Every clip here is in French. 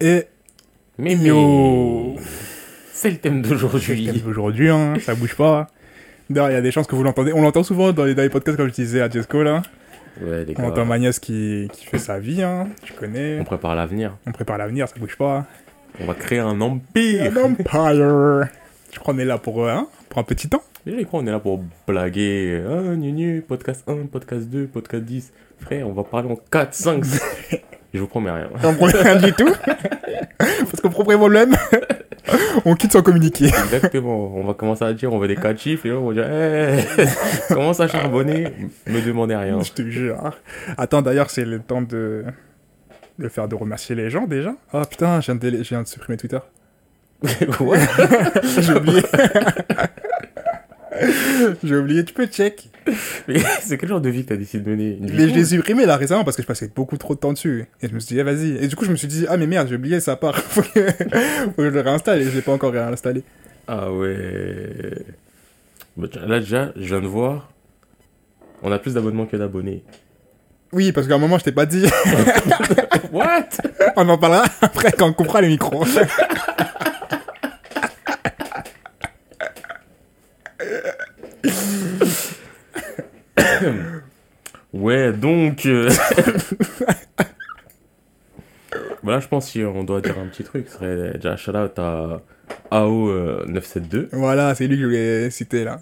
Et Mais mais, c'est le thème d'aujourd'hui. aujourd'hui, hein, ça bouge pas. D'ailleurs, il y a des chances que vous l'entendez. On l'entend souvent dans les, dans les podcasts, comme je disais à Jesco, là. Ouais, les On entend Magnus qui, qui fait sa vie, hein. Tu connais. on prépare l'avenir. On prépare l'avenir, ça bouge pas. On va créer un empire. Un empire. Je crois qu'on est là pour, euh, hein, pour un petit temps. Déjà, quoi, on est là pour blaguer. Ah, nu, nu, podcast 1, podcast 2, podcast 10. Frère, on va parler en 4, 5, 6. Je vous promets rien. On prend rien du tout. Parce que premier problème, on quitte sans communiquer. Exactement. On va commencer à dire, on veut des 4 chiffres. Et on va dire, hey, commence à charbonner. Me demandez rien. Je te jure. Attends, d'ailleurs, c'est le temps de... de faire de remercier les gens déjà. Ah putain, je viens de, délai- je viens de supprimer Twitter. ouais. J'ai oublié. J'ai oublié, tu peux check. Mais c'est quel genre de vie que t'as décidé de mener Une vie Mais je l'ai supprimé là récemment parce que je passais beaucoup trop de temps dessus. Et je me suis dit, ah, vas-y. Et du coup, je me suis dit, ah mais merde, j'ai oublié, ça part. Faut que, faut que je le réinstalle et je l'ai pas encore réinstallé. Ah ouais. Bah, là, déjà, je viens de voir. On a plus d'abonnements que d'abonnés. Oui, parce qu'à un moment, je t'ai pas dit. What? On en parlera après quand on coupera les micros. Ouais, donc. euh, voilà, je pense qu'on doit dire un petit truc. Ce serait déjà shout out à AO972 voilà, c'est lui que je voulais citer là.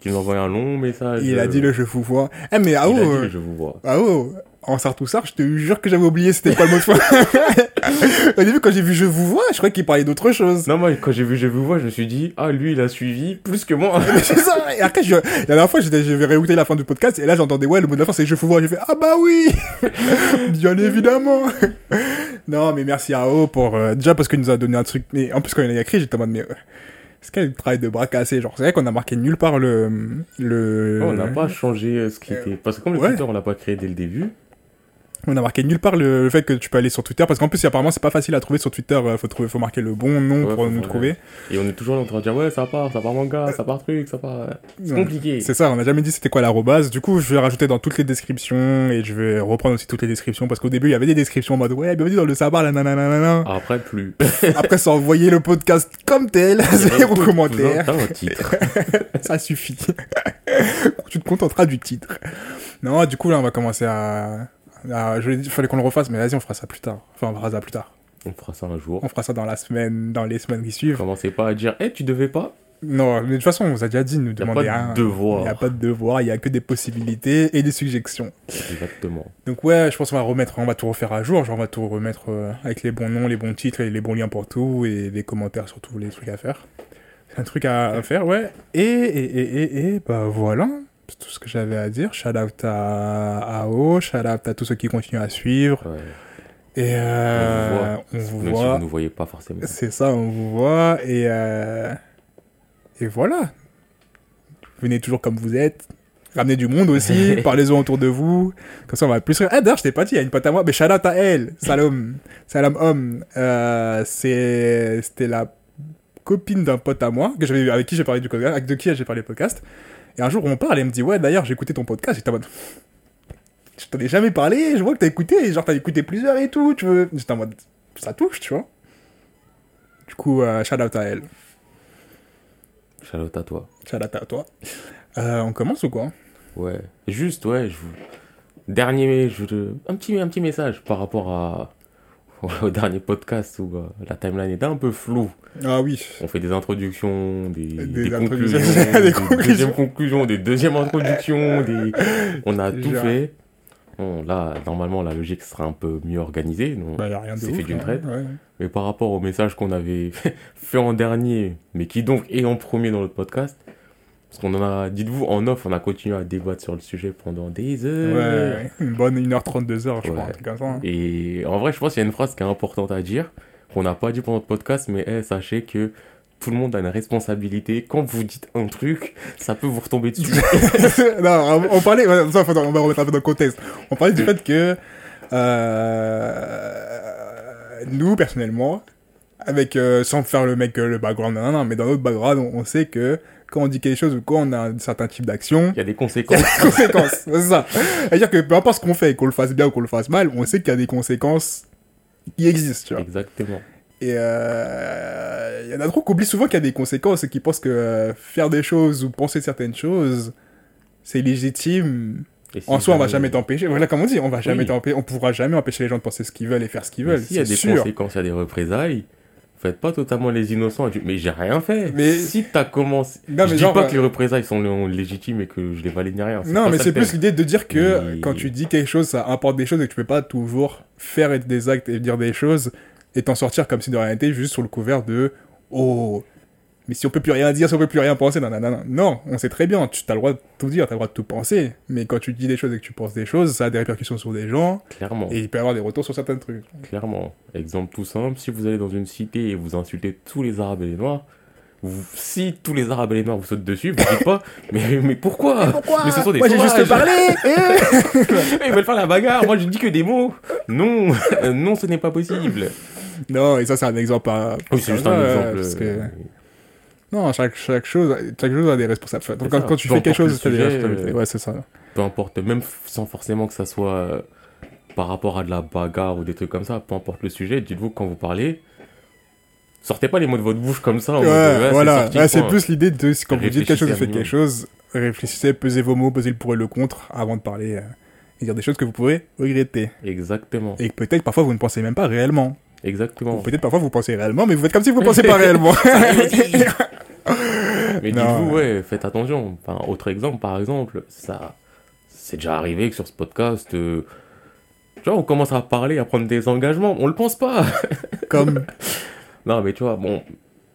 qui nous a envoyé un long message. Il a euh, dit le je vous vois. Eh mais il a dit le je vous vois. oh, en ça, je te jure que j'avais oublié, c'était pas le mot de fin. Au début, quand j'ai vu je vous vois, je croyais qu'il parlait d'autre chose. Non, moi, quand j'ai vu je vous vois, je me suis dit, ah, lui, il a suivi plus que moi. C'est ça. Et après, je, la dernière fois, j'étais- je vais réécouter la fin du podcast et là, j'entendais, ouais, le mot de la fin, c'est je vous vois. J'ai fait, ah bah oui, bien évidemment. non, mais merci à O pour, euh, déjà parce qu'il nous a donné un truc. Mais en plus, quand il a écrit, j'étais en mode, mais, euh, a du travail de bras cassés? Genre, c'est vrai qu'on a marqué nulle part le, le, on n'a pas changé euh, ce qui était. Parce que comme le ouais. Twitter, on l'a pas créé dès le début. On a marqué nulle part le, le fait que tu peux aller sur Twitter parce qu'en plus, apparemment, c'est pas facile à trouver sur Twitter. euh, Faut trouver, faut marquer le bon nom Ouais, pour nous trouver. Et on est toujours là en train de dire, ouais, ça part, ça part manga, ça part truc, ça part. C'est Ouais. compliqué. C'est ça, on n'a jamais dit c'était quoi l'arrobase. Du coup, je vais rajouter dans toutes les descriptions et je vais reprendre aussi toutes les descriptions parce qu'au début, il y avait des descriptions en mode ouais, bienvenue dans le sabbat, la nanana. Après, plus. Après, ça envoyer le podcast comme tel, zéro commentaire. Titre. ça suffit. tu te contenteras du titre. Non, du coup, là, on va commencer à. À- je il fallait qu'on le refasse, mais vas-y, on fera ça plus tard. Enfin, on fera ça plus tard. On fera ça un jour. On fera ça dans la semaine, dans les semaines qui suivent. Commencez pas à dire, eh, tu devais pas? Non, mais de toute façon, on vous a déjà dit, nous Y a demandez pas rien. de devoir. Il n'y a pas de devoir, il y a que des possibilités et des suggestions. Exactement. Donc ouais, je pense qu'on va remettre, on va tout refaire à jour, genre on va tout remettre euh, avec les bons noms, les bons titres et les bons liens pour tout et les commentaires sur tous les trucs à faire. C'est un truc à, à faire, ouais. Et, et, et, et, et, bah voilà, c'est tout ce que j'avais à dire. Shout out à AO, shout out à tous ceux qui continuent à suivre. Ouais. Et euh, on Même vous si voit. vous nous voyez pas forcément. C'est ça, on vous voit. Et, euh, et voilà. Venez toujours comme vous êtes. Ramenez du monde aussi. Parlez-en autour de vous. Comme ça, on va plus. Ah, d'ailleurs, je t'ai pas dit, il y a une pote à moi. Mais shout out à elle. Salam. Salam homme. Euh, c'était la copine d'un pote à moi, que avec qui j'ai parlé du podcast, avec de qui j'ai parlé podcast. Et un jour, on parle et elle me dit, ouais, d'ailleurs, j'ai écouté ton podcast. J'étais en mode, je t'en ai jamais parlé. Je vois que t'as écouté. Genre, t'as écouté plusieurs et tout. Tu veux. J'étais en mode, ça touche, tu vois. Du coup, euh, shout out à elle. Shout à toi. Shout out à toi. Euh, on commence ou quoi? Ouais. Juste, ouais, je vous. Dernier. Je... Un, petit, un petit message par rapport à. Au dernier podcast où euh, la timeline était un peu floue. Ah oui. On fait des introductions, des, Des des introductions, conclusions, des des, conclusions. deuxièmes conclusions, des deuxièmes introductions, des... on a tout fait. Bon, là, normalement, la logique sera un peu mieux organisée. donc- Bah, y a rien de C'est fait d'une hein. traite. Ouais. Mais par rapport au message qu'on avait fait en dernier, mais qui donc est en premier dans notre podcast, parce qu'on en a, dites-vous, en off, on a continué à débattre sur le sujet pendant des heures. Ouais, une bonne 1h32 heures, je crois, un truc comme ça. hein. Et en vrai, je pense qu'il y a une phrase qui est importante à dire, qu'on n'a pas dit pendant notre podcast, mais eh, sachez que tout le monde a une responsabilité. Quand vous dites un truc, ça peut vous retomber dessus. non, on parlait, on va remettre un peu dans le contexte. On parlait du fait que, euh, nous, personnellement, avec, euh, sans faire le mec, euh, le background, non, non, mais dans notre background, on, on sait que quand on dit quelque chose ou quand on a un certain type d'action, Il y a des il y a conséquences. des conséquences. C'est ça. C'est-à-dire que peu importe ce qu'on fait, qu'on le fasse bien ou qu'on le fasse mal, on sait qu'il y a des conséquences il existe, tu vois. Exactement. Et euh, il y en a trop qui oublient souvent qu'il y a des conséquences et qui pensent que euh, faire des choses ou penser certaines choses, c'est légitime. Si En soi, on va jamais t'empêcher. Voilà, comme on dit, on va jamais Oui. t'empêcher. On pourra jamais empêcher les gens de penser ce qu'ils veulent et faire ce qu'ils veulent. S'il y a des sûr. conséquences, il y a des représailles, faites pas totalement les innocents. Mais j'ai rien fait. Mais- si t'as commencé. Non, je dis pas euh, que les représailles sont lé- légitimes et que je les valide ni rien. Non, mais c'est plus l'idée de dire que Mais- quand tu dis quelque chose, ça importe des choses et que tu peux pas toujours faire des actes et dire des choses et t'en sortir comme si de rien n'était juste sur le couvert de oh mais si on peut plus rien dire, si on peut plus rien penser, non, non, non, non, non, on sait très bien, tu as le droit de tout dire, tu as le droit de tout penser, mais quand tu dis des choses et que tu penses des choses, ça a des répercussions sur des gens Clairement. et il peut y avoir des retours sur certains trucs. Clairement. Exemple tout simple, si vous allez dans une cité et vous insultez tous les Arabes et les Noirs, vous- si tous les Arabes et les Noirs vous sautent dessus, vous dites pas, mais, mais pourquoi Mais ce sont des Moi j'ai juste parlé eh Ils veulent faire la bagarre, moi je dis que des mots. Non, non, ce n'est pas possible. Non, et ça c'est un exemple à... Oui, c'est juste un exemple. parce que- euh, Non, chaque, chaque, chose, chaque chose a des responsables. Donc C'est quand, quand tu Peu fais quelque chose, t'as des responsabilités. euh, Ouais, c'est ça. peu importe, même sans forcément que ça soit euh, par rapport à de la bagarre ou des trucs comme ça, peu importe le sujet, dites-vous que quand vous parlez, sortez pas les mots de votre bouche comme ça. en Ouais, mode, ouais, voilà. Ouais, c'est plus l'idée de quand vous dites quelque chose, vous faites quelque chose, réfléchissez, pesez vos mots, pesez le pour et le contre avant de parler euh, et dire des choses que vous pourrez regretter. Exactement, Et que peut-être parfois vous ne pensez même pas réellement. Ou exactement. peut-être parfois vous pensez réellement, mais vous faites comme si vous ne pensez pas réellement. Mais dites-vous, ouais, faites attention. Enfin, autre exemple, par exemple, ça, c'est déjà arrivé que sur ce podcast, euh, tu vois, on commence à parler, à prendre des engagements, on le pense pas. comme. non, mais tu vois, bon,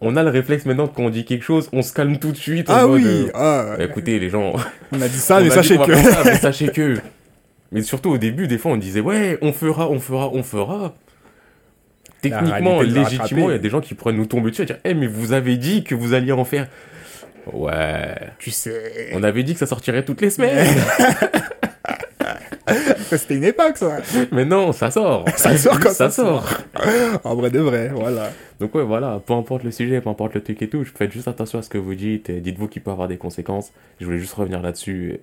on a le réflexe maintenant que quand on dit quelque chose, on se calme tout de suite. Ah oui, euh, ah, bah, écoutez, les gens, on a dit mais sachez qu'on que. ça, mais sachez que. Mais surtout au début, des fois, on disait ouais, on fera, on fera, on fera. Techniquement, réalité nous a légitimement, il y a des gens qui pourraient nous tomber dessus et dire Eh, mais vous avez dit que vous alliez en faire. Ouais. Tu sais. On avait dit que ça sortirait toutes les semaines. C'était une époque, ça. mais non, ça sort. Ça sort quand ça ça sort. En vrai de vrai, voilà. Donc, ouais, voilà, peu importe le sujet, peu importe le truc et tout, faites juste attention à ce que vous dites et dites-vous qu'il peut avoir des conséquences. Je voulais juste revenir là-dessus.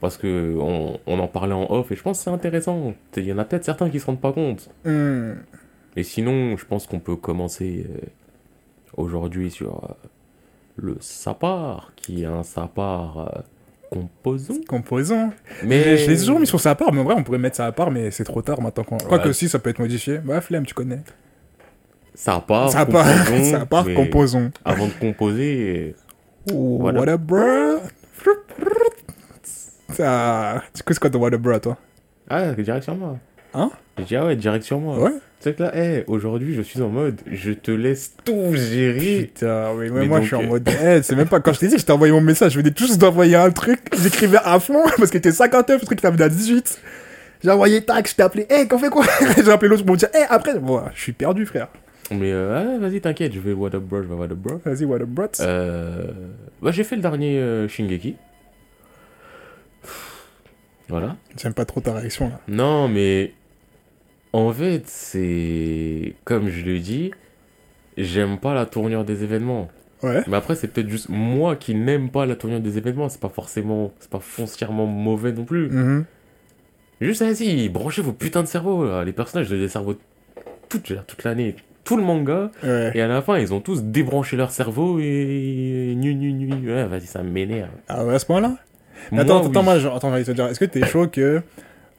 Parce que on, on en parlait en off et je pense que c'est intéressant. Il y en a peut-être certains qui se rendent pas compte. Hmm. Et sinon, je pense qu'on peut commencer euh, aujourd'hui sur euh, le sapar, qui est un sapar euh, composant. Composant. Mais Je l'ai toujours mis sur sa part, mais en vrai, on pourrait mettre ça à part, mais c'est trop tard maintenant. Quoi Ouais. que si, ça peut être modifié. Bah, flemme, tu connais. sapar, ça part, composant, ça part, mais composons. Avant de composer, Voilà. What bro? Ça... Coup, c'est quoi ton what bro, toi? ah, direct sur moi. Hein Je dis, ah ouais, direct sur moi. Ouais? C'est que là, hey, aujourd'hui, je suis en mode, je te laisse tout gérer. Putain, oui, mais Mais moi, donc, je suis en euh, mode... Eh, c'est même pas... Quand je t'ai dit je t'ai envoyé mon message, je venais juste d'envoyer un truc, j'écrivais à fond, parce que t'es 59, le truc t'avais à 18. J'ai envoyé tac, je t'ai appelé, eh, qu'on fait quoi? J'ai appelé l'autre pour me dire, eh, après, bon, je suis perdu, frère. Mais euh, ah, vas-y, t'inquiète, je vais what up bro, je vais what up bro. Vas-y, what up, bro? Euh, bah, j'ai fait le dernier euh, Shingeki. Voilà. J'aime pas trop ta réaction, là. Non, mais en fait, c'est comme je le dis, j'aime pas la tournure des événements. Ouais? Mais après, c'est peut-être juste moi qui n'aime pas la tournure des événements. C'est pas forcément, c'est pas foncièrement mauvais non plus. Mhm. Juste vas-y, branchez vos putains de cerveaux. là. Les personnages ont des cerveaux toute, je l'année, tout le manga. Ouais. Et à la fin, ils ont tous débranché leur cerveau et nu nu nu. Ouais, vas-y, ça m'énerve. Ah ouais, à ce point-là? Attends, oui. attends, moi, attends, j'allais te dire, est-ce que t'es chaud que.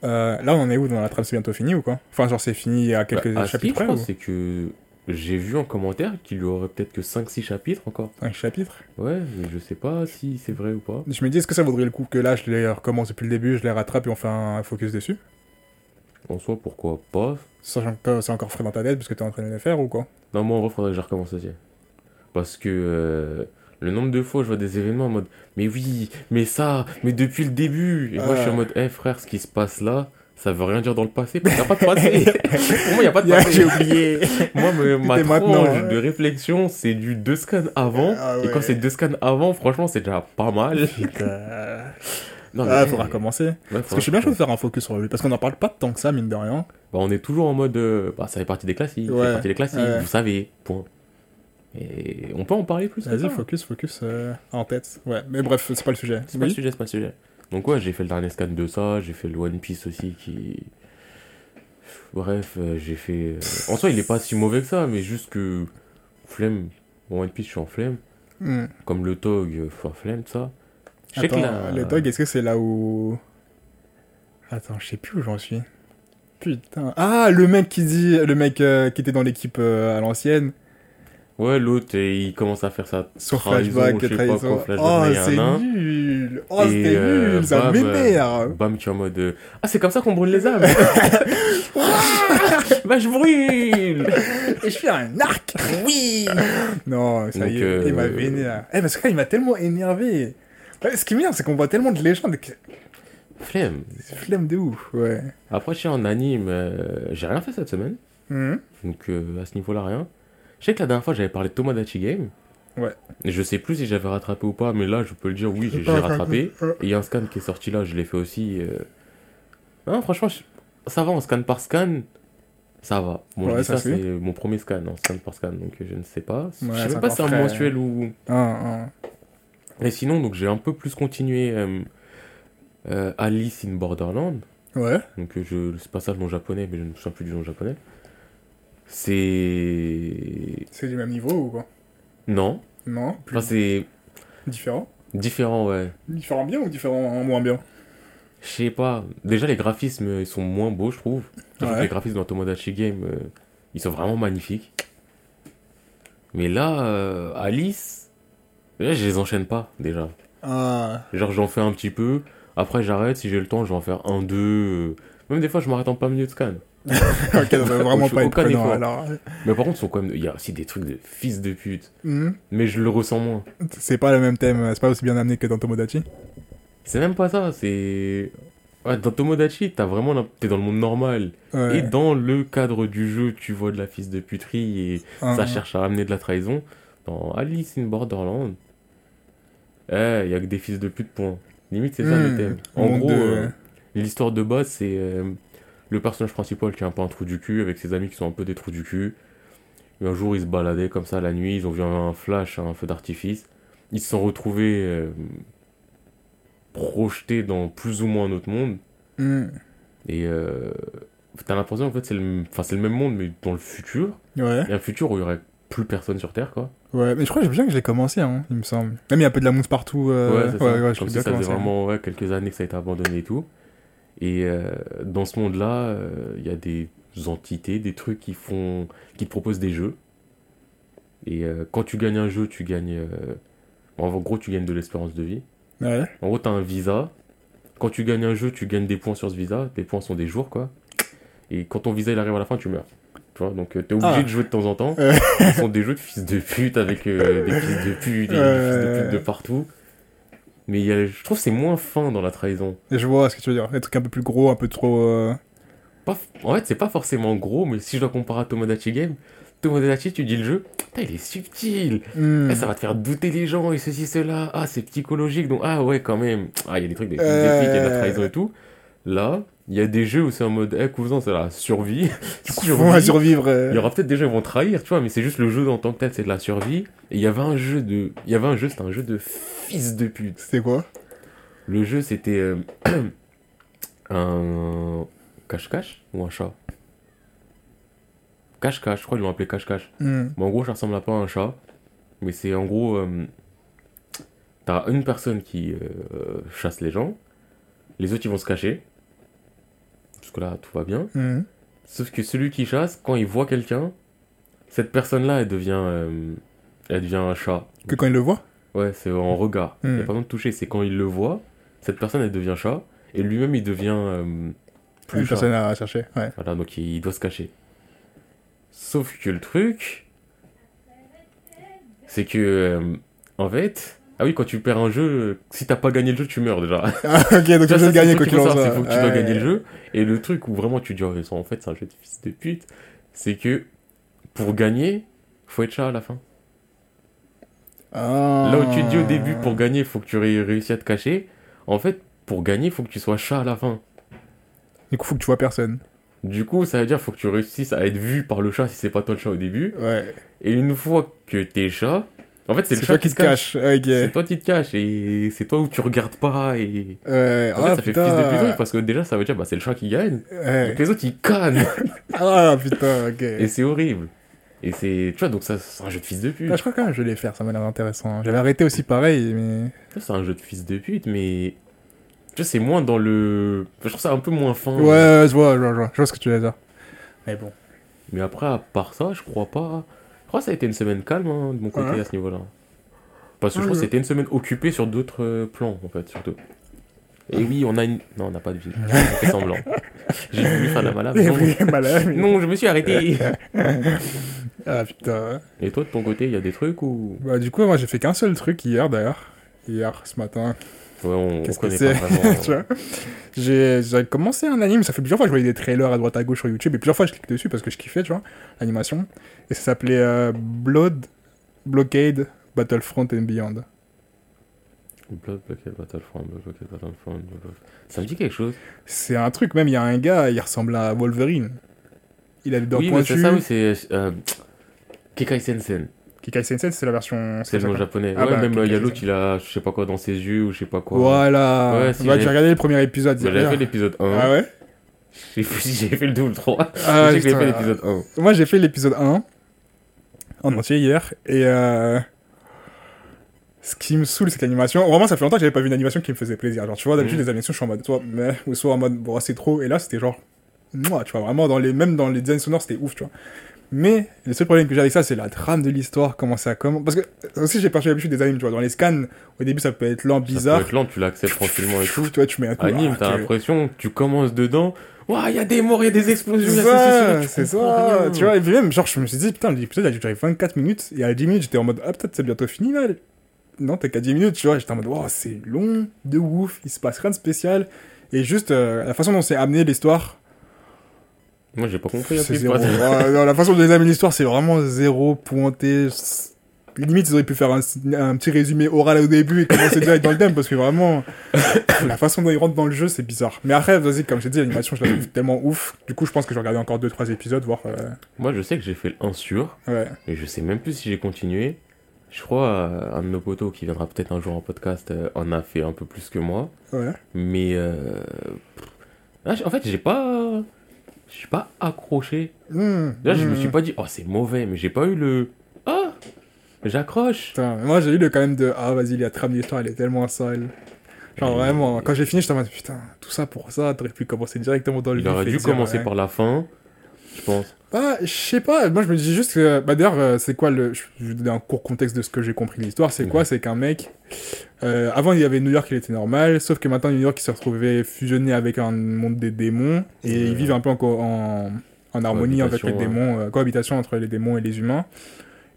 Euh, là, on en est où dans la trame C'est bientôt fini ou quoi? Enfin, genre, c'est fini il y a quelques Bah, à ce qui, chapitres près ou? c'est que j'ai vu en commentaire qu'il y aurait peut-être que 5-6 chapitres encore. Un chapitre Ouais, mais je sais pas si c'est vrai ou pas. Je me dis, est-ce que ça vaudrait le coup que là, je les recommence depuis le début, je les rattrape et on fait un focus dessus? En soi, pourquoi pas? Sachant que c'est encore frais dans ta tête parce que t'es en train de le faire ou quoi? Non, moi en vrai, faudrait que je recommence aussi. Parce que euh, le nombre de fois, je vois des événements en mode Mais oui, mais ça, mais depuis le début. Et moi, je suis en mode Eh frère, ce qui se passe là, ça veut rien dire dans le passé. Il n'y a pas de passé. Pour moi, il n'y a pas de passé. J'ai oublié Moi, me- ma tranche hein. de réflexion, c'est du deux scans avant. Ah Et quand c'est deux scans avant, franchement, c'est déjà pas mal. Non, Ah, mais- faudra recommencer. Ouais, Parce que faudra- je suis bien chaud de faire un focus sur lui parce qu'on en parle pas tant que ça, mine de rien. Bah, on est toujours en mode. euh, bah, ça fait partie des classiques. Ça fait partie des classiques, ouais. vous savez. Point. Et on peut en parler plus. Vas-y, focus, focus euh, en tête. Ouais, mais bref, c'est pas le sujet. C'est pas le sujet, c'est pas le sujet. Donc ouais, j'ai fait le dernier scan de ça, j'ai fait le One Piece aussi qui... Bref, euh, j'ai fait. euh, En soi, il est pas si mauvais que ça, mais juste que. Flemme. Bon, One Piece, je suis en flemme. Hmm. Comme le Tog, euh, je suis en flemme, ça. Je sais Attends, que le dog, est-ce que c'est là où. Attends, je sais plus où j'en suis. Putain. Ah, le mec qui dit. Le mec euh, qui était dans l'équipe euh, à l'ancienne. Ouais, l'autre, il commence à faire ça. Sur flashback, je sais pas quoi, flashback, Oh, c'est nul. Oh, c'était euh, nul. Ça bam, m'énerve. Bam, qui est en mode. euh, Ah, c'est comme ça qu'on brûle les âmes Bah, je brûle Et je fais un arc. Oui. Non, ça Donc, y est. euh, Il m'a vénère. Eh, parce que là, il m'a tellement énervé. Ce qui m'énerve, c'est qu'on voit tellement de légendes. que- Flemme. Flemme de ouf. Ouais. Après, je suis en anime, euh, j'ai rien fait cette semaine. Mhm. Donc, euh, à ce niveau-là, rien. Je sais que la dernière fois, j'avais parlé de Tomodachi Game. Ouais. Je sais plus si j'avais rattrapé ou pas, mais là, je peux le dire, oui, j'ai rattrapé. Il y a un scan qui est sorti là, je l'ai fait aussi. euh. Non, franchement, je- ça va en scan par scan. Ça va. Bon, je Ouais, dis ça c'est mon premier scan en scan par scan, donc je ne sais pas. je Ouais, sais c'est même pas si c'est un mensuel ou. Un, un. Et sinon, donc j'ai un peu plus continué euh, euh, Alice in Borderland. Ouais. Donc je, c'est pas ça le nom japonais, mais je ne me souviens plus du nom japonais. C'est. C'est du même niveau ou quoi Non. Non plus Enfin, c'est différent différent, ouais. Différent bien ou différent moins bien? Je sais pas. Déjà, les graphismes, ils sont moins beaux, je trouve. Ouais. les graphismes dans Tomodachi Game, euh, ils sont vraiment magnifiques. Mais là, euh, Alice, là, je les enchaîne pas, déjà. Ah. Genre, j'en fais un petit peu. Après, j'arrête. Si j'ai le temps, je vais en faire un, deux. euh. Même des fois, je m'arrête en plein milieu de scan. ok, ça va vraiment pas être prenant alors. Mais par contre, sont quand même... il y a aussi des trucs de fils de pute. Mhm. Mais je le ressens moins. C'est pas le même thème, c'est pas aussi bien amené que dans Tomodachi. C'est même pas ça. C'est. Ouais, dans Tomodachi, t'as vraiment. T'es dans le monde normal. Ouais. Et dans le cadre du jeu, tu vois de la fils de puterie et Un, ça un. cherche à amener de la trahison. Dans Alice in Borderland, eh, il y a que des fils de pute, point. Limite, c'est ça Hmm, le thème. En gros, de- euh, l'histoire de base, c'est euh, le personnage principal qui est un peu un trou du cul avec ses amis qui sont un peu des trous du cul. Et un jour, ils se baladaient comme ça la nuit, ils ont vu un flash, un feu d'artifice. Ils se sont retrouvés euh, projetés dans plus ou moins un autre monde. Mhm. Et euh, t'as l'impression en fait c'est le, c'est le même monde mais dans le futur. Ouais. Et un futur où il y aurait plus personne sur Terre quoi. Ouais, mais je crois que j'ai bien que je l'ai commencé, hein, il me semble. Même il y a un peu de la mousse partout. euh, ouais, c'est ouais, ça. ouais, Comme si ça faisait vraiment ouais, quelques années que ça a été abandonné et tout. Et euh, dans ce monde-là, euh, il y a des entités, des trucs qui font, qui te proposent des jeux. Et euh, quand tu gagnes un jeu, tu gagnes, euh, en gros, tu gagnes de l'espérance de vie. Ouais. En gros, t'as un visa. Quand tu gagnes un jeu, tu gagnes des points sur ce visa. Les points sont des jours, quoi. Et quand ton visa il arrive à la fin, tu meurs. Tu vois, donc euh, t'es obligé Ah. de jouer de temps en temps. Ce sont des jeux de fils de pute avec euh, des fils de pute, des fils de pute de partout. Mais il y a- je trouve que c'est moins fin dans la trahison. Et je vois ce que tu veux dire. Des trucs un peu plus gros, un peu trop. euh, Pas En fait, c'est pas forcément gros, mais si je dois comparer à Tomodachi Game, Tomodachi, tu dis le jeu, putain, il est subtil. hmm. Eh, ça va te faire douter les gens et ceci, cela. Ah, c'est psychologique, donc ah ouais, quand même. Ah, il y a des trucs, des Euh. d'épique, il y a de la trahison et tout. Là, il y a des jeux où c'est en mode, eh, cousin, c'est la survie. On va survivre. euh, Il y aura peut-être des gens qui vont trahir, tu vois, mais c'est juste le jeu en tant que tel, c'est de la survie. Et il y avait un jeu de. Il y avait un jeu, c'était un jeu de fils de pute. C'était quoi? Le jeu, c'était. euh, un. Cache-cache ou un chat? Cache-cache, je crois qu'ils l'ont appelé cache-cache. Hmm. Mais en gros, ça ressemble à pas à un chat. Mais c'est en gros. euh, T'as une personne qui chasse les gens. Les autres, ils vont se cacher. Jusque-là, tout va bien. Hmm. Sauf que celui qui chasse, quand il voit quelqu'un, cette personne-là, elle devient, euh, elle devient un chat. Que quand il le voit Ouais, c'est en regard. Il n'y a pas besoin de toucher. C'est quand il le voit, cette personne, elle devient chat. Et lui-même, il devient euh, plus Une chat. personne à chercher. Ouais. Voilà, donc il, il doit se cacher. Sauf que le truc, c'est que, euh, en fait, ah oui, quand tu perds un jeu, si t'as pas gagné le jeu, tu meurs déjà. Ah, ok, donc tu le c'est gagner quoi qu'il en soit. c'est faut que tu dois gagner le jeu. Et le truc où vraiment tu dis, oh, en fait, c'est un jeu de fils de pute, c'est que pour gagner, faut être chat à la fin. Ah. Là où tu te dis au début, pour gagner, faut que tu aies réussi à te cacher. En fait, pour gagner, faut que tu sois chat à la fin. Du coup, faut que tu vois personne. Du coup, ça veut dire faut que tu réussisses à être vu par le chat si c'est pas toi le chat au début. Ouais. Et une fois que t'es chat, En fait, c'est le chat toi qui te cache. C'est toi qui te caches et c'est toi où tu regardes pas et. Ouais. En fait, Ah, ça fait fils de pute parce que déjà, ça veut dire bah, c'est le chat qui gagne. Ouais. Donc les autres, ils cannent. Ah, putain, ok. et c'est horrible. Et c'est. Tu vois, donc ça, c'est un jeu de fils de pute. Ah, je crois que je vais les faire, ça m'a l'air intéressant. J'avais arrêté aussi pareil, mais. C'est un jeu de fils de pute, mais. Tu vois, c'est moins dans le. Je trouve ça un peu moins fin. Ouais, ouais, je vois, je vois, je vois, je vois ce que tu veux dire. Mais bon. Mais après, à part ça, je crois pas. Je crois que ça a été une semaine calme hein, de mon côté Ouais. à ce niveau-là. Parce que je crois que c'était une semaine occupée sur d'autres euh, plans, en fait, surtout. Et oui, on a une. Non, on n'a pas de vie. Semblant. J'ai voulu faire la malade. Mais Non, oui, malade, mais- non, je me suis arrêté. Ah putain. Et toi, de ton côté, il y a des trucs ou. Bah, du coup, moi j'ai fait qu'un seul truc hier d'ailleurs. Hier, ce matin. Ouais, on, on connaît pas vraiment. Tu vois J'ai commencé un anime, ça fait plusieurs fois que je voyais des trailers à droite à gauche sur YouTube et plusieurs fois je clique dessus parce que je kiffais, tu vois, l'animation. Et ça s'appelait euh, Blood, Blockade, Battlefront and Beyond. Blood Blockade Battlefront, Blood Blockade Battlefront. Blood Ça me dit quelque chose. C'est un truc, même il y a un gars, il ressemble à Wolverine. Il a des dents oui, mais c'est pointues. ça, oui, c'est. Euh, Kekai Sensen. Kikai Sensei, c'est la version. C'est le nom japonais. Ah ouais, bah, même il y a l'autre, il a, je sais pas quoi, dans ses yeux ou je sais pas quoi. Voilà. Ouais, si, tu j'avais- j'ai regardé le premier épisode. Bah, J'avais fait l'épisode 1. Ah ouais j'ai fait le 2 ou le 3. Ah, j'ai fait l'épisode 1. Moi, j'ai fait l'épisode 1 en entier hier. Et euh, ce qui me saoule, c'est que l'animation. Vraiment, ça fait longtemps que j'avais pas vu une animation qui me faisait plaisir. Genre, tu vois, d'habitude, Mhm. les animations, je suis en mode, toi, mais, ou soit en mode, bon, c'est trop. Et là, c'était genre, moi, tu vois, vraiment, dans les, même dans les designs sonores, c'était ouf, tu vois. Mais le seul problème que j'ai avec ça, c'est la trame de l'histoire, comment ça commence. Parce que aussi, j'ai perçu l'habitude des animes, tu vois. Dans les scans, au début, ça peut être lent, Ça bizarre. peut être lent, tu l'acceptes tranquillement et tout. Tu vois, tu mets un coup. Anime, ah, t'as l'impression que tu commences dedans. Ouah, il y a des morts, il y a des explosions. il y C'est ça, c'est ça. rien. Tu vois, et puis même, genre, je me suis dit, putain, l'épisode a duré 24 minutes, et à 10 minutes, j'étais en mode, ah, peut-être c'est bientôt fini, là. Non, t'es qu'à 10 minutes, tu vois, j'étais en mode, wow, c'est long, de ouf, il se passe rien de spécial. Et juste, euh, la façon dont c'est amené l'histoire, Moi, j'ai pas compris. c'est zéro. non, la façon dont ils amènent l'histoire, c'est vraiment zéro pointé. Limite, ils auraient pu faire un, un petit résumé oral au début et commencer direct dans le thème, parce que vraiment, la façon dont ils rentrent dans le jeu, c'est bizarre. Mais après, vas-y, comme je t'ai dit, l'animation, je la trouve tellement ouf. Du coup, je pense que je vais regarder encore 2-3 épisodes, voir. euh, Moi, je sais que j'ai fait le 1 sur. ouais. Et je sais même plus si j'ai continué. Je crois euh, un de nos potos qui viendra peut-être un jour en podcast euh, en a fait un peu plus que moi. Ouais. Mais euh, j- en fait, j'ai pas, je suis pas accroché. Mmh, Là, je me mmh. suis pas dit oh c'est mauvais, mais j'ai pas eu le ah j'accroche. Moi j'ai eu le quand même de ah vas-y la trame d'histoire elle est tellement sale. Genre vraiment, quand j'ai fini j'étais en mode putain, tout ça pour ça, t'aurais pu commencer directement dans le Il aurait dû commencer ouais. par la fin, je pense. Bah, je sais pas, moi je me dis juste que. Bah d'ailleurs, euh, c'est quoi le. Je vais vous donner un court contexte de ce que j'ai compris de l'histoire. C'est quoi? C'est qu'un mec. Euh, avant il y avait New York, il était normal, sauf que maintenant New York il s'est retrouvé fusionné avec un monde des démons et ils vivent un peu en, en, en harmonie avec les démons, euh, cohabitation entre les démons et les humains.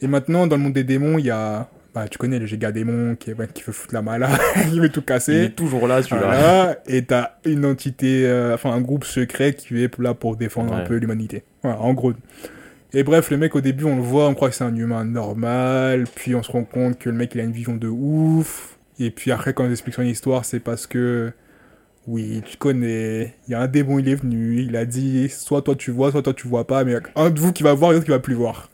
Et maintenant dans le monde des démons, il y a. Bah, tu connais le giga démon qui, qui veut foutre la malade, qui veut tout Il casser. est toujours là celui-là. Voilà, et t'as une entité, euh, enfin un groupe secret qui est là pour défendre un peu l'humanité. Voilà, en gros. Et bref, le mec au début on le voit, on croit que c'est un humain normal, puis on se rend compte que le mec il a une vision de ouf, et puis après quand on explique son histoire c'est parce que, oui, tu connais, il y a un démon il est venu, il a dit soit toi tu vois, soit toi tu vois pas, mais un de vous qui va voir et l'autre qui va plus voir.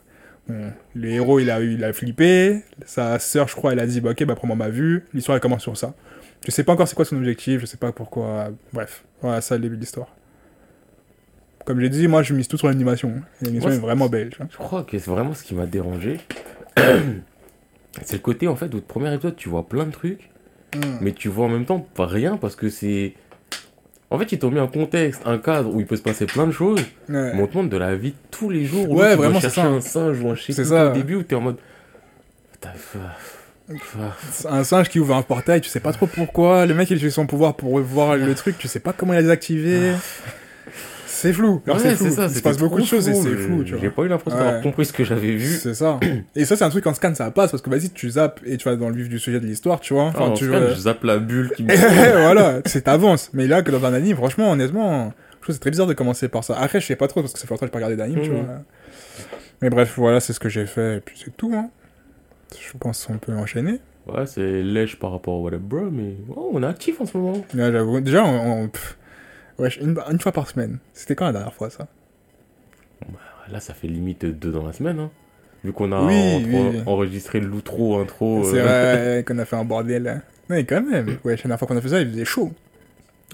Bon, le héros il a, il a flippé, sa sœur je crois elle a dit bah ok bah prends-moi ma vue, l'histoire elle commence sur ça. Je sais pas encore c'est quoi son objectif, je sais pas pourquoi. Bref, voilà, ça le début de l'histoire. Comme j'ai dit, moi je mise tout sur l'animation. L'animation est vraiment belle. Je crois que c'est vraiment ce qui m'a dérangé. c'est le côté en fait où le premier épisode tu vois plein de trucs, mais tu vois en même temps pas rien parce que c'est. En fait, ils t'ont mis un contexte, un cadre où il peut se passer plein de choses, Ouais. mais on te montre de la vie de tous les jours. Où Ouais, doit vraiment, c'est ça. un singe ou un quoi au début où t'es en mode. Un singe qui ouvre un portail, tu sais pas trop pourquoi. Le mec il utilise son pouvoir pour voir le truc, tu sais pas comment il a désactivé. C'est flou. Alors, Ouais, c'est flou. ça, il se passe beaucoup de choses et c'est flou, tu J'ai vois. pas eu l'impression Ouais. d'avoir compris ce que j'avais vu. C'est ça. Et ça, c'est un truc en scan, ça passe parce que vas-y, tu zappes et tu vas dans le vif du sujet de l'histoire, tu vois. Enfin, en tu tout cas, euh, je zappe la bulle qui me. voilà, c'est t'avances. Mais là, que dans un anime, franchement, honnêtement, je trouve que c'est très bizarre de commencer par ça. Après, je sais pas trop parce que ça fait longtemps que j'ai pas regardé d'anime, tu Mhm. vois. Mais bref, voilà, c'est ce que j'ai fait et puis c'est tout, hein. Je pense qu'on peut enchaîner. Ouais, c'est lèche par rapport au What Up Bro, mais oh, on est actif en ce moment. J'avoue. Déjà, on. on- pff, wesh, une, une fois par semaine. C'était quand la dernière fois, ça? Là, ça fait limite deux dans la semaine. Hein. Vu qu'on a Oui, en- oui, oui. enregistré l'outro, intro. C'est euh, vrai qu'on a fait un bordel. là. Ouais, quand même. Ouais, la dernière fois qu'on a fait ça, il faisait chaud.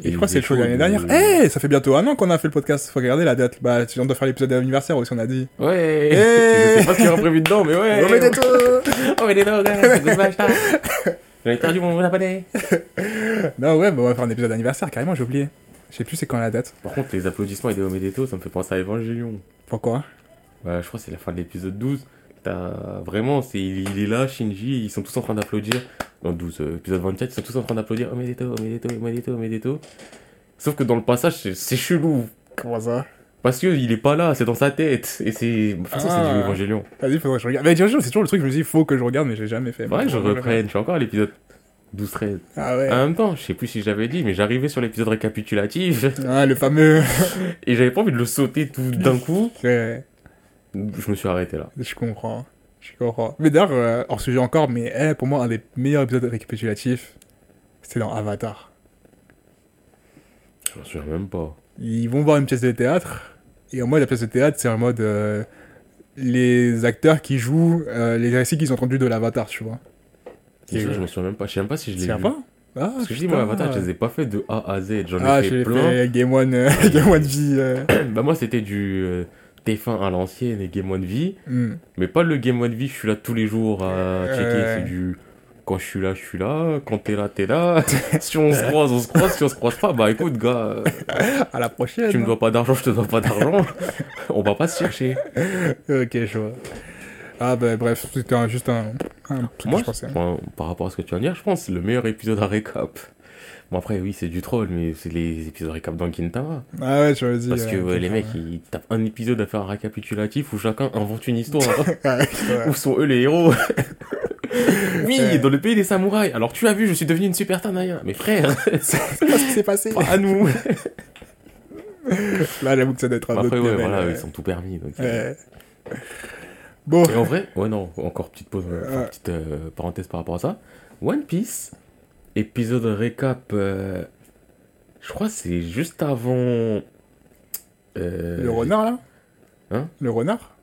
Et, Et je crois que c'est le show de l'année dernière. de- Eh, ça fait bientôt un an qu'on a fait le podcast. Faut regarder la date. Bah, tu viens de faire l'épisode d'anniversaire aussi, on a dit. Ouais. Eh Je sais pas ce qu'il y aura prévu dedans, mais ouais. On met des taux. Oh, mais des. C'est ça. J'avais perdu mon abonné. Non, ouais, bah, on va faire un épisode d'anniversaire, carrément, j'ai oublié. Je sais plus c'est quand la date. Par contre, les applaudissements et des Omedeto, ça me fait penser à Evangelion. Pourquoi? Ouais, je crois que c'est la fin de l'épisode 12. T'as vraiment, c'est, il, est là, Shinji, ils sont tous en train d'applaudir. Non, 12, euh, épisode 24, ils sont tous en train d'applaudir. Omedeto, Omedeto, Omedeto, Omedeto. Sauf que dans le passage, c'est, c'est chelou. Comment ça? Parce que il est pas là, c'est dans sa tête. Et c'est. De toute façon, c'est Ah. du Evangelion. Vas-y, faudrait que je regarde. Mais Evangelion, c'est toujours le truc, je me dis, faut que je regarde, mais j'ai jamais fait. Que je reprenne. Je suis encore à l'épisode 12-13. Ah ouais. En même temps, je sais plus si j'avais dit, mais j'arrivais sur l'épisode récapitulatif. Ah, le fameux. Et j'avais pas envie de le sauter tout d'un coup. Ouais, Je me suis arrêté là. je comprends. Je comprends. Mais d'ailleurs, euh, hors sujet encore, mais eh, pour moi, un des meilleurs épisodes récapitulatifs, c'était dans Avatar. Je m'en souviens même pas. Ils vont voir une pièce de théâtre, et en mode, la pièce de théâtre, c'est en mode. euh, les acteurs qui jouent euh, les récits qu'ils ont entendus de l'Avatar, tu vois. Et je, me souviens même pas. Je sais même pas si je l'ai sais vu. pas? Ah, Parce que je dis, moi, Avatar, je les ai pas fait de A à Z. J'en ai Ah, fait j'ai plein. fait Game One, euh, Game One V. euh. bah, moi, c'était du euh, TF1 à l'ancienne et Game One V. Hmm. Mais pas le Game One V, je suis là tous les jours à checker. C'est du. Quand je suis là, je suis là. Quand t'es là, t'es là. si on se croise, on se croise. Si on se croise pas, bah écoute, gars, À la prochaine. tu me dois pas d'argent, je te dois pas d'argent. on va pas se chercher. Ok, je vois. Ah, bah bref, c'était un- juste un, un truc Moi, que je pensais. Par rapport à ce que tu viens de dire, je pense que le meilleur épisode à récap. Bon, après, oui, c'est du troll, mais c'est les épisodes récap dans Gintama. Ah ouais, tu m'as dit. Parce que euh, ouais, les mecs, ils tapent un épisode à faire un récapitulatif où chacun invente une histoire. c'est vrai. où sont eux les héros? Oui, Ouais. dans le pays des samouraïs. Alors tu as vu, je suis devenu une super Tanaya. Mais frère, C'est pas ce qui s'est passé. pas à nous. Là, j'avoue que ça doit être un Après, autre ouais, voilà, ils sont tout permis. Donc, euh. Ouais. Bon, Et en vrai, ouais, non, encore petite pause, enfin, petite euh, parenthèse par rapport à ça. One Piece, épisode récap, euh, je crois c'est juste avant. euh, le renard là? Hein? Le renard?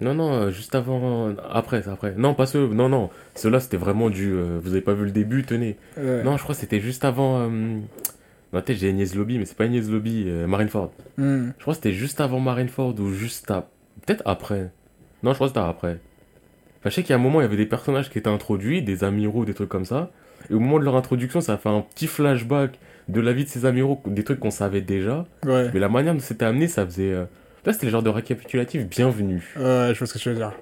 Non, non, juste avant. Après, c'est après. Non, pas ceux. Non, non. Ceux-là, c'était vraiment du. vous avez pas vu le début, tenez. Ouais. Non, je crois que c'était juste avant. Dans la tête, j'ai Agnès Lobby, mais c'est pas Agnès Lobby, Marineford. Hmm. Je crois que c'était juste avant Marineford ou juste à... Peut-être après. Non, je crois que c'était après. Enfin, je sais qu'il y a un moment, il y avait des personnages qui étaient introduits, des amiraux, des trucs comme ça. Et au moment de leur introduction, ça a fait un petit flashback de la vie de ces amiraux, des trucs qu'on savait déjà. Ouais. Mais la manière dont c'était amené, ça faisait... euh, Là, c'était le genre de récapitulatif bienvenu. Ouais, je vois ce que tu veux dire.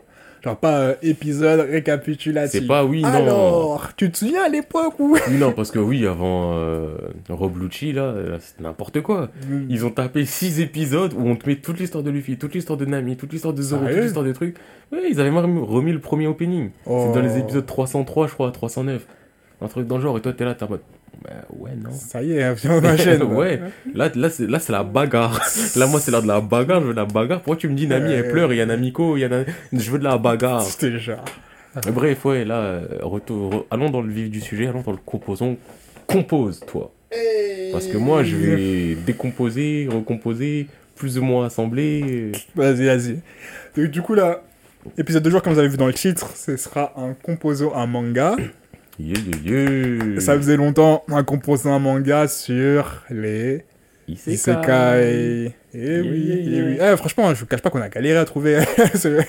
Genre pas euh, épisode récapitulatif. C'est pas oui, non. Alors, tu te souviens à l'époque où Oui, non, parce que oui, avant euh, Rob Lucci, là, là, c'était n'importe quoi. Ils ont tapé 6 épisodes où on te met toute l'histoire de Luffy, toute l'histoire de Nami, toute l'histoire de Zoro, toute l'histoire des trucs. Ouais, ils avaient même remis le premier opening. Oh. C'est dans les épisodes 303, je crois, 309. Un truc dans le genre, et toi t'es là, t'es en mode. Bah ouais, non. Ça y est, viens, on enchaîne. ouais, là, là c'est là, c'est la bagarre. là, moi, c'est l'heure de la bagarre, je veux de la bagarre. Pourquoi tu me dis Nami, elle pleure, il y a Namiko, il y a je veux de la bagarre. C'était genre. Mais Bref, ouais, là, euh, retour, re- allons dans le vif du sujet, allons dans le composant. Compose, toi. Parce que moi, je vais décomposer, recomposer, plus ou moins assembler. Vas-y, vas-y. Donc, du coup, là, épisode de jour, comme vous avez vu dans le titre, ce sera un composant, un manga. Yeah, yeah, yeah. Ça faisait longtemps, un composant, un manga sur les Isekai. Isekai. Eh oui, eh oui. Eh, franchement, je vous cache pas qu'on a galéré à trouver ce-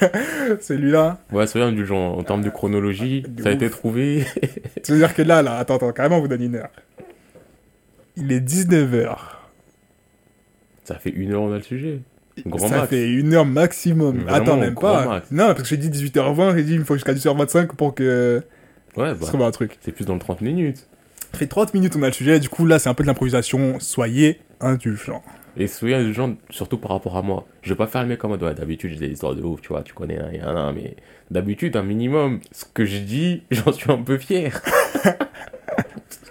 celui-là. Ouais, c'est rien du genre, en termes de chronologie, De ça a été trouvé. C'est-à-dire que là, là, attends, attends, carrément, on vous donne une heure. Il est 19h. ça fait une heure, on a le sujet. Grand ça max. fait une heure maximum. Vraiment, attends, même pas. max. Non, parce que j'ai dit 18h20, j'ai dit il me faut jusqu'à 18h25 pour que Ouais, bah, trouve un truc. c'est plus dans le 30 minutes. Ça fait 30 minutes, on a le sujet. Du coup, là, c'est un peu de l'improvisation. Soyez indulgents. Et soyez des gens, surtout par rapport à moi. Je vais pas faire le mec mode, ouais, d'habitude, j'ai des histoires de ouf, tu vois, tu connais, hein, hein, hein, mais d'habitude, un minimum, ce que je dis, j'en suis un peu fier.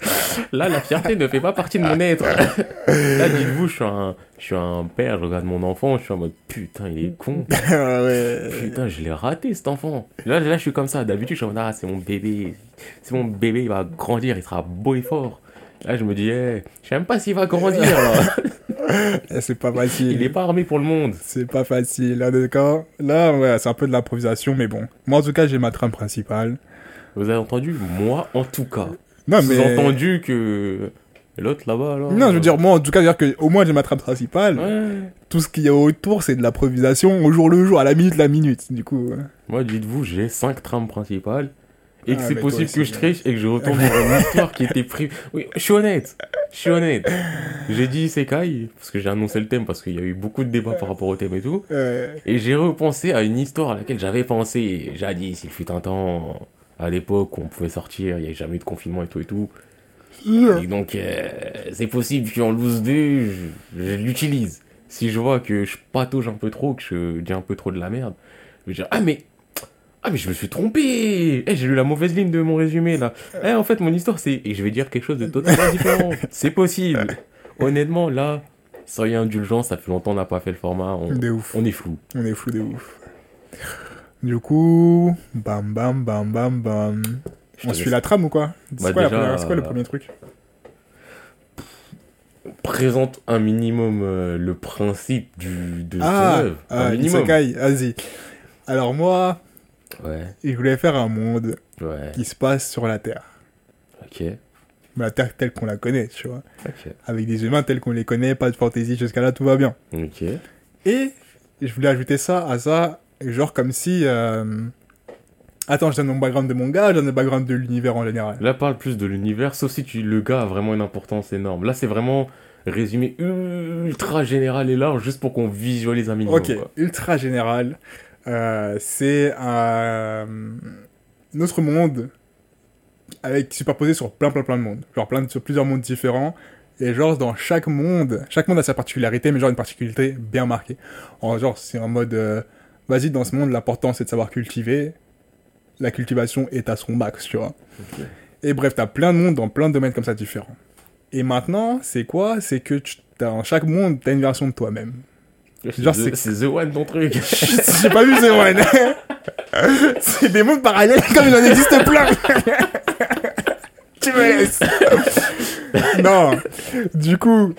Là, la fierté ne fait pas partie de mon être. Là, dites-vous, je suis un, je suis un père, je regarde mon enfant, je suis en mode, putain, il est con. Ah. Putain, je l'ai raté cet enfant. Là, là, je suis comme ça. D'habitude, je suis en mode, ah, c'est mon bébé. C'est mon bébé, il va grandir, il sera beau et fort. Là, je me dis, eh, je sais même pas s'il va grandir. Eh, C'est pas facile. Il est pas armé pour le monde. C'est pas facile, là, d'accord Là, ouais, c'est un peu de l'improvisation, mais bon. Moi, en tout cas, j'ai ma trame principale. Vous avez entendu? Moi, en tout cas. Non, mais... entendu que. L'autre là-bas, alors Non, je veux dire, moi, en tout cas, dire que au moins, j'ai ma trame principale. Ouais. Tout ce qu'il y a autour, c'est de l'improvisation au jour le jour, à la minute la minute. Du coup, euh, Moi, dites-vous, j'ai cinq trames principales. Et que Ah, c'est mais toi possible que je ouais. triche et que je retourne dans une histoire qui était prévue. Oui, je suis honnête. Je suis honnête. J'ai dit Isekai, parce que j'ai annoncé le thème, parce qu'il y a eu beaucoup de débats par rapport au thème et tout. euh, Et j'ai repensé à une histoire à laquelle j'avais pensé. J'ai dit, s'il fut un temps, à l'époque où on pouvait sortir, il n'y avait jamais eu de confinement et tout et tout. Et donc, euh, c'est possible qu'en loose 2, je, je l'utilise. Si je vois que je patauge un peu trop, que je dis un peu trop de la merde, je vais dire, ah mais, ah mais je me suis trompé Eh, j'ai lu la mauvaise ligne de mon résumé, là. Eh, en fait, mon histoire, c'est... Et je vais dire quelque chose de totalement différent. C'est possible. Honnêtement, là, sans y indulgence, ça fait longtemps qu'on n'a pas fait le format, on, de ouf. on est flou. On est fou de ouf. Du coup, bam bam bam bam bam. Je On suit la trame ou quoi? C'est Bah, quoi, déjà, quoi le euh, premier truc? Présente un minimum euh, le principe du, de Ah, ton œuvre. un ah minimum. Isekai, vas-y. Alors moi, Ouais, je voulais faire un monde ouais, qui se passe sur la Terre. ok, Mais la Terre telle qu'on la connaît, tu vois. ok, Avec des humains tels qu'on les connaît, pas de fantaisie, jusqu'à là tout va bien. ok. Et je voulais ajouter ça à ça, genre comme si... euh, Attends, je donne mon background de mon gars, je donne le background de l'univers en général. Là, parle plus de l'univers, sauf si tu, le gars a vraiment une importance énorme. Là, c'est vraiment résumé ultra général et large, juste pour qu'on visualise un minimum. Ok, quoi. ultra général. Euh, c'est un notre monde avec superposé sur plein plein plein de mondes. Genre plein de- sur plusieurs mondes différents. Et genre dans chaque monde, chaque monde a sa particularité, mais genre une particularité bien marquée. En genre c'est en mode, euh, vas-y dans ce monde l'important c'est de savoir cultiver. La cultivation est à son max, tu vois. Et bref, t'as plein de mondes dans plein de domaines comme ça différents. Et maintenant, c'est quoi? C'est que tu, dans chaque monde, t'as une version de toi-même. Genre, C'est c'est The One ton truc. J'ai pas vu The One. C'est des mondes parallèles comme il en existe plein. tu me laisses. non. Du coup,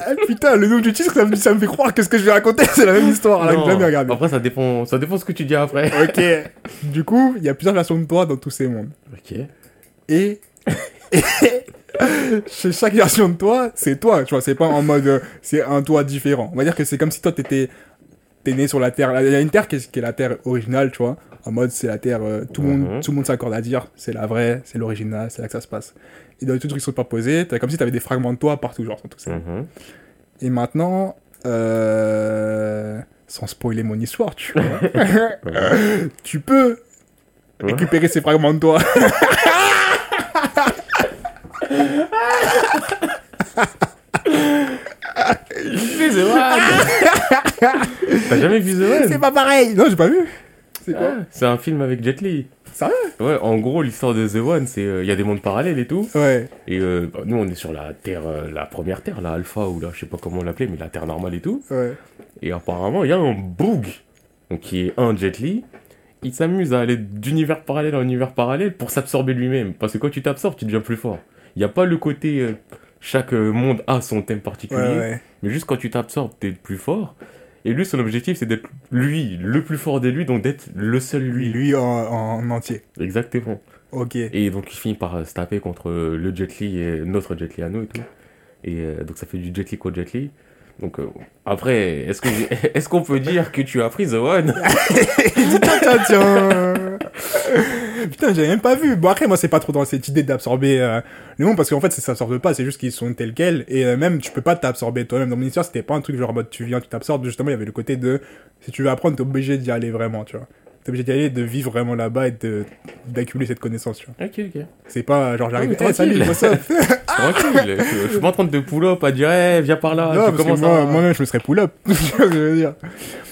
ah, putain, le nom du titre, ça me, ça me fait croire que ce que je vais raconter, c'est la même histoire. Que jamais regardé. Après, ça dépend, ça dépend ce que tu dis après. Ok. Du coup, il y a plusieurs versions de toi dans tous ces mondes. Ok. Et, et chez chaque version de toi, c'est toi, tu vois, c'est pas en mode, euh, c'est un toi différent. On va dire que c'est comme si toi, t'étais, t'es né sur la Terre. Il y a une Terre qui est, qui est la Terre originale, tu vois. En mode, c'est la Terre, euh, tout le monde, Mhm. tout le monde s'accorde à dire, c'est la vraie, c'est l'original, c'est là que ça se passe. Et dans les trucs qui sont proposés, t'as comme si t'avais des fragments de toi partout, genre, tout ça. Mhm. Et maintenant, euh, sans spoiler mon histoire, tu vois, tu peux récupérer ces fragments de toi. Vu The One T'as jamais vu The One C'est pas pareil. Non, j'ai pas vu. C'est quoi? Ah, C'est un film avec Jet Li. Sérieux? Ouais, en gros, l'histoire de The One, c'est il y a des mondes parallèles et tout. Ouais. Et euh, bah, nous, on est sur la Terre, euh, la première Terre, la Alpha ou là, je sais pas comment l'appeler, mais la Terre normale et tout. Ouais. Et apparemment, il y a un donc qui est un Jet Li. Il s'amuse à aller d'univers parallèle en univers parallèle pour s'absorber lui-même. Parce que quand tu t'absorbes, tu deviens plus fort. Il n'y a pas le côté. Chaque monde a son thème particulier. Ouais, ouais. Mais juste quand tu t'absorbes, t'es le plus fort. Et lui, son objectif, c'est d'être lui, le plus fort de lui, donc d'être le seul lui. Lui en, en entier. Exactement. Ok. Et donc il finit par se taper contre le Jet Li et notre Jet Li à nous et tout. Et euh, donc ça fait du Jet Li contre Jet Li. Donc euh, après, est-ce que j'ai- est-ce qu'on peut dire que tu as pris The One? Putain, j'avais même pas vu. Bon, après, moi, c'est pas trop dans cette idée d'absorber euh, le monde, parce qu'en fait, ça s'absorbe pas, c'est juste qu'ils sont tels quels. Et euh, même, tu peux pas t'absorber toi-même. Dans mon histoire, c'était pas un truc genre en mode tu viens, tu t'absorbes. Justement, il y avait le côté de si tu veux apprendre, t'es obligé d'y aller vraiment, tu vois. T'es obligé d'y aller, de vivre vraiment là-bas et de- d'accumuler cette connaissance, tu vois. Ok, ok. C'est pas genre j'arrive, Ah, Eh, salut, what's up? Tranquille. je, suis pas en train de pull-up à dire, eh, viens par là. non, tu parce que commences moi, à- moi-même, je me serais pull-up. Je veux dire.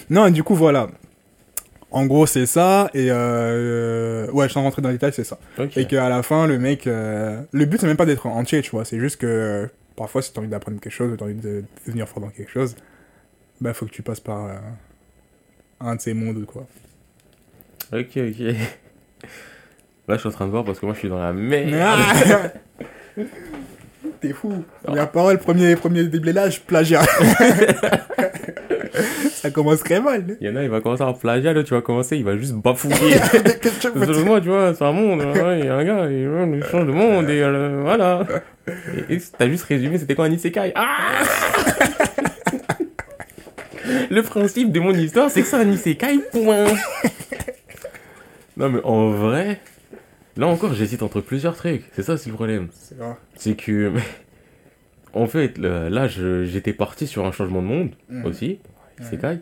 Non, et du coup, voilà. En gros, c'est ça. Et euh, ouais, sans rentrer dans les détails, c'est ça. Et qu'à la fin, le mec. euh, Le but, c'est même pas d'être entier, tu vois. C'est juste que euh, parfois, si t'as envie d'apprendre quelque chose, ou t'as envie de devenir fort dans quelque chose, bah, faut que tu passes par euh, un de ces mondes, quoi. Ok, ok. Là, je suis en train de voir parce que moi, je suis dans la merde. Ah T'es fou. Première parole, premier, premier déblélage, plagiat. ça commence très mal. Il y en a, il va commencer à plagiat, là, tu vas commencer, il va juste bafouiller. Que tu veux moi, tu vois, c'est un monde, ouais, il y a un gars, il, change de monde, et euh, voilà. Et, et t'as juste résumé, c'était quoi un isekai? Ah Le principe de mon histoire, c'est que c'est un isekai, point Non, mais en vrai, là encore, j'hésite entre plusieurs trucs, c'est ça, c'est le problème. C'est vrai. C'est que, en fait, là, j'étais parti sur un changement de monde Mhm. aussi, isekai,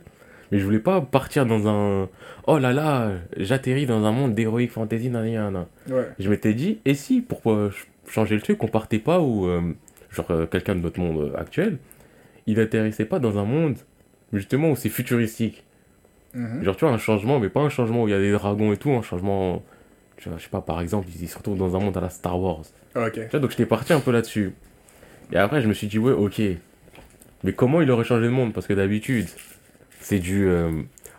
mais je voulais pas partir dans un... Oh là là, j'atterris dans un monde d'héroïque fantasy, nanana. Ouais. Je m'étais dit, et si, pour euh, ch- changer le truc, on partait pas où, euh, genre, euh, quelqu'un de notre monde euh, actuel, il atterrissait pas dans un monde, justement, où c'est futuristique. Mhm. Genre, tu vois, un changement, mais pas un changement où il y a des dragons et tout, un changement, tu vois, je sais pas, par exemple, il se retrouve dans un monde à la Star Wars. Ok. Tu vois, donc j'étais parti un peu là-dessus. Et après, je me suis dit, ouais, ok. Mais comment il aurait changé de monde? Parce que d'habitude, c'est du. euh,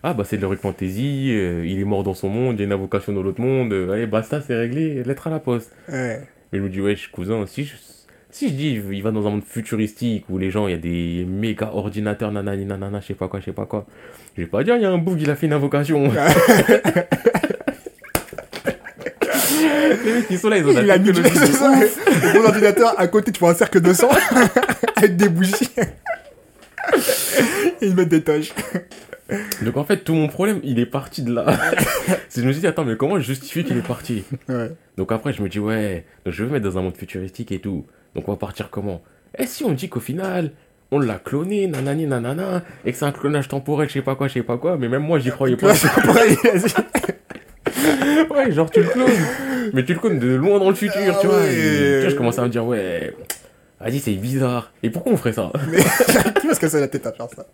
ah, bah, c'est de l'heroic fantasy, euh, il est mort dans son monde, il y a une invocation dans l'autre monde, euh, allez, basta, c'est réglé, lettre à la poste. Ouais. Mais je me dis, ouais, cousin, si je, si je dis, il va dans un monde futuristique où les gens, il y a des méga ordinateurs, nanani, nanana, je sais pas quoi, je sais pas quoi. Je vais pas dire, il y a un bug, il a fait une invocation. qui sont là, ils ont Il la ouf. Mon ordinateur, à côté, tu vois un cercle de sang avec des bougies. Et ils mettent des toches. Donc en fait, tout mon problème, il est parti de là. C'est je me suis dit, attends, mais comment je justifie qu'il est parti? Ouais. Donc après, je me dis, ouais, donc je vais me mettre dans un monde futuristique et tout. Donc on va partir comment? Et si on dit qu'au final, on l'a cloné, nanani, nanana, et que c'est un clonage temporel, je sais pas quoi, je sais pas quoi, mais même moi, j'y croyais pas. Ouais, genre tu le clones, mais tu le clones de loin dans le futur, Ah tu vois. ouais. et, tu vois, je commençais à me dire, ouais, vas-y, c'est bizarre. Et pourquoi on ferait ça? Mais qui va se casser la tête à faire ça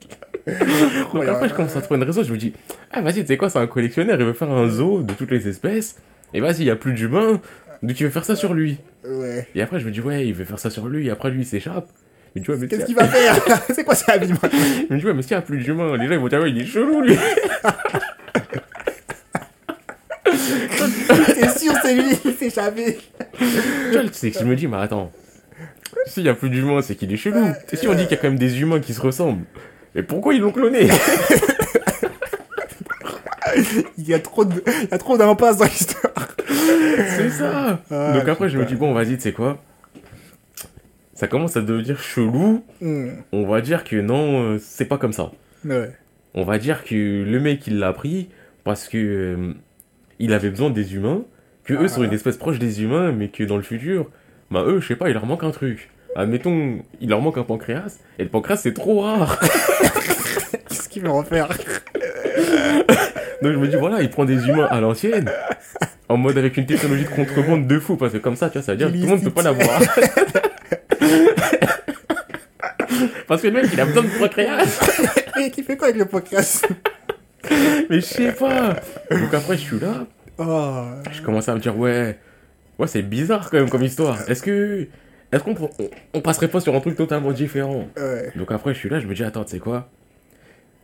Donc après, je commence à trouver une raison. Je me dis, ah vas-y, tu sais quoi, c'est un collectionneur, il veut faire un zoo de toutes les espèces. Et vas-y, il y a plus d'humains, donc il veut faire ça sur lui. Ouais. Et après, je me dis, ouais, il veut faire ça sur lui, et après, lui, il s'échappe. Me dis, ouais, mais Qu'est-ce qu'il va faire? C'est quoi sa vie, moi? Je me dis, ouais, mais s'il y a plus d'humains, les gens, ils vont dire, ouais, il est chelou, lui. C'est sûr, c'est lui, il s'est échappé. tu vois, c'est que je me dis, mais attends, s'il y a plus d'humains, c'est qu'il est chelou. Et si on dit qu'il y a quand même des humains qui se ressemblent, mais pourquoi ils l'ont cloné? Il y a trop de, il y a trop d'impasse dans l'histoire. C'est ça Ah, Donc après, je me dis, bon, vas-y, tu sais quoi? Ça commence à devenir chelou. Hmm. On va dire que non, euh, c'est pas comme ça. Ouais. On va dire que le mec, il l'a pris parce que euh, il avait besoin des humains, que eux Ah. sont une espèce proche des humains, mais que dans le futur, bah eux, je sais pas, il leur manque un truc. Admettons, il leur manque un pancréas, et le pancréas, c'est trop rare. Qu'est-ce qu'il veut refaire Donc je me dis, voilà, il prend des humains à l'ancienne, en mode avec une technologie de contrebande de fou, parce que comme ça, tu vois, ça veut dire que tout le monde peut pas l'avoir. parce que le mec, il a besoin de pancréas. Et qui fait quoi avec le podcast Mais je sais pas. Donc après, je suis là, Oh. je commence à me dire, ouais, ouais, c'est bizarre quand même comme histoire. Est-ce que. Est-ce qu'on on, on passerait pas sur un truc totalement différent? Ouais. Donc après, je suis là, je me dis, attends, tu sais quoi?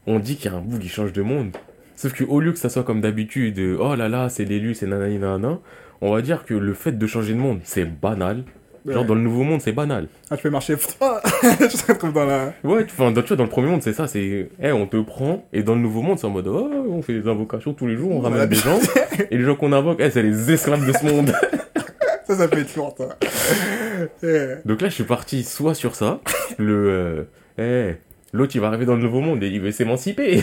On dit qu'il y a un bout qui change de monde. Sauf que au lieu que ça soit comme d'habitude, oh là là, c'est l'élu, c'est nanani nanana, on va dire que le fait de changer de monde, c'est banal. Genre dans le nouveau monde, c'est banal. Ah, je peux marcher. Je te retrouve dans la. Ouais, tu, enfin, dans, tu vois, dans le premier monde, c'est ça, c'est, eh, on te prend, et dans le nouveau monde, c'est en mode, oh, on fait des invocations tous les jours, on ramène des gens, et les gens qu'on invoque, eh, c'est les esclaves de ce monde. Ça, ça peut être fort, ça. Ouais. Donc là, je suis parti soit sur ça, le, euh, eh, l'autre, il va arriver dans le nouveau monde et il veut s'émanciper.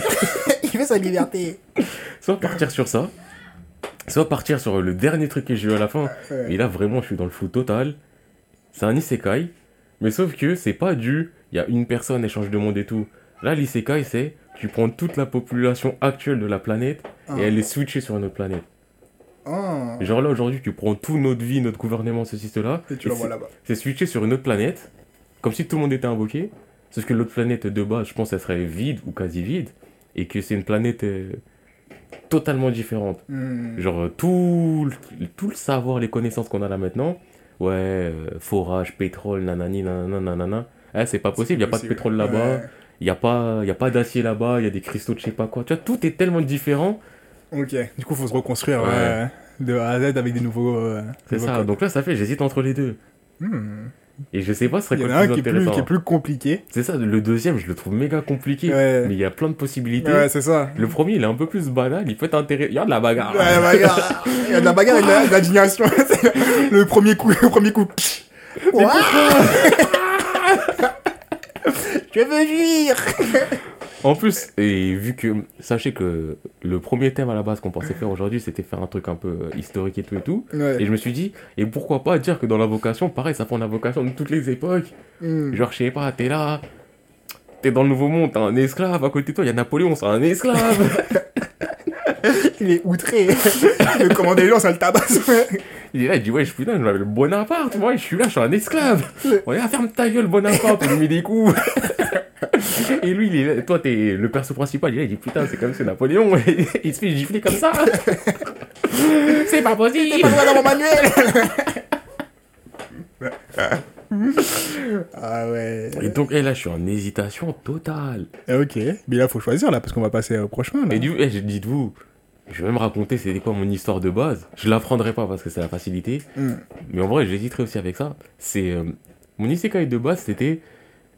Il fait sa liberté. soit partir sur ça, soit partir sur le dernier truc que j'ai eu à la fin. Ouais. Et là, vraiment, je suis dans le flou total. C'est un isekai, mais sauf que c'est pas du, il y a une personne, échange de monde et tout. Là, l'isekai, c'est, tu prends toute la population actuelle de la planète Ah. et elle est switchée sur une autre planète. Oh. Genre là, aujourd'hui, tu prends toute notre vie, notre gouvernement, ceci, cela, Et tu et l'envoies c'est- là-bas. c'est switché sur une autre planète, comme si tout le monde était invoqué, sauf que l'autre planète de base, je pense, elle serait vide ou quasi vide, et que c'est une planète euh, totalement différente. Hmm. Genre tout, le- tout le savoir, les connaissances qu'on a là maintenant, ouais, euh, forage, pétrole, nanani, nanana, nanana, eh, c'est pas possible, il y a pas de pétrole là-bas, il y a pas, y a pas d'acier là-bas, il y a des cristaux de je sais pas quoi, tu vois, tout est tellement différent, Ok. Du coup, faut se reconstruire Ouais. euh, de A à Z avec des nouveaux. euh, c'est ça, codes. donc là ça fait, j'hésite entre les deux. Hmm. Et je sais pas, ce serait Il y quoi a le plus qui est plus, intéressant. qui est plus compliqué. C'est ça, le deuxième, je le trouve méga compliqué. Ouais. Mais il y a plein de possibilités. Ouais, c'est ça. Le premier, il est un peu plus banal, il peut être intéressant. Il y a de la bagarre. Ouais, la bagarre. Il y a de la bagarre et de de l'indignation. le premier coup, le premier coup. Je veux fuir En plus, et vu que, sachez que le premier thème à la base qu'on pensait faire aujourd'hui, c'était faire un truc un peu euh, historique et tout et tout. Ouais. Et je me suis dit, et pourquoi pas dire que dans la vocation, pareil, ça prend la vocation de toutes les époques. Hmm. Genre, je sais pas, t'es là, t'es dans le nouveau monde, t'as un esclave, à côté de toi, il y a Napoléon, c'est un esclave. Il est outré. Le commandant des gens, ça le tabasse. il est là, il dit, ouais, je putain, je m'appelle Bonaparte, moi, je suis là, je suis un esclave. Ouais, ah, ferme ta gueule, Bonaparte, on lui met des coups. Et lui, il est toi, t'es le perso principal, il est là, il dit, putain, c'est comme c'est Napoléon, il se fait gifler comme ça. c'est pas possible. Pas loin dans mon manuel Ah ouais. Et donc, eh, là, je suis en hésitation totale. Ah, Ok, mais là faut choisir là parce qu'on va passer au prochain. Là. Et du coup, eh, dites-vous, je vais même raconter c'était quoi mon histoire de base. Je l'apprendrai pas parce que c'est la facilité. Hmm. Mais en vrai, j'hésiterai aussi avec ça. C'est euh, mon isekai de base, c'était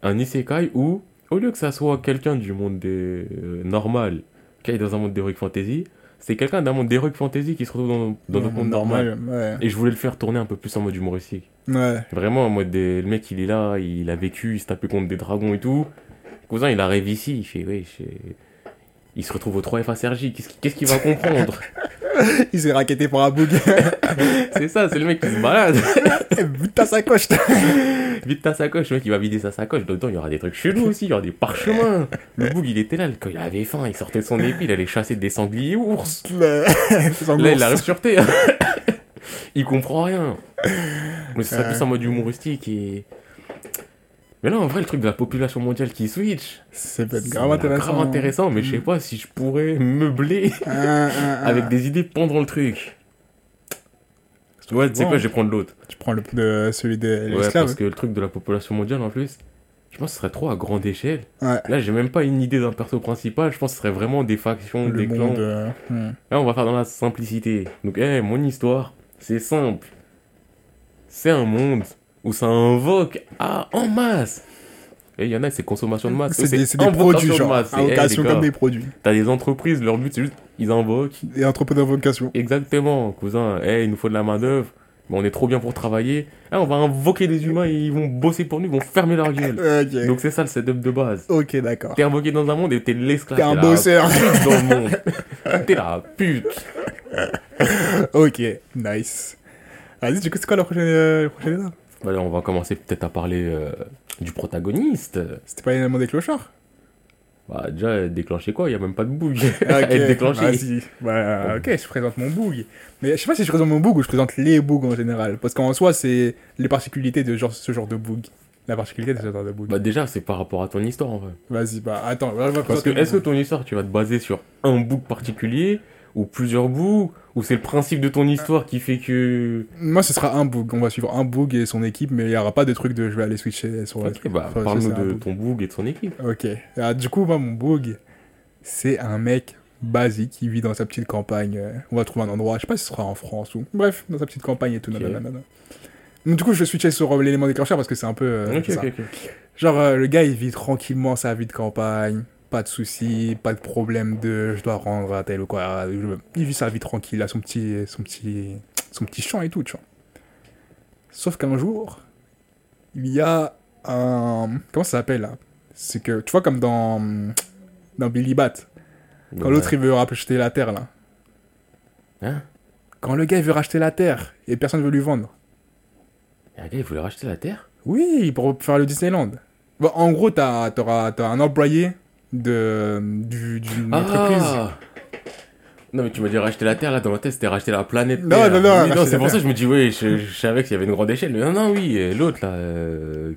un isekai où, au lieu que ça soit quelqu'un du monde des, euh, normal qui est dans un monde d'heroic fantasy, c'est quelqu'un d'un monde d'heroic fantasy qui se retrouve dans, dans notre monde normal. Ouais. Et je voulais le faire tourner un peu plus en mode humoristique. Ouais. Vraiment en mode des- le mec il est là, il a vécu, il se tapait contre des dragons et tout. Cousin il arrive ici, il fait je- il se retrouve au 3F à Sergi, qu'est-ce qu'il va comprendre? Il s'est raquetté pour un bug. C'est ça, c'est le mec qui se balade. Vite ta sacoche. Vite ta sacoche, le mec il va vider sa sacoche. Dedans il y aura des trucs chelous aussi, il y aura des parchemins. Le boug il était là, quand il avait faim, il sortait de son épée, il allait chasser des sangliers ours. Là il arrive sur terre. il comprend rien. Mais c'est ça Ouais. plus en mode humoristique et. Mais là en vrai le truc de la population mondiale qui switch. C'est peut-être grave intéressant. grave intéressant, mais je sais pas si je pourrais meubler Ah, ah, ah. avec des idées pendant le truc. Ouais, tu sais quoi, je vais prendre l'autre. Tu prends le, de, celui de Ouais, parce que le truc de la population mondiale en plus, je pense que ce serait trop à grande échelle. Ouais. Là, j'ai même pas une idée d'un perso principal, je pense que ce serait vraiment des factions, le des clans. euh. Là, on va faire dans la simplicité. Donc, eh, mon histoire, c'est simple. C'est un monde où ça invoque ah, en masse. Et il y en a, c'est consommation de masse. C'est des, des produits, de genre. masse. C'est, Invocation comme des produits. T'as des entreprises, leur but, c'est juste, ils invoquent. Et entrepôt d'invocation. Exactement, cousin. Eh, il nous faut de la main-d'œuvre. Mais on est trop bien pour travailler. Eh, on va invoquer des humains et ils vont bosser pour nous, ils vont fermer leur gueule. Donc c'est ça le setup de base. Ok, d'accord. T'es invoqué dans un monde et t'es l'esclave. T'es un bosseur. dans le monde. t'es la pute. Ok, nice. Vas-y, du coup, c'est quoi la prochaine, euh, la prochaine étape Voilà, on va commencer peut-être à parler euh, du protagoniste. C'était pas l'élément des clochards Bah déjà, déclencher quoi? Il y a même pas de bug. Ah, Ok, Être déclenché. vas-y. Bah, ok, je présente mon bug. Mais je sais pas si je présente mon bug ou je présente les bugs en général. Parce qu'en soi, c'est les particularités de genre, ce genre de bug. La particularité de ce genre de bug. Bah déjà, c'est par rapport à ton histoire en vrai. Vas-y, bah attends. là, je vais Parce que est-ce que ton histoire, tu vas te baser sur un book particulier ou plusieurs books ou c'est le principe de ton histoire qui fait que... bug. Moi, ce sera un bug. On va suivre un bug et son équipe, mais il y aura pas de truc de je vais aller switcher sur Ok, truc. bah Enfin, parle-nous de bug. ton book et de son équipe. Ok. Ah, du coup, moi, mon bug, c'est un mec basique qui vit dans sa petite campagne. euh, On va trouver un endroit, je sais pas si ce sera en France ou. Bref, dans sa petite campagne et tout. Ok. nanana, nanana. Donc, du coup, je vais switcher sur euh, l'élément déclencheur parce que c'est un peu. euh, ok, ça. ok, ok. Genre, euh, le gars, il vit tranquillement sa vie de campagne. Pas de soucis, pas de problème de je dois rendre à tel ou quoi. Il vit sa vie tranquille, il a son petit, son petit, son petit champ et tout, tu vois. Sauf qu'un jour, il y a un. Comment ça s'appelle là? C'est que, tu vois, comme dans, dans Billy Bat, quand Ouais. l'autre il veut racheter la terre là. Hein? Quand le gars il veut racheter la terre et personne veut lui vendre. Et un gars, il voulait racheter la terre? Oui, pour faire le Disneyland. Bon, en gros, t'as t'auras- t'as un employé de, du- d'une entreprise. Ah Non mais tu m'as dit racheter la Terre, là dans ma tête c'était racheter la planète Non, Terre. non, non, Oui, racheter c'est pour ça que je me dis, oui, je, je savais qu'il y avait une grande échelle. Mais non, non, oui, euh, l'autre là, euh,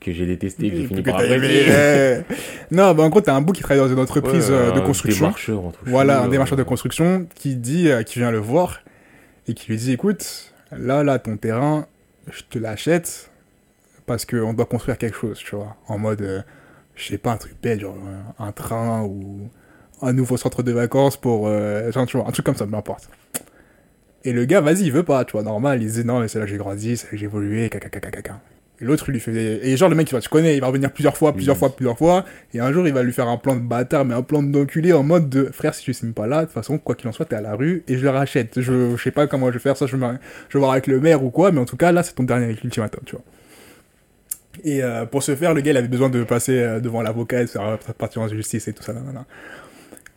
que j'ai détesté, que j'ai fini Que par apprécier. ouais. Non, bah en gros, t'as un bout qui travaille dans une entreprise Ouais, euh, de un construction. démarcheur, un truc Voilà, chelou, un démarcheur de euh, construction qui dit, euh, qui vient le voir et qui lui dit, écoute, là, là, ton terrain, je te l'achète parce qu'on doit construire quelque chose, tu vois. En mode, euh, je sais pas, un truc bête, genre un train ou un nouveau centre de vacances pour, euh, genre, tu vois, un truc comme ça, peu importe. Et le gars, vas-y, il veut pas, tu vois, normal. Il disait non, mais c'est là que j'ai grandi, c'est là que j'ai évolué, caca, caca, caca. Et l'autre, il lui fait. Et genre, le mec, tu vois, tu connais, il va revenir plusieurs fois, plusieurs Oui. fois, plusieurs fois. Et un jour, il va lui faire un plan de bâtard, mais un plan d'enculé en mode de frère, si tu signes pas là, de toute façon, quoi qu'il en soit, t'es à la rue et je le rachète. Je, je sais pas comment je vais faire ça, je vais, je vais voir avec le maire ou quoi, mais en tout cas, là, c'est ton dernier ultimatum, tu vois. Et euh, pour ce faire, le gars, il avait besoin de passer euh, devant l'avocat et de faire euh, partir en justice et tout ça. nanana.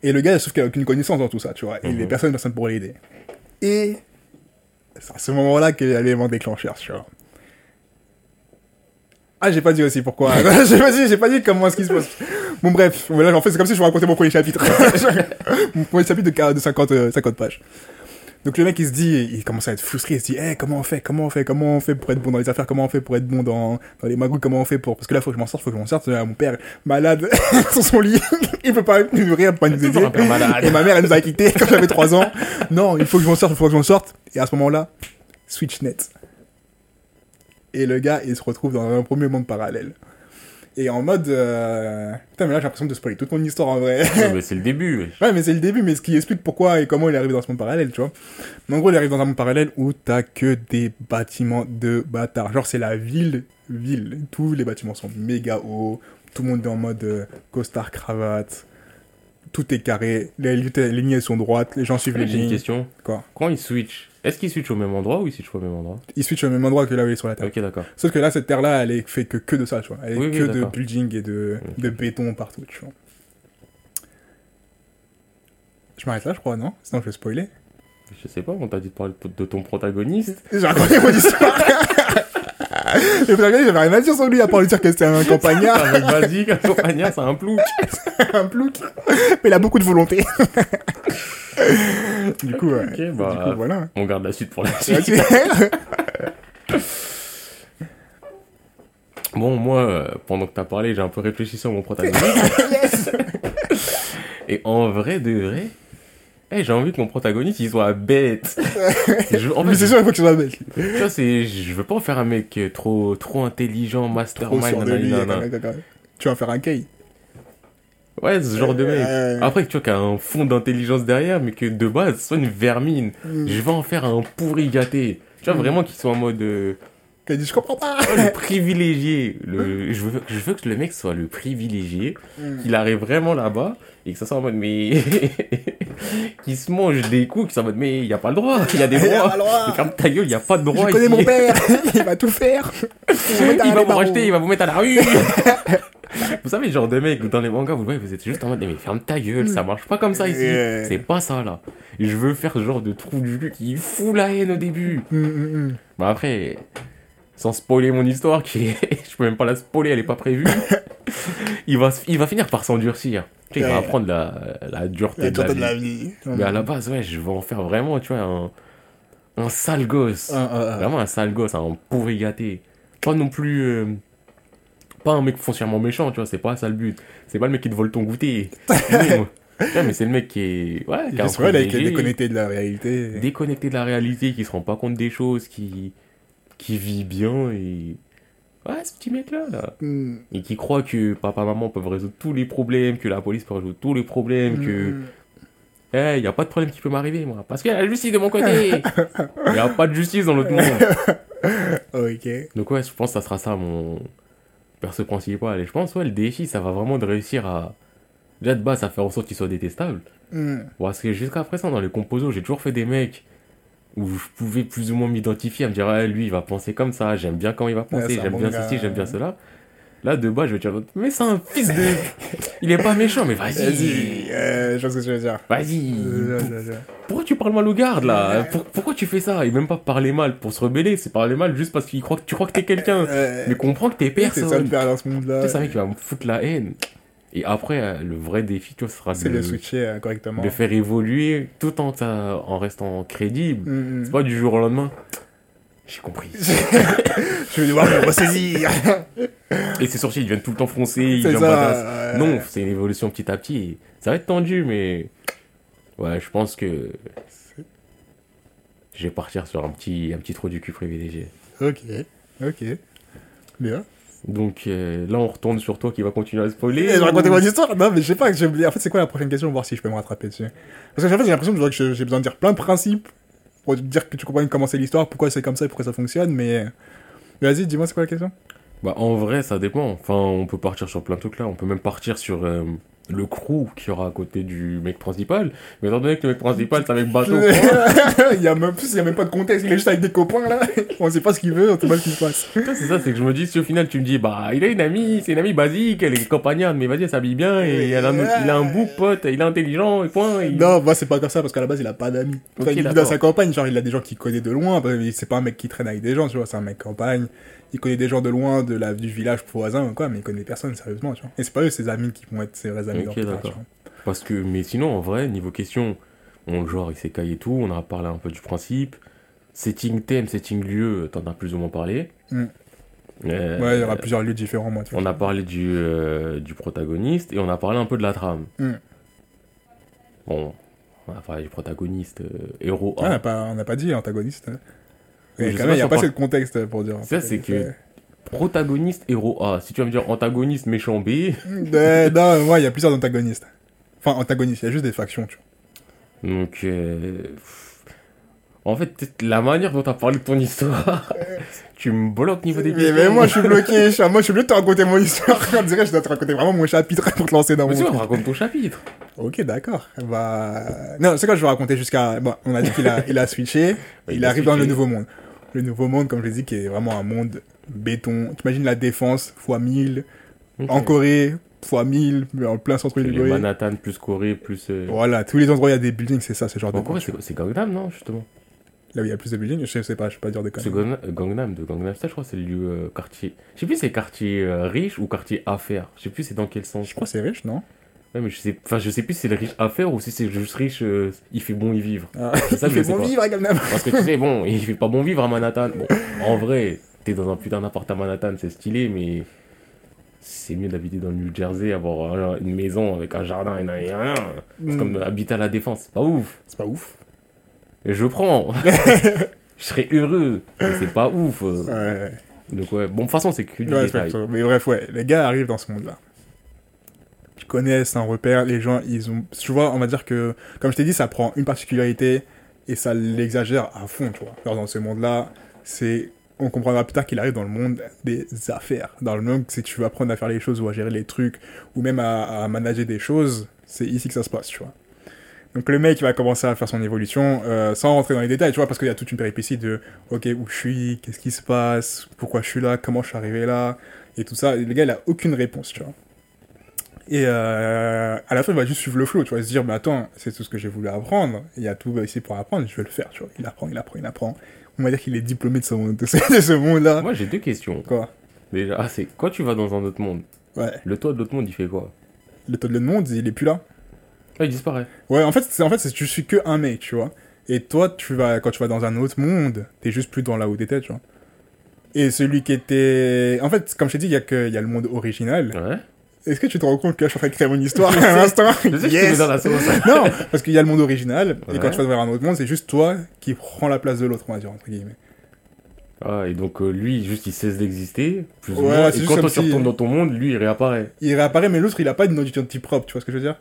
Et le gars, sauf qu'il a aucune connaissance dans tout ça, tu vois. Et Mhm. les personnes, personne pour l'aider. Et c'est à ce moment-là qu'il y a l'élément déclencheur, tu vois. Ah, j'ai pas dit aussi pourquoi. j'ai pas dit, j'ai pas dit comment est-ce qu'il se passe. Bon, bref, voilà, en fait, c'est comme si je vous racontais mon premier chapitre. mon premier chapitre de, quar- de 50, euh, 50 pages. Donc le mec, il se dit, il commence à être frustré, il se dit, Eh, comment on fait, comment on fait, comment on fait pour être bon dans les affaires, comment on fait pour être bon dans, dans les magouilles, comment on fait pour... Parce que là, faut que je m'en sorte, faut que je m'en sorte. Euh, Mon père, malade, sur son lit, il peut pas nous nourrir, pas nous aider. Et ma mère, elle nous a quittés quand j'avais 3 ans. Non, il faut que je m'en sorte, il faut que je m'en sorte. Et à ce moment-là, SwitchNet. Et le gars, il se retrouve dans un premier monde parallèle. Et en mode... euh, Putain, mais là, j'ai l'impression de spoiler toute mon histoire en vrai. Ouais, mais c'est le début, wesh. Ouais, mais c'est le début, mais ce qui explique pourquoi et comment il est arrivé dans ce monde parallèle, tu vois. Mais en gros, il arrive dans un monde parallèle où t'as que des bâtiments de bâtards. Genre, c'est la ville, ville. Tous les bâtiments sont méga hauts. Tout le monde est en mode euh, costard, cravate. Tout est carré. Les, les lignes elles sont droites. Les gens suivent les J'ai une lignes. question. Quoi? Quand ils switchent, est-ce qu'ils switchent au même endroit ou ils switchent au même endroit? Ils switchent au même endroit que là où il est sur la terre. Ok, d'accord. Sauf que là, cette terre-là, elle est fait que, que de ça, tu vois. Elle est Oui, oui, que de building et de, de béton partout, tu vois. Je m'arrête là, je crois, non? Sinon, je vais spoiler. Je sais pas, on t'a dit de parler de ton protagoniste. J'ai raconté mon histoire. Le protagoniste, j'avais rien à dire sur lui, à part lui dire que c'était un campagnard, Avec Basique, un compagnon, c'est un plouc. un plouc. Mais il a beaucoup de volonté. du coup, ouais. Bah, Du coup, voilà. on garde la suite pour la suite. Bon, moi, euh, pendant que t'as parlé, j'ai un peu réfléchi sur mon protagoniste. yes. Et en vrai de vrai, eh, j'ai envie que mon protagoniste il soit bête. je, en Mais c'est sûr, il faut que tu sois bête. tu vois, c'est, je veux pas en faire un mec trop, trop intelligent, mastermind. Tu vas en faire un key. Ouais, ce genre de mec. Euh, Après, tu vois, qu'il y a un fond d'intelligence derrière, mais que de base, ce soit une vermine. Mm. Je vais en faire un pourri gâté. Tu vois, Mm. vraiment qu'il soit en mode euh, Qu'elle dit, je comprends pas. le privilégié. Le, je, veux, je veux que le mec soit le privilégié, Mm. qu'il arrive vraiment là-bas, et que ça soit en mode, mais. qu'il se mange des coups, qu'il soit en mode, mais il n'y a pas le droit, il y a des droits. ferme ta gueule, il n'y a pas de droit. Je connais mon père. il va tout faire. Il va vous racheter, il va vous mettre à la rue. vous savez, le genre de mec, dans les mangas, vous le voyez, vous êtes juste en mode, mais ferme ta gueule, ça marche pas comme ça ici. C'est pas ça là. Je veux faire ce genre de trou du cul qui fout la haine au début. Mm, mm, mm. Bah après, sans spoiler mon histoire, qui est... je peux même pas la spoiler, elle est pas prévue. il, va, il va finir par s'endurcir. Tu sais, il va apprendre la, la dureté La de la vie. de la vie. Mais à la base, ouais, je vais en faire vraiment, tu vois, un, un sale gosse. Ah, ah, ah. Vraiment un sale gosse, un pourri gâté. Pas non plus. euh, pas un mec foncièrement méchant, tu vois, c'est pas ça le but. C'est pas le mec qui te vole ton goûter. Non. Ouais, mais c'est le mec qui est. Ouais, qui est les privilégié, déconnectés de la réalité. déconnecté de la réalité, qui se rend pas compte des choses, qui. Qui vit bien et. Ouais, ce petit mec-là, là. Mm, Et qui croit que papa, maman peuvent résoudre tous les problèmes, que la police peut résoudre tous les problèmes, que. mm. Eh, y a pas de problème qui peut m'arriver, moi. Parce qu'il y a la justice de mon côté. y a pas de justice dans l'autre monde. Ok. Donc ouais, je pense que ça sera ça mon perso principal. Et je pense, ouais, le défi, ça va vraiment de réussir à... Déjà de base, à faire en sorte qu'il soit détestable. Mm. Parce que jusqu'à présent, dans les composos, j'ai toujours fait des mecs où je pouvais plus ou moins m'identifier, à me dire, ah, lui, il va penser comme ça, j'aime bien quand il va penser, j'aime bien ceci, j'aime bien cela. Là, de base, je vais dire, mais c'est un fils de... il est pas méchant, mais vas-y, Vas-y, euh, je vois ce que tu veux dire. vas-y. Pourquoi tu parles mal au garde, là? Pour- Pourquoi tu fais ça? Et même pas parler mal pour se rebeller, c'est parler mal juste parce qu'il croit que tu crois que t'es quelqu'un. Mais comprends que t'es C'est ça le personne. père dans ce Tu monde-là. sais, c'est un mec qui va me foutre la haine. Et après, euh, le vrai défi, tu vois, ce sera C'est de, de switcher euh, correctement. de faire évoluer tout en, en restant crédible. Mm, mm. C'est pas du jour au lendemain. J'ai compris. Je vais devoir me ressaisir. Et ses sourcils, ils deviennent tout le temps foncés, ils C'est badass. Non, c'est une évolution petit à petit. Ça va être tendu, mais. Ouais, je pense que. Je vais partir sur un petit, un petit trou du cul privilégié. Ok. Ok. Bien. Donc euh, là, on retourne sur toi qui va continuer à spoiler. Et racontais mon histoire. Non, mais je sais pas. En fait, c'est quoi la prochaine question? Voir si je peux me rattraper dessus. Parce que en fait, j'ai l'impression que j'ai besoin de dire plein de principes pour dire que tu comprennes comment c'est l'histoire, pourquoi c'est comme ça et pourquoi ça fonctionne, mais. mais Vas-y, dis-moi, c'est quoi la question? Bah, en vrai, ça dépend. Enfin, on peut partir sur plein de trucs là. On peut même partir sur euh, le crew qu'il y aura à côté du mec principal. Mais étant donné que le mec principal, c'est un mec bateau. il y a même plus, il y a même pas de contexte, il est juste avec des copains là. On sait pas ce qu'il veut, on sait pas ce qui se passe. C'est ça, c'est que je me dis, si au final tu me dis, bah, il a une amie, c'est une amie basique, elle est compagnonne, mais vas-y, elle s'habille bien, et elle a un- il a un bouc, pote, il est intelligent, et point. Non, moi c'est pas comme ça parce qu'à la base il a pas d'amis. Il vit dans sa campagne, genre il a des gens qu'il connaît de loin, que c'est pas un mec qui traîne avec des gens, tu vois, c'est un mec campagne. Il connaît des gens de loin, de la, du village voisin, quoi, mais il connaît personne, sérieusement, tu vois. Et c'est pas eux ses amis qui vont être ses vrais amis Ok, d'accord. Parce que, mais sinon, en vrai, niveau question, on genre Isekai et tout, on a parlé un peu du principe. Setting thème, setting lieu, t'en as plus ou moins parlé. Mm. Euh, Ouais, il y aura plusieurs lieux différents, moi, tu vois. On a parlé du, euh, du protagoniste et on a parlé un peu de la trame. Mm. Bon, on a parlé du protagoniste, euh, héros Ah, on n'a pas, on n'a pas dit antagoniste. Oui, quand même, pas il n'y a si pas on assez de contexte pour dire. Ça, c'est que- Protagoniste, héros A. Si tu vas me dire antagoniste, méchant B, Euh, non, ouais, il y a plusieurs antagonistes. Enfin, antagonistes, il y a juste des factions, tu vois. donc. euh, En fait, la manière dont t'as parlé de ton histoire, tu me bloques niveau des Mais, mais moi, je suis bloqué. je suis- moi, je suis obligé de te raconter mon histoire. On dirait que je dois te raconter vraiment mon chapitre pour te lancer dans Mais mon tu truc. raconte ton chapitre. Ok, d'accord. Bah, non, c'est quoi je vais raconter jusqu'à. Bon, on a dit qu'il a, il a switché. Il, il a arrive dans le nouveau monde. Le nouveau monde, comme je l'ai dit, qui est vraiment un monde béton. T'imagines la défense fois 1000 Ok. en Corée fois 1000 mais en plein centre C'est de Corée. Manhattan plus Corée plus. euh, Voilà, tous les endroits où il y a des buildings, c'est ça, ce genre En de Corée, truc. c'est c'est Gangnam, non, justement? Là où il y a plus de buildings, je sais pas, je vais pas dire C'est conneries. Gangnam, euh, Gangnam, de Gangnam Style, je crois, c'est le lieu euh, quartier. Je sais plus c'est quartier euh, riche ou quartier affaires. Je sais plus c'est dans quel sens. Je crois que c'est riche, non? Ouais, mais je sais, enfin, je sais plus si c'est le riche affaires ou si c'est juste riche, euh, il fait bon y vivre. Ah, ça Il fait bon pas. vivre à Gangnam. Parce que tu sais, bon, il fait pas bon vivre à Manhattan. Bon, en vrai, t'es dans un putain d'appart à Manhattan, c'est stylé, mais c'est mieux d'habiter dans le New Jersey, avoir euh, une maison avec un jardin et rien. C'est Hmm. comme habiter à la défense, c'est pas ouf. C'est pas ouf. Et je prends. je serais heureux, mais c'est pas ouf. Ouais. Donc ouais, bon, de toute façon, c'est que du Ouais, détail. mais bref, ouais, les gars arrivent dans ce monde-là. Ils connaissent un repère, les gens, ils ont. Tu vois, on va dire que, comme je t'ai dit, ça prend une particularité et ça l'exagère à fond, tu vois. Alors, dans ce monde-là, c'est. On comprendra plus tard qu'il arrive dans le monde des affaires. Dans le monde, si tu veux apprendre à faire les choses ou à gérer les trucs, ou même à, manager des choses, c'est ici que ça se passe, tu vois. Donc le mec il va commencer à faire son évolution euh, sans rentrer dans les détails, tu vois, parce qu'il y a toute une péripétie de ok où je suis, qu'est-ce qui se passe, pourquoi je suis là, comment je suis arrivé là, et tout ça. Le gars il a aucune réponse, tu vois. Et euh, à la fin il va juste suivre le flow, tu vois, se dire mais attends c'est tout ce que j'ai voulu apprendre, il y a tout ici pour apprendre, je vais le faire, tu vois. Il apprend, il apprend, il apprend. On va dire qu'il est diplômé de ce monde, de ce, de ce monde-là. Moi, j'ai deux questions. Quoi? Déjà, ah, c'est quand tu vas dans un autre monde, Ouais. le toit de l'autre monde, il fait quoi? Le taux de monde il est plus là. Ah, il disparaît. Ouais, en fait, c'est en fait, c'est- tu suis que un mec, tu vois. Et toi, tu vas, quand tu vas dans un autre monde, t'es juste plus dans là où t'étais, tu vois. Et celui qui était. En fait, comme je t'ai dit, il y, a que- il y a le monde original. Ouais. Est-ce que tu te rends compte que là, je suis en train de créer mon histoire à l'instant Je sais que tu mets Yes dans la sauce. Non, parce qu'il y a le monde original, et quand tu vas vers un autre monde, c'est juste toi qui prends la place de l'autre, on va dire, entre guillemets. Ah, et donc euh, lui, juste il cesse d'exister, plus ou Ouais, moins. c'est Et quand toi tu retournes dans ton monde, lui il réapparaît. Il réapparaît, mais l'autre, il a pas une identité propre, tu vois ce que je veux dire?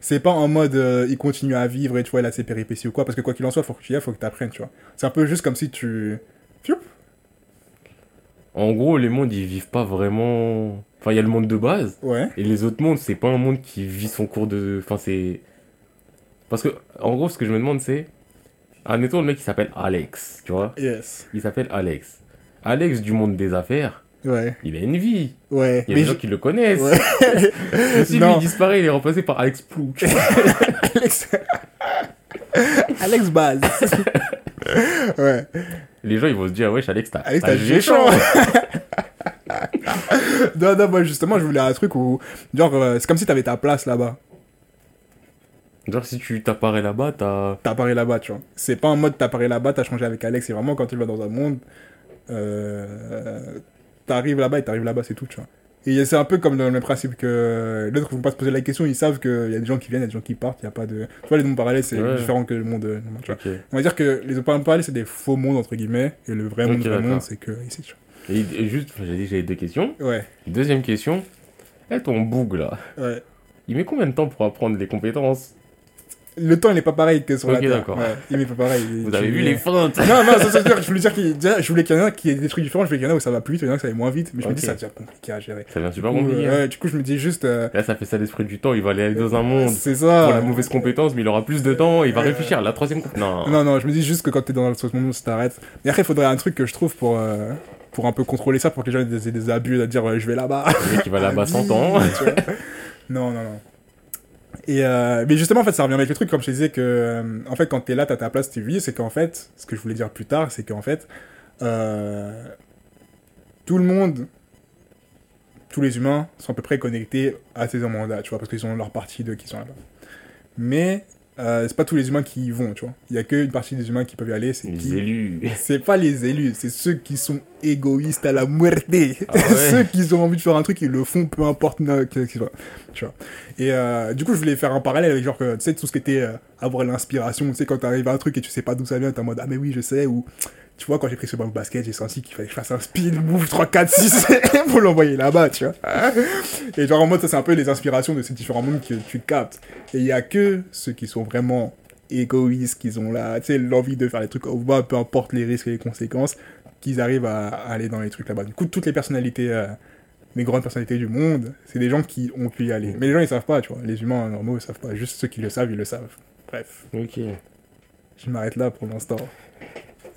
C'est pas en mode euh, il continue à vivre et tu vois, il a ses péripéties ou quoi, parce que quoi qu'il en soit, faut que tu y ailles, faut que t'apprennes, tu vois. C'est un peu juste comme si tu. Fioup En gros, les mondes ils vivent pas vraiment. Enfin, il y a le monde de base, Ouais. et les autres mondes, c'est pas un monde qui vit son cours de. Enfin, c'est. Parce que, en gros, ce que je me demande, c'est. Admettons le mec qui s'appelle Alex, tu vois Yes. Il s'appelle Alex. Alex du monde des affaires, Ouais. il a une vie. Ouais. Il y a Mais des gens je- qui le connaissent. Ouais. Si lui il disparaît, il est remplacé par Alex Plouc. Alex. Alex Baz. ouais. Les gens ils vont se dire, wesh, Alex, t'as Alex, t'as. Non, non, moi justement, je voulais un truc où. Genre, euh, c'est comme si t'avais ta place là-bas. Genre, si tu t'apparais là-bas, t'as. T'apparais là-bas, tu vois. C'est pas en mode t'apparais là-bas, t'as changé avec Alex. C'est vraiment quand tu vas dans un monde. Euh, t'arrives là-bas et t'arrives là-bas, c'est tout, tu vois. Et c'est un peu comme dans le même principe que l'autre, ils vont pas se poser la question, ils savent qu'il y a des gens qui viennent, il y a des gens qui partent, il y a pas de. Tu vois, les mondes parallèles, c'est Ouais. différent que le monde. euh, tu vois. On va dire que les mondes parallèles, c'est des faux mondes, entre guillemets, et le vrai monde, c'est que ici, tu Et, et juste, j'ai dit que j'avais deux questions. Ouais, Deuxième question. Eh, ton boug là, ouais. il met combien de temps pour apprendre les compétences? Le temps, il est pas pareil que sur la Ok, Terre. Ouais, il est pas pareil. Vous Tu- avez vu les feintes? Non, non, ça, c'est sûr. Je voulais dire qu'il je voulais qu'il y en ait qui ait des trucs différents. Je voulais qu'il y en ait où ça va plus vite, il y en a où ça va moins vite. Mais je me dis, ça devient compliqué à gérer. Ça devient super compliqué. hein. ouais, du coup, je me dis juste. euh, Là, ça fait ça l'esprit du temps. Il va aller dans un monde c'est pour la ça. mauvaise compétence, mais il aura plus de temps. Il va réfléchir. La troisième compétence. Non. Non, non, je me dis juste que quand t'es dans ce moment, ça t'arrête. Mais après, il faudrait un truc que je trouve pour, euh, pour un peu contrôler ça, pour que les gens aient des, des abus, à dire je vais là-bas. Il va là-bas 100 ans. Non, non, non. Et euh, mais justement, en fait, ça revient avec le truc, comme je te disais, que euh, en fait, quand t'es là, t'as ta place, tu vis, c'est qu'en fait, ce que je voulais dire plus tard, c'est qu'en fait, euh, tout le monde, tous les humains sont à peu près connectés à ces mandats, tu vois, parce qu'ils ont leur partie de qui sont là-bas. Mais euh, c'est pas tous les humains qui y vont, tu vois. Il y a qu'une partie des humains qui peuvent y aller, c'est Les qui élus. c'est pas les élus, c'est ceux qui sont égoïstes à la muerte. Ah ouais. ceux qui ont envie de faire un truc, ils le font, peu importe euh, que-. Tu vois. Et euh, du coup, je voulais faire un parallèle avec genre, que, tu sais, tout ce qui était euh, avoir l'inspiration. Tu sais, quand t'arrives à un truc et tu sais pas d'où ça vient, t'es en mode, ah, mais oui, je sais. Ou, tu vois, quand j'ai pris ce ballon de basket, j'ai senti qu'il fallait que je fasse un speed move 3, 4, 6 pour l'envoyer là-bas, tu vois. Et genre, en mode, ça, c'est un peu les inspirations de ces différents mondes que tu captes. Et il y a que ceux qui sont vraiment égoïstes, qui ont là, tu sais, l'envie de faire les trucs au bas, peu importe les risques et les conséquences, qu'ils arrivent à, à aller dans les trucs là-bas. Du coup, toutes les personnalités, euh, les grandes personnalités du monde, c'est des gens qui ont pu y aller. Mais les gens, ils savent pas, tu vois. Les humains normaux, ils savent pas. Juste ceux qui le savent, ils le savent. Bref, Ok. je m'arrête là pour l'instant.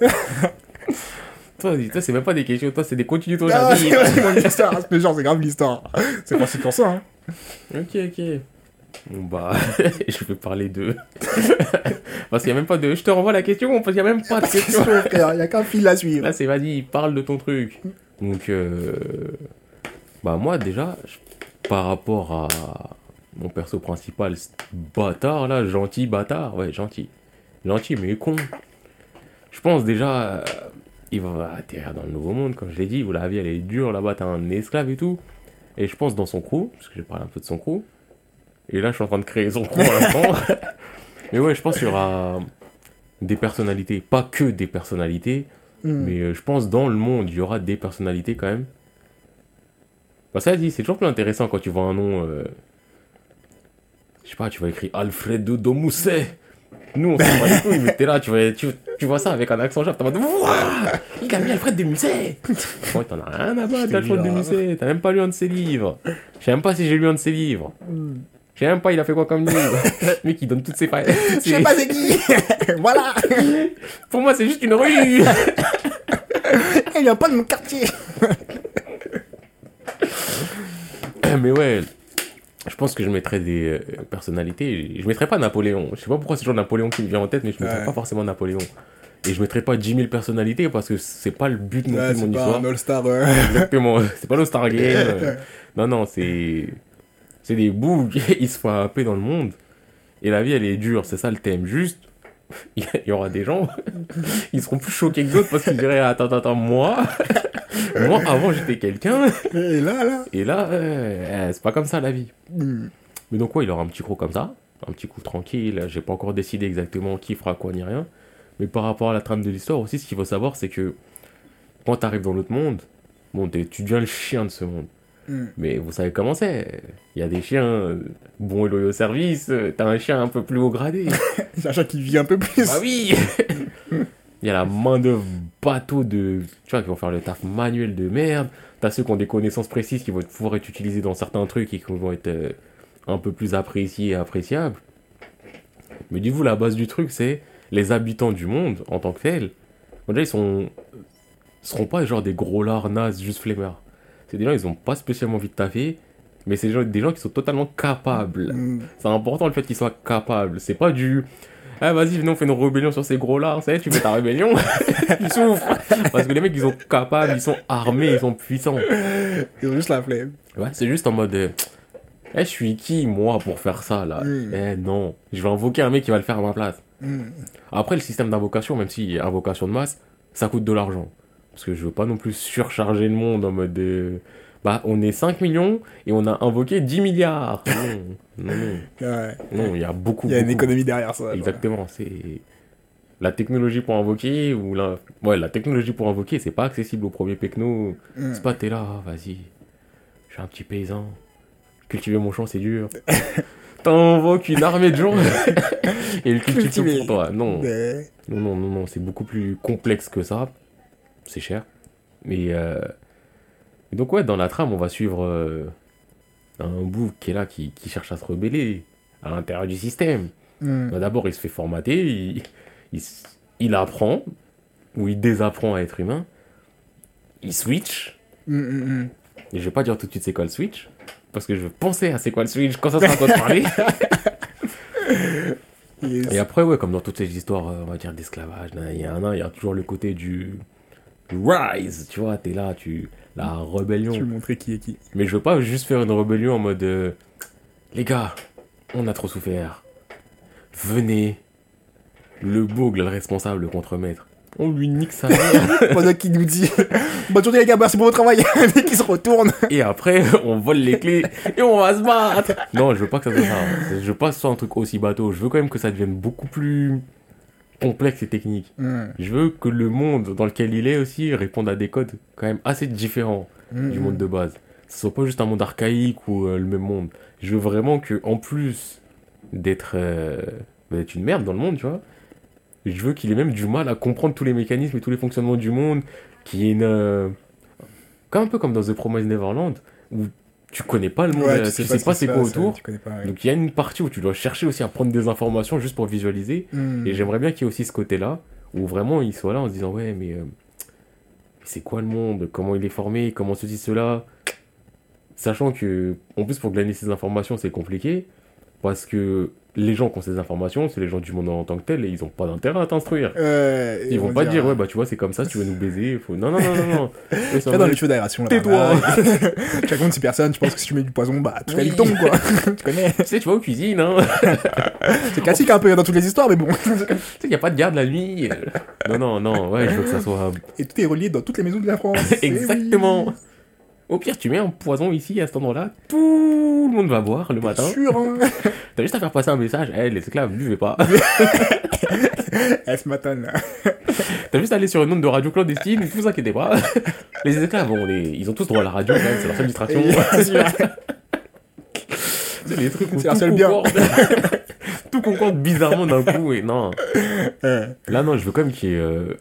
Toi, toi c'est même pas des questions. Toi, c'est des continues ton Ah, c'est c'est genre, c'est grave l'histoire. C'est pas si pour ça, hein. Ok, ok. Bon, bah, je vais parler de. parce qu'il y a même pas de. Je te renvoie la question, parce qu'il y a même pas de question. frère, y a qu'un fil à suivre. Là, c'est vas-y, parle de ton truc. Donc, euh, bah, moi, déjà, par rapport à mon perso principal, bâtard, là, gentil bâtard, ouais, gentil. Gentil, mais con. Je pense déjà, euh, il va atterrir dans le nouveau monde, comme je l'ai dit, où la vie, elle est dure, là-bas, t'as un esclave et tout. Et je pense dans son crew, parce que j'ai parlé un peu de son crew. Et là, je suis en train de créer son crew à l'instant. mais ouais, je pense qu'il y aura des personnalités, pas que des personnalités, Hmm. mais euh, je pense dans le monde, il y aura des personnalités quand même. Bah ça dit, c'est toujours plus intéressant quand tu vois un nom. euh, Je sais pas, tu vas écrire Alfredo Domusset. Nous, on sait pas du tout, mais t'es là, tu vois, tu, tu vois ça avec un accent japonais, t'es en mode Wouah Il a mis Alfred de Musset Ouais, t'en as rien à battre d'Alfred de bizarre. Musset, t'as même pas lu un de ses livres. Je sais même pas si j'ai lu un de ses livres. Je sais même pas, il a fait quoi comme livre. Le mec, il donne toutes ses failles. Je sais pas c'est qui Voilà Pour moi, c'est juste une rue Il vient pas de mon quartier Mais ouais, je pense que je mettrais des euh, personnalités. Je mettrais pas Napoléon. Je sais pas pourquoi c'est toujours Napoléon qui me vient en tête, mais je mettrais Ouais. pas forcément Napoléon. Et je mettrais pas 10 000 personnalités parce que c'est pas le but non Ouais, plus de c'est mon pas histoire. un All-Star. euh. Exactement. C'est pas le Star Game. Non, non, c'est. C'est des bouts, ils se font happer dans le monde. Et la vie, elle est dure, c'est ça le thème. Juste, il y aura des gens, ils seront plus choqués que d'autres parce qu'ils diraient Attends, attends, moi, moi avant j'étais quelqu'un, Et là, là. et là, euh, euh, c'est pas comme ça la vie. hmm. Mais donc, ouais, il aura un petit crew comme ça, un petit coup tranquille. J'ai pas encore décidé exactement qui fera quoi ni rien. Mais par rapport à la trame de l'histoire aussi, ce qu'il faut savoir, c'est que quand t'arrives dans l'autre monde, bon, tu deviens le chien de ce monde. Hmm. Mais vous savez comment c'est. Il y a des chiens euh, bons et loyaux au service. euh, T'as un chien un peu plus haut gradé. C'est un chat qui vit un peu plus. bah oui Il y a la main d'œuvre bateau de. Tu vois, qui vont faire le taf manuel de merde. T'as ceux qui ont des connaissances précises qui vont pouvoir être utilisées dans certains trucs et qui vont être euh, un peu plus appréciés et appréciables. Mais du coup, la base du truc, c'est les habitants du monde en tant que tels. Bon, déjà, ils sont. seront pas genre des gros lards nazes juste flemmards. C'est des gens, ils ont pas spécialement envie de taffer. Mais c'est des gens- des gens qui sont totalement capables. Hmm. C'est important le fait qu'ils soient capables. C'est pas du. Ah, vas-y, venez, on fait une rébellion sur ces gros là. Ça y est, tu fais ta rébellion. tu souffres. Parce que les mecs, ils sont capables, ils sont armés, ils sont puissants. Ils ont juste la flemme. Ouais, c'est juste en mode. euh, Eh, je suis qui, moi, pour faire ça, là? Mm. Eh, non. Je vais invoquer un mec qui va le faire à ma place. Hmm. Après, le système d'invocation, même si invocation de masse, ça coûte de l'argent. Parce que je veux pas non plus surcharger le monde en mode. euh, Bah, on est 5 millions et on a invoqué 10 milliards. Non, non, non. Ouais. Non, il y a beaucoup. Il y a une économie derrière ça. Exactement, c'est la technologie pour invoquer ou la ouais, la technologie pour invoquer, c'est pas accessible au premier pecno. Hmm. C'est pas t'es là, vas-y. Je suis un petit paysan. Cultiver mon champ, c'est dur. T'invoques une armée de gens et tout Cultiver. pour toi. Non. Non, non, non, non, c'est beaucoup plus complexe que ça. C'est cher. Mais. euh, et donc, ouais, dans la trame, on va suivre euh, un bout qui est là, qui, qui cherche à se rebeller à l'intérieur du système. Hmm. Bah, D'abord, il se fait formater, il, il, s- il apprend, ou il désapprend à être humain. Il switch. Hmm, hmm. Et je vais pas dire tout de suite c'est quoi le switch. Parce que je veux penser à c'est quoi le switch quand ça sera de parler. Yes. Et après, ouais, comme dans toutes ces histoires, euh, on va dire, d'esclavage, il y a un, il y a toujours le côté du rise, tu vois, t'es là, tu, la rébellion. Tu veux montrer qui est qui. Mais je veux pas juste faire une rébellion en mode, euh, les gars, on a trop souffert. Venez. Le bourg, le responsable, le contremaître. On lui nique sa mère. Pendant qu'il nous dit Bonne journée les gars, merci pour votre travail. Et qui se retourne. et après, on vole les clés et on va se battre. Non, je veux pas que ça soit ça. Je veux pas que ce soit un truc aussi bateau. Je veux quand même que ça devienne beaucoup plus complexe et technique. Hmm. Je veux que le monde dans lequel il est aussi réponde à des codes quand même assez différents Hmm, du monde de base. Ce soit pas juste un monde archaïque ou euh, le même monde. Je veux vraiment que, en plus d'être euh, d'être une merde dans le monde, tu vois, je veux qu'il ait même du mal à comprendre tous les mécanismes et tous les fonctionnements du monde, qu'il y ait une... euh, comme un peu comme dans The Promised Neverland, où tu connais pas le monde, Ouais, euh, tu sais, ce pas c'est quoi autour. Pas. ouais. Donc il y a une partie où tu dois chercher aussi à prendre des informations juste pour visualiser. Hmm. Et j'aimerais bien qu'il y ait aussi ce côté-là, où vraiment il soit là en se disant Ouais, mais, euh, mais c'est quoi le monde? Comment il est formé? Comment ceci, cela? Sachant que, en plus, pour glaner ces informations, c'est compliqué, parce que les gens qui ont ces informations, c'est les gens du monde en tant que tel, et ils ont pas d'intérêt à t'instruire. Euh, Ils on vont pas dire, ouais, bah tu vois, c'est comme ça, si tu veux nous baiser, faut. Non, non, non, non, non. Fais va dans les cheveux d'aération. là, Tais-toi. voilà. Chaque monde, si personne, je pense que si tu mets du poison, bah, tout Oui. il tombe, quoi. tu connais. Tu sais, tu vas aux cuisines, hein. C'est classique un peu dans toutes les histoires, mais bon. tu sais, il y a pas de garde la nuit. Non, non, non, ouais, je veux que ça soit Et tout est relié dans toutes les maisons de la France. Eh oui. Au pire, tu mets un poison ici, à cet endroit-là, tout le monde va boire le matin. Sûr, hein. T'as juste à faire passer un message, Eh, les esclaves, buvez pas. Eh, ce matin, là. T'as juste à aller sur une onde de radio clandestine, ne vous inquiétez pas. Les esclaves, bon, ils ont tous droit à la radio, quand même, c'est leur seule distraction. C'est sûr. C'est les trucs où C'est leur tout seul bien. concorde. tout concorde bizarrement d'un coup, et non. Euh, Là, non, je veux quand même qu'il y ait... euh,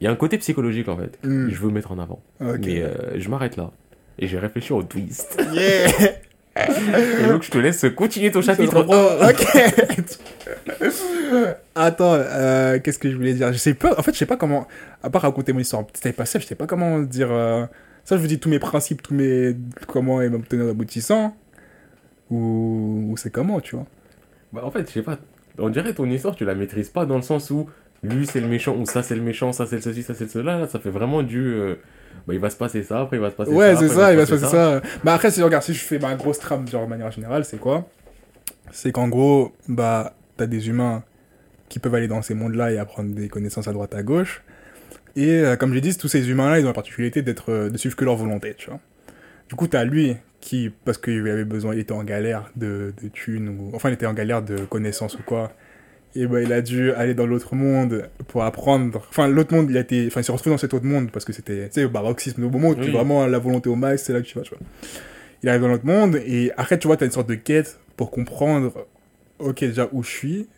Il y a un côté psychologique, en fait, Hmm. je veux mettre en avant. ok. Mais euh, je m'arrête là. Et j'ai réfléchi au twist. Yeah. Et donc, je te laisse continuer ton chapitre Oh, 1. ok. Attends, euh, qu'est-ce que je voulais dire? Je sais pas. En fait, je sais pas comment. À part raconter mon histoire, c'était pas ça. Je sais pas comment dire. euh, Ça, je vous dis tous mes principes, tous mes comment et m'obtenir aboutissant. Ou, ou c'est comment, tu vois? Bah, en fait, je sais pas. On dirait ton histoire, tu la maîtrises pas dans le sens où lui c'est le méchant, ou ça c'est le méchant, ça c'est le ceci, ça c'est le cela. Là, ça fait vraiment du. euh, Bah, il va se passer ça, après il va se passer Ouais, ça. c'est après, ça. Il va se passer ça. Bah après, si je regarde, si je fais ma grosse trame, genre de manière générale, c'est quoi? C'est qu'en gros, bah, t'as des humains qui peuvent aller dans ces mondes-là et apprendre des connaissances à droite à gauche. Et euh, comme j'ai dit, tous ces humains-là, ils ont la particularité d'être, euh, de suivre que leur volonté, tu vois. Du coup, t'as lui qui, parce qu'il avait besoin, il était en galère de, de thunes, ou enfin, il était en galère de connaissances ou quoi. Et bah, il a dû aller dans l'autre monde pour apprendre. Enfin, l'autre monde, il a été, enfin, il s'est retrouvé dans cet autre monde parce que c'était, tu sais, au baroxisme, au moment où tu Oui. vraiment la volonté au max, c'est là que tu vas, tu vois. Il arrive dans l'autre monde et après, tu vois, t'as une sorte de quête pour comprendre, ok, déjà où je suis,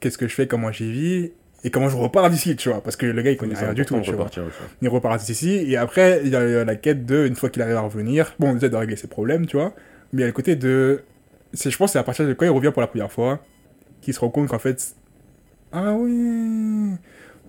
qu'est-ce que je fais, comment j'y vis et comment je repars d'ici, tu vois, parce que le gars il connaît rien du tout, tu vois. Il repart d'ici et après il y a la quête de une fois qu'il arrive à revenir, bon déjà de régler ses problèmes, tu vois, mais il y a le côté de, c'est je pense que c'est à partir de quand il revient pour la première fois qu'il se rend compte qu'en fait, ah oui,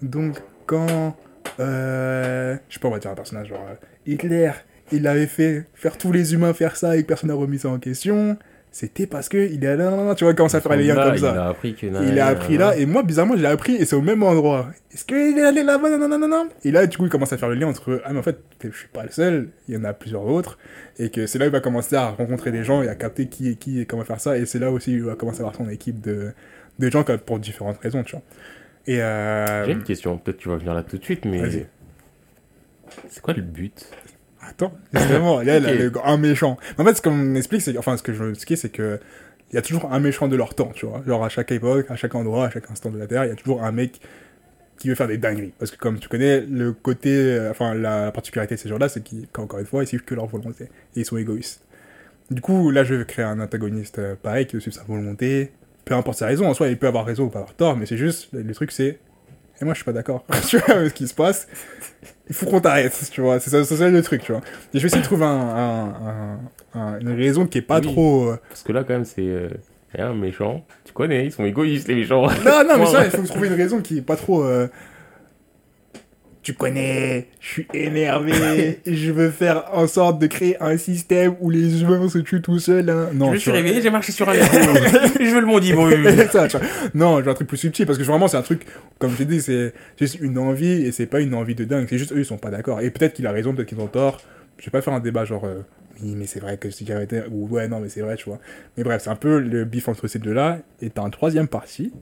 donc quand, euh, je sais pas on va dire un personnage genre euh, Hitler, il avait fait faire tous les humains faire ça et que personne n'a remis ça en question. C'était parce que il est là, tu vois, commence à faire les liens comme ça. Il a appris que. Il a appris là, et moi, bizarrement, je l'ai appris, et c'est au même endroit. Est-ce qu'il est allé là-bas Non, non, non, non, non. Et là, du coup, il commence à faire le lien entre, ah, mais en fait, je suis pas le seul, il y en a plusieurs autres, et que c'est là où il va commencer à rencontrer des gens et à capter qui est qui et comment faire ça, et c'est là aussi où il va commencer à avoir son équipe de, de gens pour différentes raisons, tu vois. Et euh... J'ai une question, peut-être tu vas venir là tout de suite, mais. C'est quoi le but? Attends, justement, il y a Ok. le- un méchant. En fait, ce qu'on m'explique, c'est, enfin, ce que je veux expliquer, c'est que il y a toujours un méchant de leur temps, tu vois. Genre, à chaque époque, à chaque endroit, à chaque instant de la Terre, il y a toujours un mec qui veut faire des dingueries. Parce que, comme tu connais, le côté, enfin, la particularité de ces gens-là, c'est qu'encore une fois, ils suivent que leur volonté. Et ils sont égoïstes. Du coup, là, je vais créer un antagoniste euh, pareil qui suit sa volonté. Peu importe sa raison, en soi, il peut avoir raison ou pas avoir tort, mais c'est juste, le truc, c'est. Et moi, je suis pas d'accord. tu vois, avec ce qui se passe. Il faut qu'on t'arrête, tu vois. C'est ça, le truc, tu vois. Et je vais essayer de trouver un, un- un- un- une raison qui est pas Oui. trop. euh, Parce que là, quand même, c'est euh, un méchant. Tu connais, ils sont égoïstes, les méchants. Non, non, mais ça, il faut trouver une raison qui est pas trop. euh, Tu connais, je suis énervé, je veux faire en sorte de créer un système où les humains se tuent tout seuls. hein. Non, je me suis vois. réveillé, j'ai marché sur un je veux le monde tu vois. Non, je veux un truc plus subtil parce que vraiment c'est un truc, comme j'ai dit, c'est juste une envie et c'est pas une envie de dingue. C'est juste eux ils sont pas d'accord. Et peut-être qu'il a raison, peut-être qu'ils ont tort. Je vais pas faire un débat genre euh, oui, mais c'est vrai que si j'avais été. Ou ouais, non, mais c'est vrai, tu vois. Mais bref, c'est un peu le bif entre ces deux-là. Et t'as un troisième parti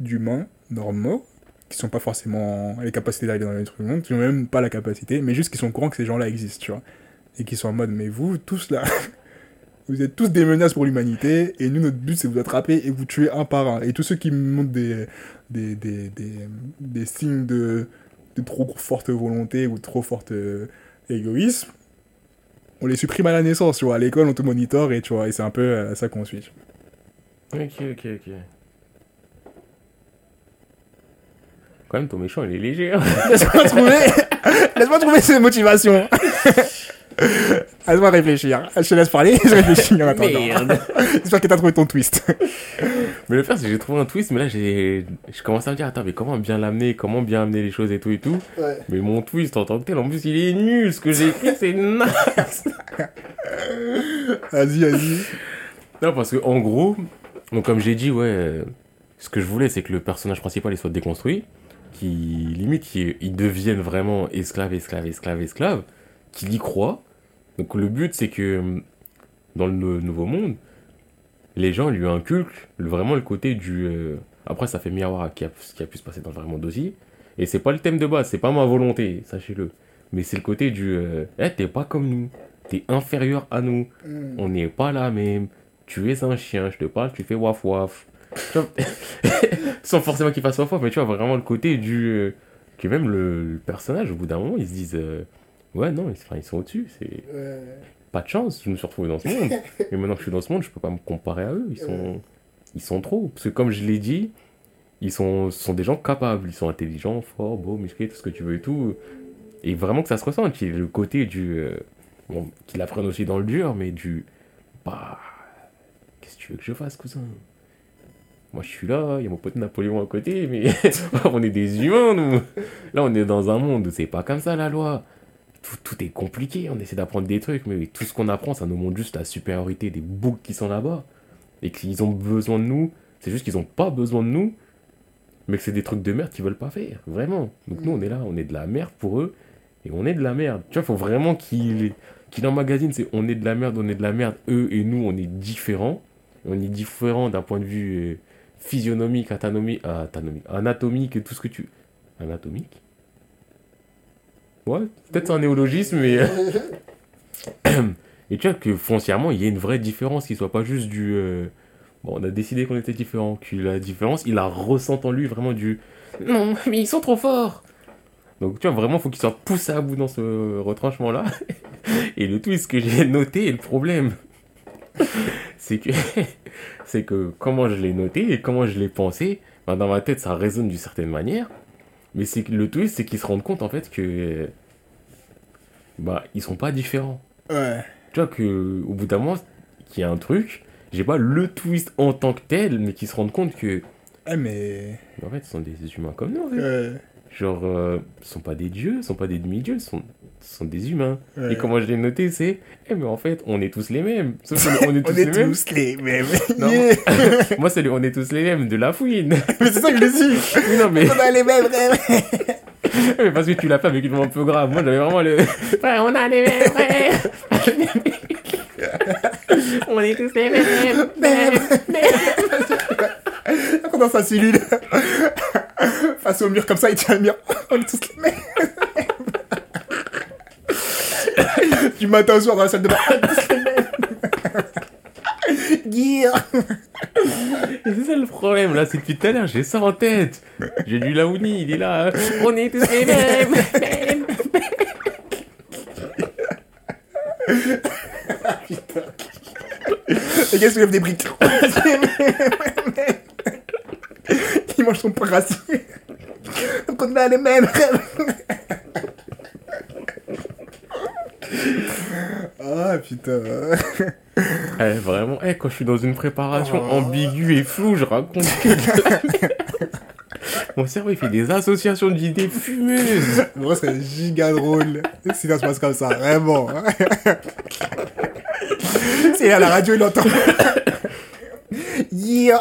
d'humains normaux qui sont pas forcément les capacités d'aller dans les trucs du monde, qui ont même pas la capacité, mais juste qui sont au courant que ces gens-là existent, tu vois. Et qui sont en mode, mais vous, tous là, vous êtes tous des menaces pour l'humanité, et nous, notre but, c'est vous attraper et vous tuer un par un. Et tous ceux qui montrent des, des, des, des, des signes de, de trop forte volonté ou de trop forte euh, égoïsme, on les supprime à la naissance, tu vois. À l'école, on te monitore, et tu vois, et c'est un peu euh, ça qu'on suit. Ok, ok, ok. Quand même, ton méchant, il est léger. hein. Laisse-moi trouver, laisse-moi trouver ces motivations. Laisse-moi réfléchir. Je te laisse parler, je réfléchis en attendant. J'espère que t'as trouvé ton twist. Mais le pire, c'est que j'ai trouvé un twist, mais là, j'ai je commence à me dire, attends, mais comment bien l'amener, comment bien amener les choses et tout et tout. Mais mon twist en tant que tel, en plus, il est nul. Ce que j'ai écrit, c'est naze. Vas-y, vas-y. Non, parce que en gros, donc comme j'ai dit, ouais, ce que je voulais, c'est que le personnage principal il soit déconstruit, qui limite qu'il il devienne vraiment esclave, esclave, esclave, esclave, qu'il y croit. Donc le but, c'est que dans le nou- nouveau monde, les gens lui inculquent vraiment le côté du. euh, Après, ça fait miroir à qui a- ce qui a pu se passer dans le vrai monde aussi. Et c'est pas le thème de base, c'est pas ma volonté, sachez-le. Mais c'est le côté du. euh, Eh, t'es pas comme nous, t'es inférieur à nous on n'est pas la même. Tu es un chien, je te parle, tu fais waf waf. Tu vois, Sans forcément qu'il fasse waf, mais tu vois vraiment le côté du. euh, que même le, le personnage, au bout d'un moment, ils se disent euh, Ouais, non, ils, sont au-dessus, c'est pas de chance, je me suis retrouvé dans ce monde. Mais maintenant que je suis dans ce monde, je peux pas me comparer à eux, ils sont, ils sont trop. Parce que comme je l'ai dit, ils sont, sont des gens capables, ils sont intelligents, forts, beaux, musclés, tout ce que tu veux et tout. Et vraiment que ça se ressent, qu'il y ait le côté du. euh, bon, qu'ils apprennent aussi dans le dur, mais du. Bah. Qu'est-ce que tu veux que je fasse, cousin? Moi, je suis là, il y a mon pote Napoléon à côté, mais on est des humains, nous. Là, on est dans un monde où c'est pas comme ça, la loi. Tout, est compliqué, on essaie d'apprendre des trucs, mais tout ce qu'on apprend, ça nous montre juste la supériorité des boucs qui sont là-bas. Et qu'ils ont besoin de nous. C'est juste qu'ils ont pas besoin de nous, mais que c'est des trucs de merde qu'ils veulent pas faire. Vraiment. Donc, nous, on est là, on est de la merde pour eux, et on est de la merde. Tu vois, faut vraiment qu'ils qu'il emmagasine, c'est on est de la merde, on est de la merde, eux et nous, on est différents. On est différents d'un point de vue euh, physionomique, anatomique, ah, anatomique, tout ce que tu. Anatomique? Ouais, peut-être c'est un néologisme, mais. et tu vois que foncièrement, il y a une vraie différence qui soit pas juste du. euh, Bon, on a décidé qu'on était différents, que la différence, il la ressent en lui vraiment du. Non, mais ils sont trop forts donc tu vois, vraiment, faut qu'il soit poussé à bout dans ce retranchement-là. Et le twist que j'ai noté, et le problème, c'est que, c'est que comment je l'ai noté et comment je l'ai pensé, ben, dans ma tête, ça résonne d'une certaine manière. Mais c'est que le twist, c'est qu'ils se rendent compte en fait que, bah, ils sont pas différents. Ouais. Tu vois que, au bout d'un moment, qu'il y a un truc, j'ai pas le twist en tant que tel, mais qu'ils se rendent compte que, Eh, mais. en fait, ce sont des humains comme nous. en fait. Ouais. Genre, euh, ce sont pas des dieux, ce sont pas des demi-dieux, ce sont, ce sont des humains. Ouais. Et comment je l'ai noté, c'est, eh mais en fait, on est tous les mêmes. Sauf qu'on est tous On les est mêmes. tous les mêmes. Non. Yeah. Moi, c'est le on est tous les mêmes de la fouine. Mais c'est ça que je dis. Oui, non, mais, On a les mêmes rêves. mais parce que tu l'as fait avec une voix un peu grave. Moi, j'avais vraiment le. Ouais, on a les mêmes frères. on est tous les mêmes. mêmes. Dans sa cellule. Face au mur comme ça, il tient le mur. On est tous les mêmes. du matin au soir dans la salle de bain. Mêmes. Et C'est ça le problème, là, c'est depuis tout à l'heure, j'ai ça en tête. J'ai du Laouni, il est là. On est tous les mêmes. mêmes. Putain. Les gars soulèvent des briques. Il mange son pain rassis. Donc on a les mêmes rêves. Ah putain. Eh, vraiment, eh, quand je suis dans une préparation Oh. ambiguë et floue, je raconte que Mon cerveau, il fait des associations d'idées fumeuses. Moi, ce serait giga drôle si ça se passe comme ça, vraiment. C'est à la radio, il entend. Yeah.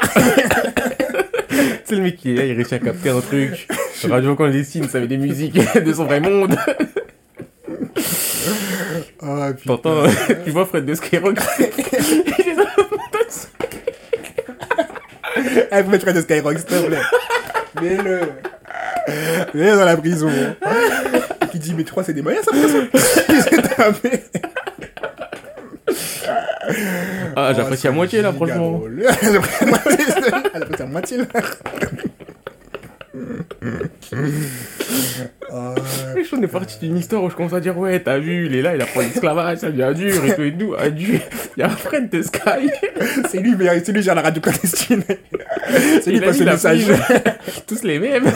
C'est le mec qui est là, il réussit à capter un truc. Radio clandestine, ça met des musiques de son vrai monde. Ah. T'entends, tu vois Fred de Skyrock Il est dans Eh, faut mettre Fred de Skyrock, s'il te plaît. Mets-le. Mets-le dans la prison. Qui dit, mais tu crois c'est des moyens, ça, prison. Ah, j'apprécie à moitié là, franchement. J'apprécie à moitié, là. Ah, On est parti d'une histoire où je commence à dire Ouais, t'as vu, il est là, il apprend l'esclavage, ça devient dur et tout et tout. Ah, il y a Fred de Sky. c'est lui, mais c'est lui gère la radio clandestine. C'est lui passe le la message. Tous les mêmes.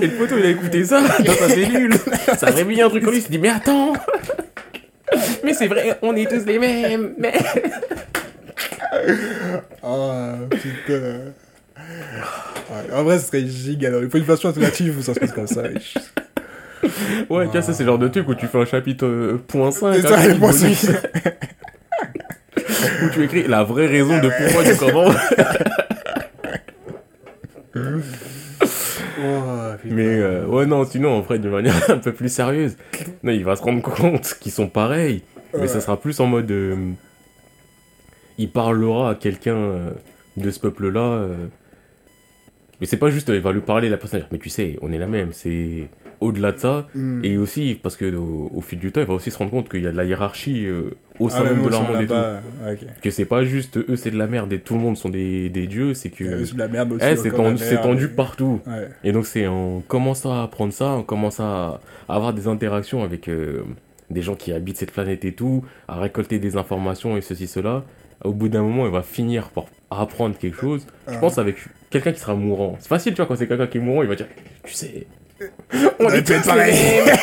Et le poteau, il a écouté ça dans sa cellule. Ça a réveillé un truc en lui. Il s'est dit Mais attends Mais c'est vrai, on est tous les mêmes. Mais... Ah, putain. Ouais, en vrai, ce serait giga. Il faut une version alternative où ça se passe comme ça. Ouais, tu vois, ça, c'est le genre de truc où tu fais un chapitre euh, point 5. C'est ça, le point cinq. Où tu écris la vraie raison de pourquoi du comment. Oh. Mais euh, ouais, non, sinon, en vrai, de manière un peu plus sérieuse, non, il va se rendre compte qu'ils sont pareils. Mais ça sera plus en mode. euh, il parlera à quelqu'un euh, de ce peuple-là. Mais c'est pas juste, il va lui parler, la personne va dire, Mais tu sais, on est la même. C'est au-delà de ça. Hmm. Et aussi, parce que au, au fil du temps, il va aussi se rendre compte qu'il y a de la hiérarchie euh, au sein Ah, même même de leur sein monde et tout. là-bas, ok. Que c'est pas juste eux, c'est de la merde et tout le monde sont des, des dieux. C'est que. C'est de la merde aussi. eh, c'est tendu, partout. Ouais. Et donc c'est en commençant à apprendre ça, on commence à avoir des interactions avec euh, des gens qui habitent cette planète et tout, à récolter des informations et ceci, cela. Au bout d'un moment, il va finir par apprendre quelque chose. Je Ah. pense avec quelqu'un qui sera mourant. C'est facile, tu vois, quand c'est quelqu'un qui est mourant, il va dire, tu sais, On on est est tous tous pareils. les mêmes.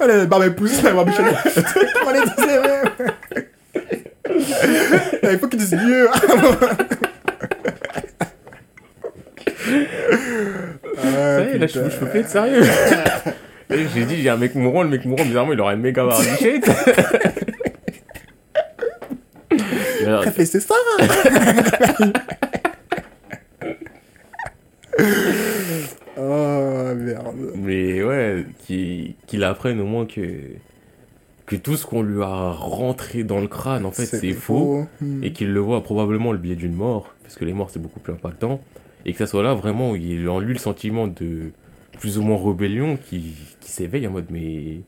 Oh, la barbe barbe. On est tous les mêmes. Il faut qu'ils disent mieux. Ça y est, là, je, peux plus être sérieux. J'ai dit, j'ai un mec mourant, le mec mourant, bizarrement, il aura une méga barbichette. Alors, c'est ça. oh merde. Mais ouais, qu'il apprenne au moins que, que tout ce qu'on lui a rentré dans le crâne, en fait, c'est faux. Hmm. Et qu'il le voit probablement le biais d'une mort, parce que les morts, c'est beaucoup plus impactant. Et que ça soit là, vraiment, où il en lui le sentiment de plus ou moins rébellion qui, qui s'éveille en mode Mais,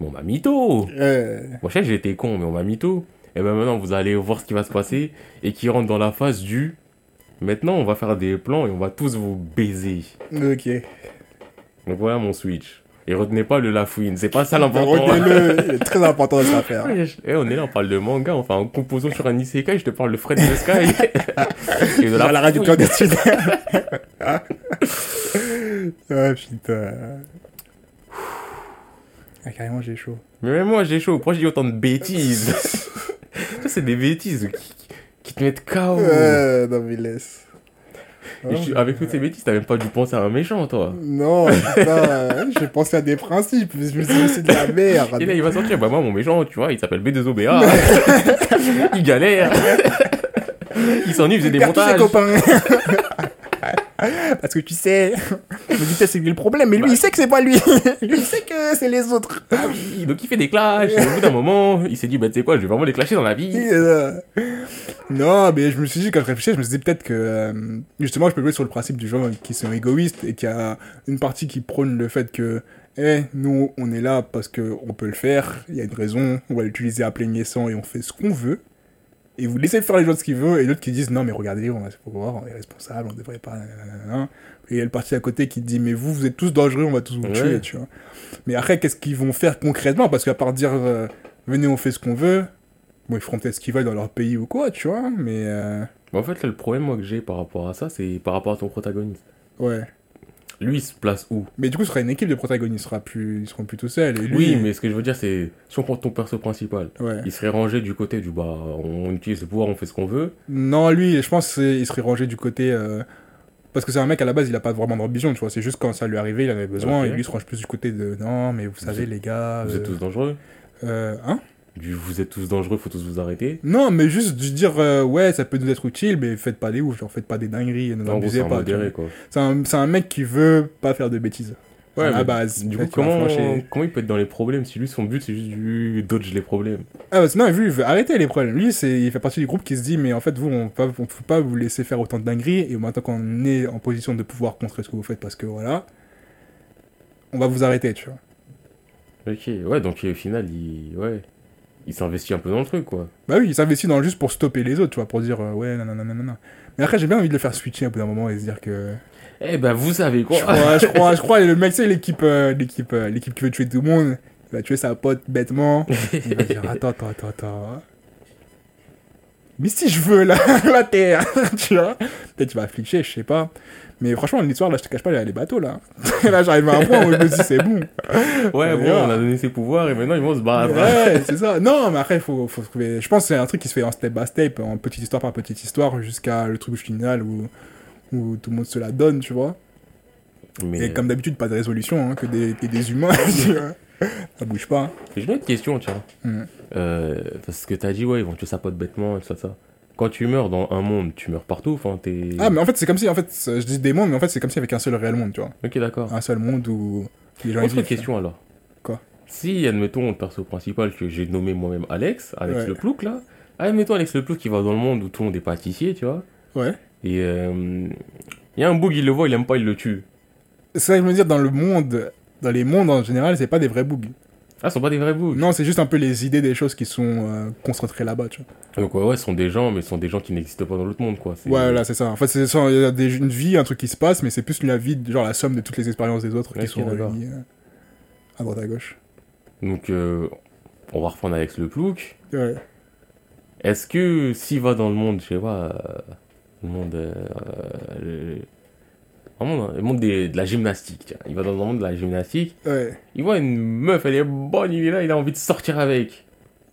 mais on m'a mytho. Moi, je sais que été con, mais on m'a mytho. Et ben maintenant, vous allez voir ce qui va se passer. Et qui rentre dans la phase du Maintenant, on va faire des plans et on va tous vous baiser. Ok. Donc voilà mon switch. Et retenez pas le Lafouine, c'est pas ça l'important. Retenez-le, très important de cette affaire. Eh, on est là, on parle de manga, enfin en composant sur un isekai, je te parle de Fred the Sky. et de Dans la radio clandestine. ah putain. Ah, carrément, j'ai chaud. Mais même moi j'ai chaud, pourquoi je dis autant de bêtises? Ça c'est des bêtises qui, qui te mettent KO. Euh, non, mais laisse. Et je suis- avec toutes ces bêtises, t'as même pas dû penser à un méchant toi. Non, putain, j'ai pensé à des principes. Je me suis dit, c'est de la merde. Et là il va sortir, bah moi mon méchant, tu vois, il s'appelle B2OBA. il galère. il s'ennuie, il faisait des ses montages. copains. Parce que tu sais, je me dis peut-être c'est lui le problème, mais lui Bah. il sait que c'est pas lui. lui il sait que c'est les autres. Ah oui, donc il fait des clashs. Et au bout d'un moment, il s'est dit, bah tu sais quoi, je vais vraiment les clasher dans la vie. Euh, Non, mais je me suis dit, quand je réfléchissais, je me suis dit peut-être que euh, justement je peux jouer sur le principe du genre qui sont égoïstes et qu'il y a une partie qui prône le fait que, eh, nous on est là parce que on peut le faire, il y a une raison, on va l'utiliser à plein et on fait ce qu'on veut. Et vous laissez faire les gens ce qu'ils veulent, et d'autres qui disent non, mais regardez, on va faut voir, on est responsable, on devrait pas. nanana. Et il y a le parti à côté qui dit mais vous, vous êtes tous dangereux, on va tous vous Ouais. tuer, tu vois. Mais après, qu'est-ce qu'ils vont faire concrètement? Parce qu'à part dire euh, venez, on fait ce qu'on veut. Bon, ils feront peut-être ce qu'ils veulent dans leur pays ou quoi, tu vois, mais euh, Mais en fait, là, le problème, moi, que j'ai par rapport à ça, c'est par rapport à ton protagoniste. ouais. Lui, il se place où Mais du coup, ce sera une équipe de protagonistes, il sera plus, ils seront plus tout seuls. Et lui, Oui, mais ce que je veux dire, c'est si on prend ton perso principal, ouais. il serait rangé du côté du bah, on utilise le pouvoir, on fait ce qu'on veut. Non, lui, je pense qu'il serait rangé du côté. euh, Parce que c'est un mec à la base, il a pas vraiment d'ambition, tu vois. C'est juste quand ça lui arrivait, il en avait besoin. Et lui, il se range plus du côté de non, mais vous savez, les gars. Vous euh, êtes tous dangereux. euh, hein? Du vous êtes tous dangereux, faut tous vous arrêter. Non, mais juste de dire euh, ouais, ça peut nous être utile, mais faites pas des ouf, genre faites pas des dingueries, ne abusez pas. C'est un, un mec qui veut pas faire de bêtises. Ouais, à la base. Du coup, comment, comment il peut être dans les problèmes si lui, son but, c'est juste du dodge les problèmes? Ah, bah, sinon, lui, il veut arrêter les problèmes. Lui, c'est, il fait partie du groupe qui se dit, mais en fait, vous, on ne peut pas vous laisser faire autant de dingueries, et maintenant qu'on est en position de pouvoir contrer ce que vous faites, parce que voilà, on va vous arrêter, tu vois. Ok, ouais, donc au final, il, ouais, il s'investit un peu dans le truc, quoi. Bah oui, il s'investit dans le juste pour stopper les autres, tu vois, pour dire, euh, ouais, non, non, non, non, non. Mais après, j'ai bien envie de le faire switcher au bout d'un moment et se dire que. Eh ben, vous savez quoi Je crois, je crois, je crois, le mec, c'est l'équipe, euh, l'équipe, euh, l'équipe qui veut tuer tout le monde. Il va tuer sa pote bêtement. Il va dire, attends, attends, attends, attends. Mais si je veux, là, la terre, tu vois. Peut-être tu vas flicher, je sais pas. Mais franchement, l'histoire, là, je te cache pas, il y a les bateaux, là. là, j'arrive à un point où je me dis, c'est bon. Ouais, bon, on a donné ses pouvoirs et maintenant ils vont se battre. Ouais, c'est ça. Non, mais après, il faut, faut trouver. Je pense que c'est un truc qui se fait en step by step, en petite histoire par petite histoire, jusqu'à le truc final où, où tout le monde se la donne, tu vois. Mais Et comme d'habitude, pas de résolution, hein, que des, que des humains, tu vois. Ça bouge pas. hein. j'ai une autre question, tiens. Mhm. Euh, parce que t'as dit, ouais, ils vont tuer sa pote bêtement et tout ça, ça. Quand tu meurs dans un monde, tu meurs partout, enfin, t'es. Ah, mais en fait, c'est comme si, en fait, je dis des mondes, mais en fait, c'est comme si avec un seul réel monde, tu vois. Ok, d'accord. Un seul monde où les gens Autre vivent. question alors. Quoi? Si, admettons, le perso principal que j'ai nommé moi-même Alex, Alex Ouais. le Plouc là. Admettons Alex le Plouc qui va dans le monde où tout le monde est pâtissier, tu vois. Ouais. Et il y a un bug, il le voit, il aime pas, il le tue. C'est ça que je veux dire, dans le monde, dans les mondes en général, c'est pas des vrais bugs. Ah, ce sont pas des vrais bugs. Non, c'est juste un peu les idées des choses qui sont euh, concentrées là-bas, tu vois. Donc ouais, ouais, ce sont des gens, mais ce sont des gens qui n'existent pas dans l'autre monde, quoi. Ouais, voilà, c'est ça. En fait, c'est ça, il y a des, une vie, un truc qui se passe, mais c'est plus la vie, genre la somme de toutes les expériences des autres qui sont réunies euh, à droite à gauche. Donc, euh, on va reprendre Alex le Plouc. Ouais. Est-ce que s'il va dans le monde, je sais pas, euh, le monde, euh, le, un monde, le monde des- de la gymnastique, tiens. il va dans le monde de la gymnastique, Ouais. il voit une meuf, elle est bonne, il est là, il a envie de sortir avec.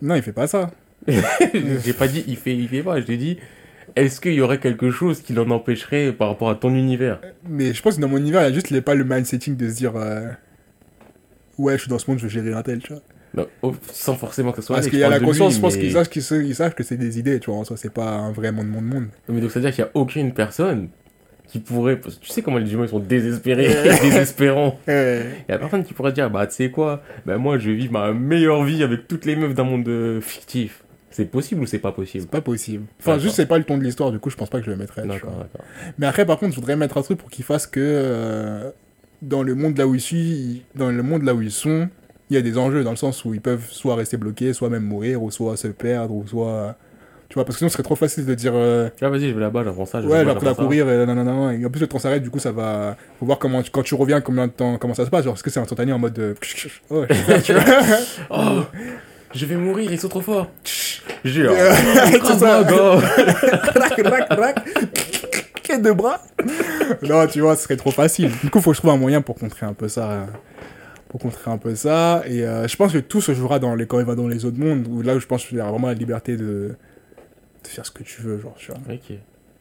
Non, il fait pas ça. J'ai pas dit il fait, il fait pas, je t'ai dit, est-ce qu'il y aurait quelque chose qui l'en empêcherait par rapport à ton univers? Mais je pense que dans mon univers, il y a juste il pas le mindsetting de se dire euh, Ouais, je suis dans ce monde, je vais gérer un tel, tu vois. Non, oh, Sans forcément que ce soit Parce qu'il y a la conscience, lui, je pense mais- qu'ils savent, qu'ils savent, ils savent que c'est des idées, tu vois. En soi, c'est pas un vrai monde, monde, monde. Mais donc, c'est-à-dire qu'il n'y a aucune personne qui pourrait. parce que Tu sais comment les humains ils sont désespérés, désespérants. Il y a personne qui pourrait dire Bah, tu sais quoi Bah, moi, je vis ma meilleure vie avec toutes les meufs d'un monde euh, fictif. C'est possible ou c'est pas possible? C'est pas possible. Enfin, juste, c'est pas le ton de l'histoire, du coup, je pense pas que je le mettrais. D'accord, d'accord. Mais après, par contre, je voudrais mettre un truc pour qu'ils fassent que euh, dans le monde là où ils sont, dans le monde là où ils sont, il y a des enjeux dans le sens où ils peuvent soit rester bloqués, soit même mourir, ou soit se perdre, ou soit. Tu vois, parce que sinon, ce serait trop facile de dire. euh, Ah, vas-y, je vais là-bas, j'apprends ça. je vais Ouais, à j'apprends ça. courir, et nanana, et en plus le temps s'arrête, du coup ça va. Faut voir comment, quand tu reviens, combien de temps, comment ça se passe. Genre, est-ce que c'est instantané en mode. euh, Oh, je suis prêt, tu vois. Oh Je vais mourir, ils sont trop forts J'ai C'est ça. Rac, rac, rac. Quel de bras Non, tu vois, ce serait trop facile. Du coup, faut que je trouve un moyen pour contrer un peu ça. euh, Pour contrer un peu ça. Et euh, je pense que tout se jouera dans les, quand il va dans les autres mondes, où là où je pense qu'il y a vraiment la liberté de, de faire ce que tu veux, genre, tu vois. Ok.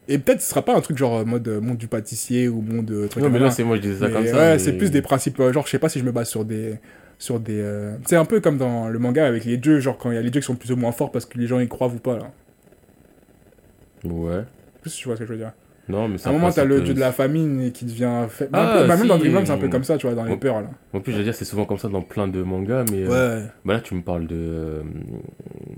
Et peut-être ce sera pas un truc genre euh, mode euh, monde du pâtissier ou monde euh, Non, mais là, ça. c'est moi, je disais ça Mais comme ça. ouais, mais- c'est plus des principes. Genre, je sais pas si je me base sur des. Sur des euh, C'est un peu comme dans le manga avec les dieux, genre quand il y a les dieux qui sont plus ou moins forts parce que les gens y croient ou pas, là. Ouais. Tu vois ce que je veux dire. Non, mais c'est À un moment, t'as le dieu de la famine qui devient. fa- Ah, peu- bah, même dans Dreamland, c'est un peu comme ça, tu vois, dans les bon. peurs, là. En plus, je veux dire, c'est souvent comme ça dans plein de mangas, mais. euh, Ouais. Bah là, tu me parles de.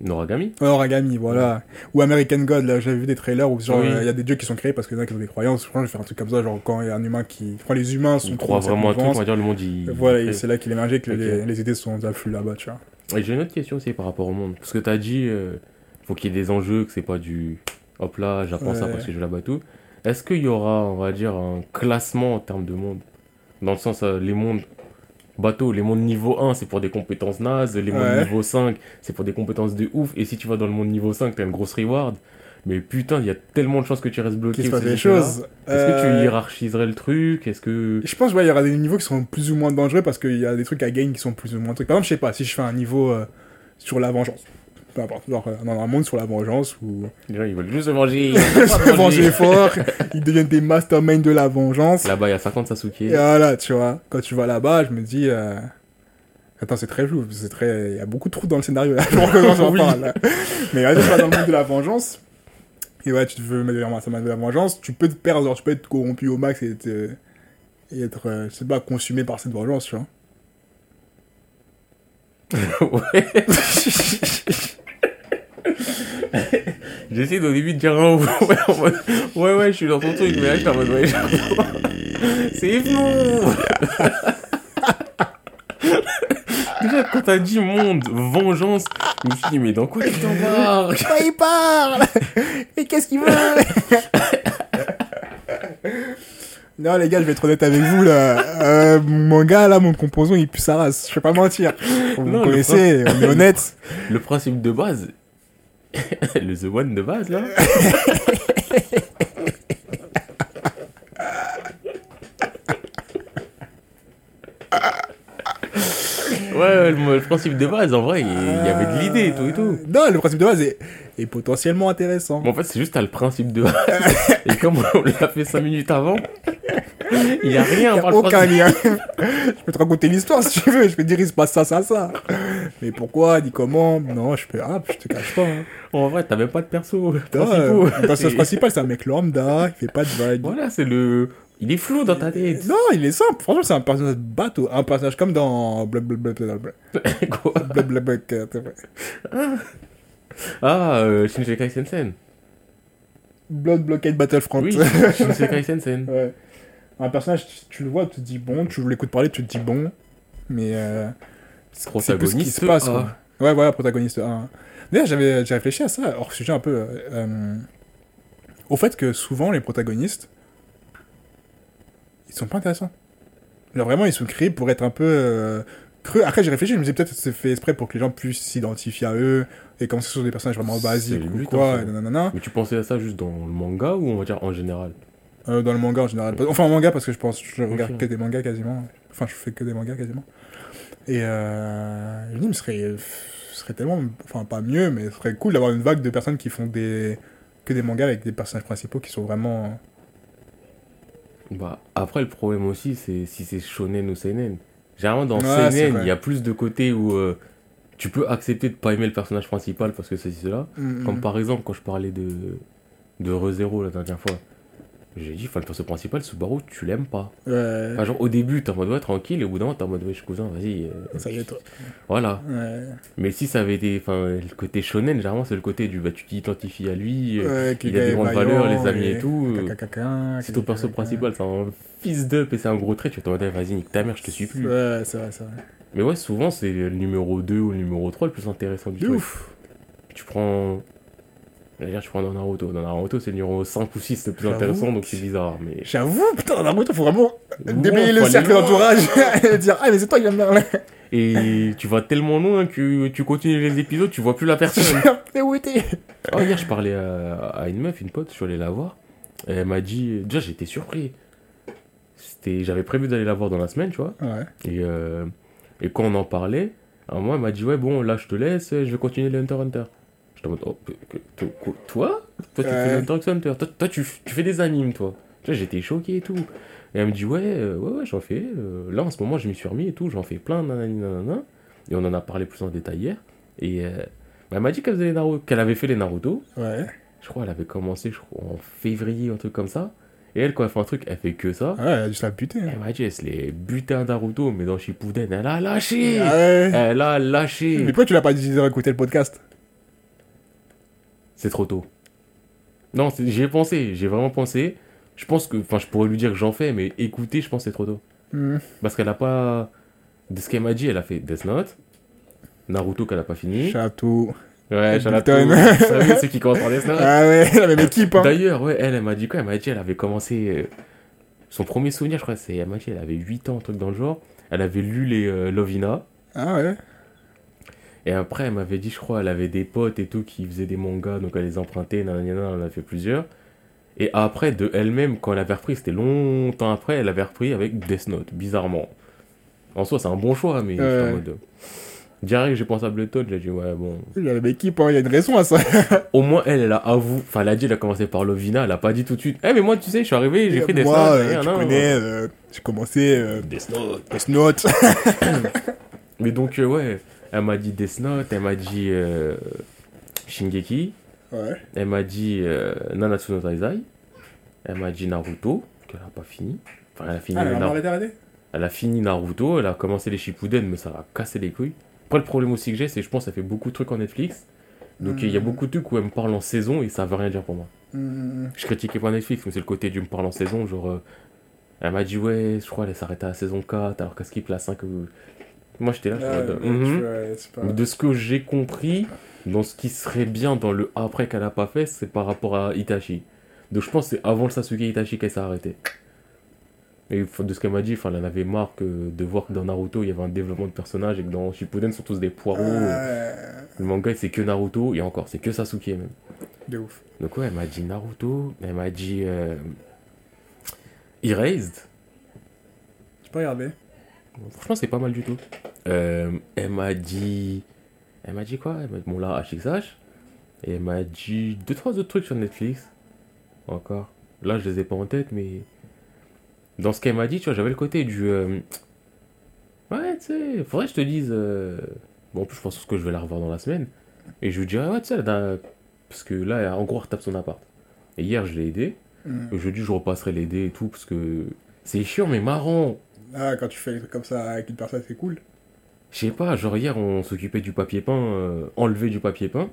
Noragami Ouais, Origami, voilà. Ou American God, là, j'avais vu des trailers où genre, Oui. il y a des dieux qui sont créés parce qu'il y en a qui ont des croyances. Je crois que je vais faire un truc comme ça, genre quand il y a un humain qui. Les humains sont On trop croit vraiment à truc, on va dire le monde il. Voilà, il- et c'est là qu'il émergeait que les, les idées sont afflues là-bas, tu vois. Et j'ai une autre question aussi par rapport au monde. Parce que t'as dit, euh, faut qu'il y ait des enjeux, que c'est pas du. Hop là, j'apprends ça parce que je là-bas tout. Est-ce qu'il y aura, on va dire, un classement en termes de monde? Dans le sens, euh, les mondes bateau, les mondes niveau 1, c'est pour des compétences nazes, les mondes Ouais. niveau 5, c'est pour des compétences de ouf, et si tu vas dans le monde niveau 5, t'as une grosse reward. Mais putain, il y a tellement de chances que tu restes bloqué. Qu'il se au passe des choses. Est-ce que Euh, tu hiérarchiserais le truc? Est-ce que. Je pense ouais, il y aura des niveaux qui seront plus ou moins dangereux parce qu'il y a des trucs à gain qui sont plus ou moins trucs. Par exemple, je sais pas, si je fais un niveau euh, sur la vengeance, peu importe, genre euh, dans un monde sur la vengeance où Les gens, ils veulent juste se manger. se venger fort, ils deviennent des masterminds de la vengeance. Là-bas, il y a 50 Sasuke. Et voilà, tu vois, quand tu vas là-bas, je me dis. euh, Attends, c'est très flou, c'est très. Il y a beaucoup de trous dans le scénario là, je recommence parle. Mais là, tu vas dans le monde de la vengeance. Et ouais, tu veux mettre le de la vengeance, tu peux te perdre, genre, tu peux être corrompu au max et, te- et être, euh, je sais pas, consumé par cette vengeance, tu vois. ouais. J'essaie au début de dire un ouais, en mode, ouais, ouais, je suis dans ton truc, mais là, je suis en mode, ouais, je- c'est flou. Déjà, quand t'as dit monde, vengeance, je me suis dit, mais dans quoi tu t'embarques? Quoi il parle Mais qu'est-ce qu'il veut? Non les gars, je vais être honnête avec vous là. Euh, mon gars là, mon composant, il pue sa race. Je vais pas mentir. Vous Non, me connaissez, on est honnête. Le principe de base, le The One de base, là. Ouais, le, principe de base, en vrai, il y avait de l'idée et tout et tout. Non, le principe de base est, est potentiellement intéressant. Mais en fait, c'est juste, t'as le principe de base. Et comme on l'a fait 5 minutes avant, il y a rien a par le aucun lien. je peux te raconter l'histoire si tu veux. Je peux te dire il se passe ça, ça, ça. Mais pourquoi, ni comment? Non, je peux. Ah, je te cache pas. Hein. En vrai, t'as même pas de perso. Non, euh, le personnage principal, c'est un mec lambda, il fait pas de vagues. Voilà, c'est le. Il est flou dans ta tête. Non, il est simple. Franchement, c'est un personnage bateau. Un personnage comme dans blablabla. Quoi Blablabla. Ah, euh, Shinsekai Sensen. Blood Blockade Battlefront. Oui, Shinsekai Sensen. ouais. Un personnage, tu, le vois, tu te dis bon, tu l'écoutes parler, tu te dis bon. Mais. Euh, c'est plus ce qui se passe. Quoi. Ouais, voilà, protagoniste 1. D'ailleurs, j'avais réfléchi à ça, hors sujet un peu. euh, euh, au fait que souvent, les protagonistes. Ils sont pas intéressants. Genre, vraiment, ils sont créés pour être un peu. euh, creux. Après, j'ai réfléchi, je me disais peut-être que c'est fait exprès pour que les gens puissent s'identifier à eux et commencer sur des personnages vraiment basiques ou quoi. nanana. Mais tu pensais à ça juste dans le manga ou on va dire en général? Euh, dans le manga en général. Enfin, en manga parce que je pense, je regarde que des mangas quasiment. Enfin, je fais que des mangas quasiment. Et euh, je me dis, mais ce serait, ce serait tellement, enfin, pas mieux, mais ce serait cool d'avoir une vague de personnes qui font des, que des mangas avec des personnages principaux qui sont vraiment. Bah, après, le problème aussi, c'est si c'est shonen ou seinen. Généralement, dans Ouais, seinen, il y a plus de côtés où euh, tu peux accepter de pas aimer le personnage principal parce que c'est cela. Mm, Comme mm. par exemple, quand je parlais de, de ReZero la dernière fois, j'ai dit, enfin, le personnage principal, Subaru, tu l'aimes pas. Ouais. Enfin, genre, au début, t'es en mode, ouais, tranquille, et au bout d'un moment, t'es en mode, ouais, cousin, vas-y. euh, Ça y est, toi. Voilà. Ouais. Mais si ça avait été, enfin, le côté shonen, généralement, c'est le côté du, bah, tu t'identifies à lui, euh, Ouais, il a des grandes valeurs, les amis et et tout. euh, Si ton perso principal, c'est un fils d'up et c'est un gros trait, tu vas te demander, vas-y, nique ta mère, je te suis plus. Ouais, c'est vrai, c'est vrai. Mais ouais, souvent, c'est le numéro 2 ou le numéro 3 le plus intéressant du truc. ouf. Tu prends. Dire, tu prends Naruto. Dans Naruto, c'est le numéro 5 ou 6 le plus intéressant, donc c'est bizarre. Mais. J'avoue, putain, dans Naruto, faut vraiment déblayer le cercle d'entourage et dire, ah, mais c'est toi qui viens de. Et tu vas tellement loin que tu continues les épisodes, tu vois plus la personne. Mais où t'es oh, hier, je parlais à, une meuf, une pote, je suis allé la voir. Elle m'a dit. Déjà, j'étais surpris. C'était... J'avais prévu d'aller la voir dans la semaine, tu vois. Et, euh, et quand on en parlait, moment, elle m'a dit Ouais, bon, là, je te laisse, je vais continuer le Hunter Hunter. Oh, toi? Toi, tu Ouais. fais le Hunter x Hunter. Toi, toi, tu, tu fais des animes, toi. J'étais choqué et tout. Et elle me dit Ouais, euh, ouais, ouais, j'en fais. euh, là, en ce moment, je m'y suis remis et tout. J'en fais plein, nanani, nanana. Et on en a parlé plus en détail hier. Et euh, bah, elle m'a dit qu'elle, faisait les Naruto, qu'elle avait fait les Naruto. Ouais. Je crois qu'elle avait commencé je crois, en février, un truc comme ça. Et elle, quand elle fait un truc, elle fait que ça. Ouais, elle a se la buter. hein. Elle m'a dit, elle se l'est buté un Naruto, mais dans Shippuden, elle a lâché Ah ouais. Elle a lâché Mais pourquoi tu l'as pas dit de réécouter le podcast? C'est trop tôt. Non, j'y ai pensé, j'ai vraiment pensé. Je pense que, enfin, je pourrais lui dire que j'en fais, mais écouter, je pense que c'est trop tôt. Hmm. Parce qu'elle a pas. De ce qu'elle m'a dit, elle a fait Death Note, Naruto qu'elle a pas fini. Château. Ouais, savez, ceux qui commencent par Death Note. Ah ouais, la même équipe. Hein. D'ailleurs, ouais, elle, elle m'a dit quoi? Elle m'a dit, elle avait commencé. euh, son premier souvenir, je crois, c'est. Elle m'a dit, elle avait 8 ans, un truc dans le genre. Elle avait lu les euh, Lovina. Ah ouais Et après, elle m'avait dit, je crois, elle avait des potes et tout qui faisaient des mangas, donc elle les empruntait, nanana, elle en a fait plusieurs. Et après, de elle-même, quand elle avait repris, c'était longtemps après, elle avait repris avec Death Note, bizarrement. En soi, c'est un bon choix, mais j'étais en mode. Direct, j'ai pensé à Toad, j'ai dit, ouais, bon. J'avais l'équipe, hein, il y a une raison à ça. Au moins, elle, elle a avoué, enfin, elle a dit, elle a commencé par Lovina, elle a pas dit tout de suite, eh, mais moi, tu sais, je suis arrivé, j'ai pris Death Moi, Note. euh, tu connais, euh, j'ai commencé euh, Death Note. Death Note. Mais donc, euh, ouais, elle m'a dit Death Note, elle m'a dit euh, Shingeki, ouais. elle m'a dit euh, Nanatsu no Taizai, elle m'a dit Naruto, qu'elle a pas fini. Enfin, elle a fini, Ah, elle a Nar- arrêté, arrêté? Elle a fini Naruto, elle a commencé les Shippuden, mais ça a cassé les couilles. Après, le problème aussi que j'ai, c'est que je pense qu'elle fait beaucoup de trucs en Netflix. Donc, il y a Mhm. beaucoup de trucs où elle me parle en saison et ça veut rien dire pour moi. Hum, Je critiquais pas Netflix, mais c'est le côté du me parle en saison. Genre, euh, elle m'a dit, ouais, je crois qu'elle s'arrêtait à la saison 4, alors qu'elle skip la 5. Moi, j'étais là, je mhm. pas- De ce que j'ai compris, dans ce qui serait bien dans le après qu'elle a pas fait, c'est par rapport à Itachi. Donc je pense que c'est avant le Sasuke Itachi qu'elle s'est arrêtée. Et de ce qu'elle m'a dit, enfin, elle en avait marre que de voir que dans Naruto il y avait un développement de personnage et que dans Shippuden sont tous des poireaux. Le manga c'est que Naruto et encore c'est que Sasuke même. de ouf. Donc ouais, elle m'a dit Naruto, elle m'a dit euh, Erased. Tu peux regarder Franchement, c'est pas mal du tout. Euh, elle m'a dit. Elle m'a dit quoi? Elle m'a dit, bon, là, HXH. Et elle m'a dit deux, trois autres trucs sur Netflix. Encore. Là, je les ai pas en tête, mais. Dans ce qu'elle m'a dit, tu vois, j'avais le côté du. euh, Ouais, tu sais, faudrait que je te dise. euh, Bon, en plus, je pense que je vais la revoir dans la semaine. Et je lui dirais, ouais, tu sais, là, parce que là, en gros, elle retape son appart. Et hier, je l'ai aidé. Et jeudi, je repasserai l'aider et tout, parce que. C'est chiant, mais marrant. Ah, quand tu fais des trucs comme ça avec une personne, c'est cool. Je sais pas, genre hier on s'occupait du papier peint, euh, enlevé du papier peint,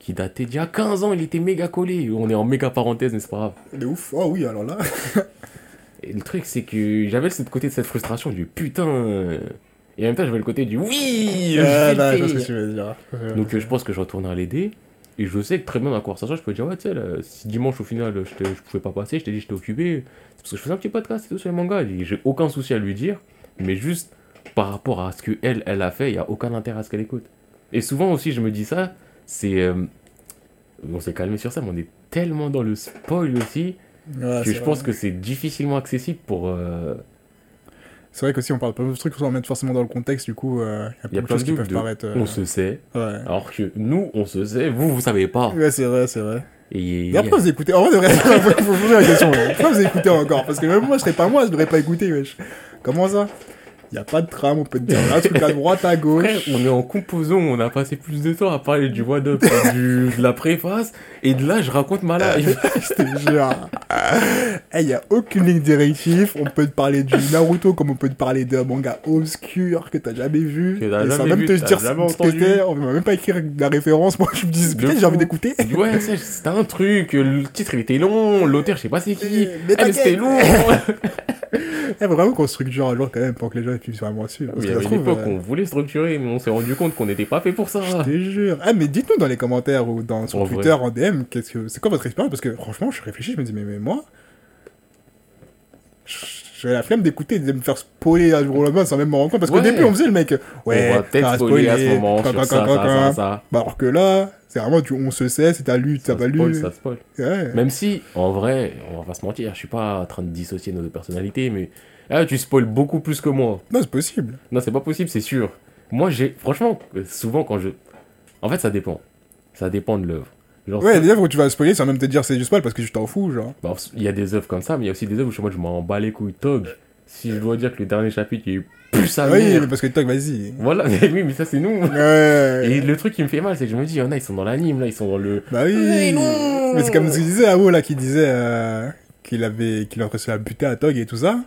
qui datait d'il y a 15 ans, il était méga collé. On est en méga parenthèse, mais c'est pas grave. De ouf. Oh oui, alors là. Et le truc c'est que j'avais ce côté de cette frustration du putain. euh, Et en même temps j'avais le côté du oui vais Ah, le bah, je vois ce que tu veux dire. Donc euh, je pense que je retournerai l'aider. Et je sais que très bien dans la conversation, je peux dire, ouais, tu sais, si dimanche au final je, je pouvais pas passer, je t'ai dit, j'étais occupé. C'est parce que je faisais un petit podcast et tout sur les mangas. Et J'ai aucun souci à lui dire, mais juste par rapport à ce que elle, elle a fait, il y a aucun intérêt à ce qu'elle écoute. Et souvent aussi, je me dis ça, c'est. euh, on s'est calmé sur ça, mais on est tellement dans le spoil aussi Ouais, que je vrai. pense que c'est difficilement accessible pour. euh, C'est vrai qu'aussi on parle pas de trucs sans mettre forcément dans le contexte, du coup, euh, il y a plein de choses qui peuvent de- paraître. euh, On se sait, Ouais. alors que nous, on se sait, vous, vous savez pas. Ouais, c'est vrai, c'est vrai. Et, après, vous écoutez. En vrai, de vrai, faut faut poser la question. Pourquoi vous écoutez encore? Parce que même moi, je serais pas moi, je devrais pas écouter, wesh. Comment ça? Il y a pas de trame, on peut te dire un truc à droite, à gauche. on est en composant, on a passé plus de temps à parler du what up, et du, de la préface, et de là, je raconte ma live. Je te jure. Eh, il y a aucune ligne directive. On peut te parler du Naruto comme on peut te parler d'un manga obscur que t'as jamais vu. Que Et sans même vu, te dire jamais ce que entendu. c'était. On va même pas écrire la référence. Moi, je me dis, peut-être j'ai envie d'écouter. Ouais, c'était un truc, le titre il était long, l'auteur je sais pas c'est qui, Mais eh, mais c'était long. Eh, vraiment qu'on structure un jour quand même pour que les gens puissent vraiment suivre. Parce Il y que avait ça se une trouve, époque euh, on voulait structurer, mais on s'est rendu compte qu'on n'était pas fait pour ça. Je te jure. Ah, mais dites-nous dans les commentaires ou dans, sur En Twitter, en DM, qu'est-ce que, c'est quoi votre expérience? Parce que franchement, je réfléchis, je me dis, mais, mais moi, j'ai la flemme d'écouter, de me faire spoiler un jour au lendemain sans même me rendre compte. Parce qu'au Ouais. début, on faisait le mec, ouais, on va peut-être spoiler à ce moment quand, sur quand, ça, quand, ça, ça. Bah, alors que là, c'est vraiment du on se sait, c'est t'as lu, t'as Ça pas lu. ça spoil. Ouais. Même si, en vrai, on va pas se mentir, je suis pas en train de dissocier nos deux personnalités, mais ah, tu spoil beaucoup plus que moi. Non, c'est possible. Non, c'est pas possible, c'est sûr. Moi, j'ai. Franchement, euh, souvent quand je. En fait, ça dépend. Ça dépend de l'œuvre. Genre, Ouais, il y a des œuvres où tu vas spoiler sans même te dire c'est du spoil parce que je t'en fous, genre. bah, il y a des œuvres comme ça, mais il y a aussi des œuvres où moi je m'en bats les couilles. Tog, si je dois dire que le dernier chapitre il est plus sa oui, mais parce que toc, vas-y. Voilà, mais oui, mais ça c'est nous. Ouais. Et le truc qui me fait mal, c'est que je me dis, il y en a, ils sont dans l'anime, là, ils sont dans le. Bah oui. Non. Mais c'est comme ce qu'il disait Amo là qui disait euh, qu'il avait qu'il a réussi à buter à Tog et tout ça.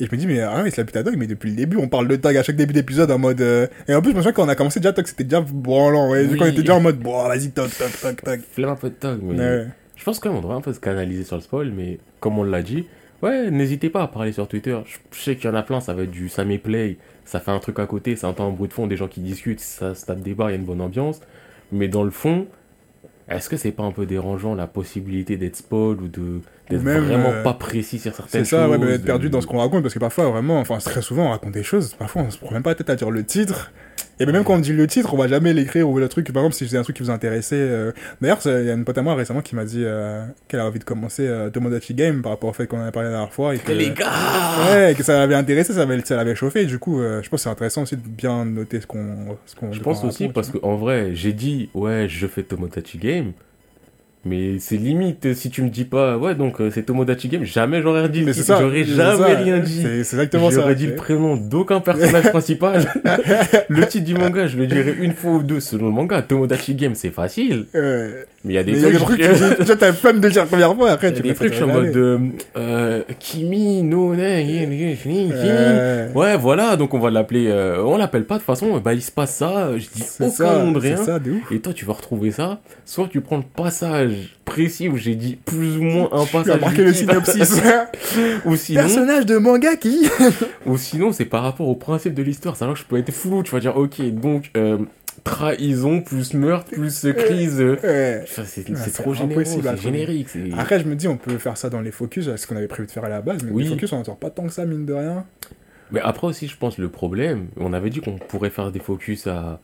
Et je me dis mais ah, il se l'a buté à Tog mais depuis le début on parle de Tog à chaque début d'épisode en mode euh, et en plus je me souviens quand on a commencé déjà Tog c'était déjà branlant ouais. Oui. Quand on était déjà en mode bon vas-y Tog Tog Tog Tog. Flemme un peu de Tog, mais. Ouais. Je pense quand même on devrait un peu se canaliser sur le spoil, mais comme on l'a dit, ouais, n'hésitez pas à parler sur Twitter. Je je sais qu'il y en a plein, ça va être du Sammy Play, ça fait un truc à côté, ça entend un bruit de fond, des gens qui discutent, ça se tape des bars, il y a une bonne ambiance. Mais dans le fond, Est-ce que c'est pas un peu dérangeant la possibilité d'être spoil ou de d'être même, vraiment euh, pas précis sur certaines C'est choses ça, ouais, d'être perdu dans ce qu'on raconte, parce que parfois, vraiment, enfin, très souvent, on raconte des choses, parfois, on se prend même pas la tête à dire le titre. Et même quand on dit le titre, on va jamais l'écrire ou le truc. Par exemple, si c'est un truc qui vous intéressait. euh, D'ailleurs, c'est- il y a une pote à moi récemment qui m'a dit euh, qu'elle a envie de commencer euh, Tomodachi Game par rapport au fait qu'on en a parlé la dernière fois. Et que, Les gars Ouais, que ça l'avait intéressé, ça l'avait, ça l'avait chauffé. Du coup, euh, je pense que c'est intéressant aussi de bien noter ce qu'on. Ce qu'on Je pense aussi raconte, parce tu qu'en vrai, j'ai dit, ouais, je fais Tomodachi Game. Mais c'est limite euh, si tu me dis pas, ouais, donc euh, c'est Tomodachi Game, jamais j'aurais dit. J'aurais jamais rien dit. C'est exactement ça. J'aurais dit le prénom d'aucun personnage principal. le titre du manga, je le dirais une fois ou deux selon le manga. Tomodachi Game, c'est facile. Euh, Mais il y a des mais il y a des trucs. tu t'as de le dire la première fois, après Il y a tu des trucs, je suis en mode de, euh, Kimi no ne fini. Euh, Ouais, voilà, donc on va l'appeler. euh, on l'appelle pas de toute façon, bah il se passe ça, je dis aucun ça, nom de c'est rien. ça, de. Et toi, tu vas retrouver ça. Soit tu prends le passage précis où j'ai dit plus ou moins un Tu as passage. marqué le synopsis. ou sinon, Personnage de manga qui ou sinon c'est par rapport au principe de l'histoire. C'est alors que je peux être flou. Tu vas dire, ok, donc euh, trahison plus meurtre plus euh, crise. Ouais. enfin, c'est Ouais, trop généreux, c'est générique. Après, je me dis, on peut faire ça dans les focus, ce qu'on avait prévu de faire à la base, mais Oui. les focus, on n'en sort pas tant que ça, mine de rien. Mais après aussi, je pense le problème, on avait dit qu'on pourrait faire des focus à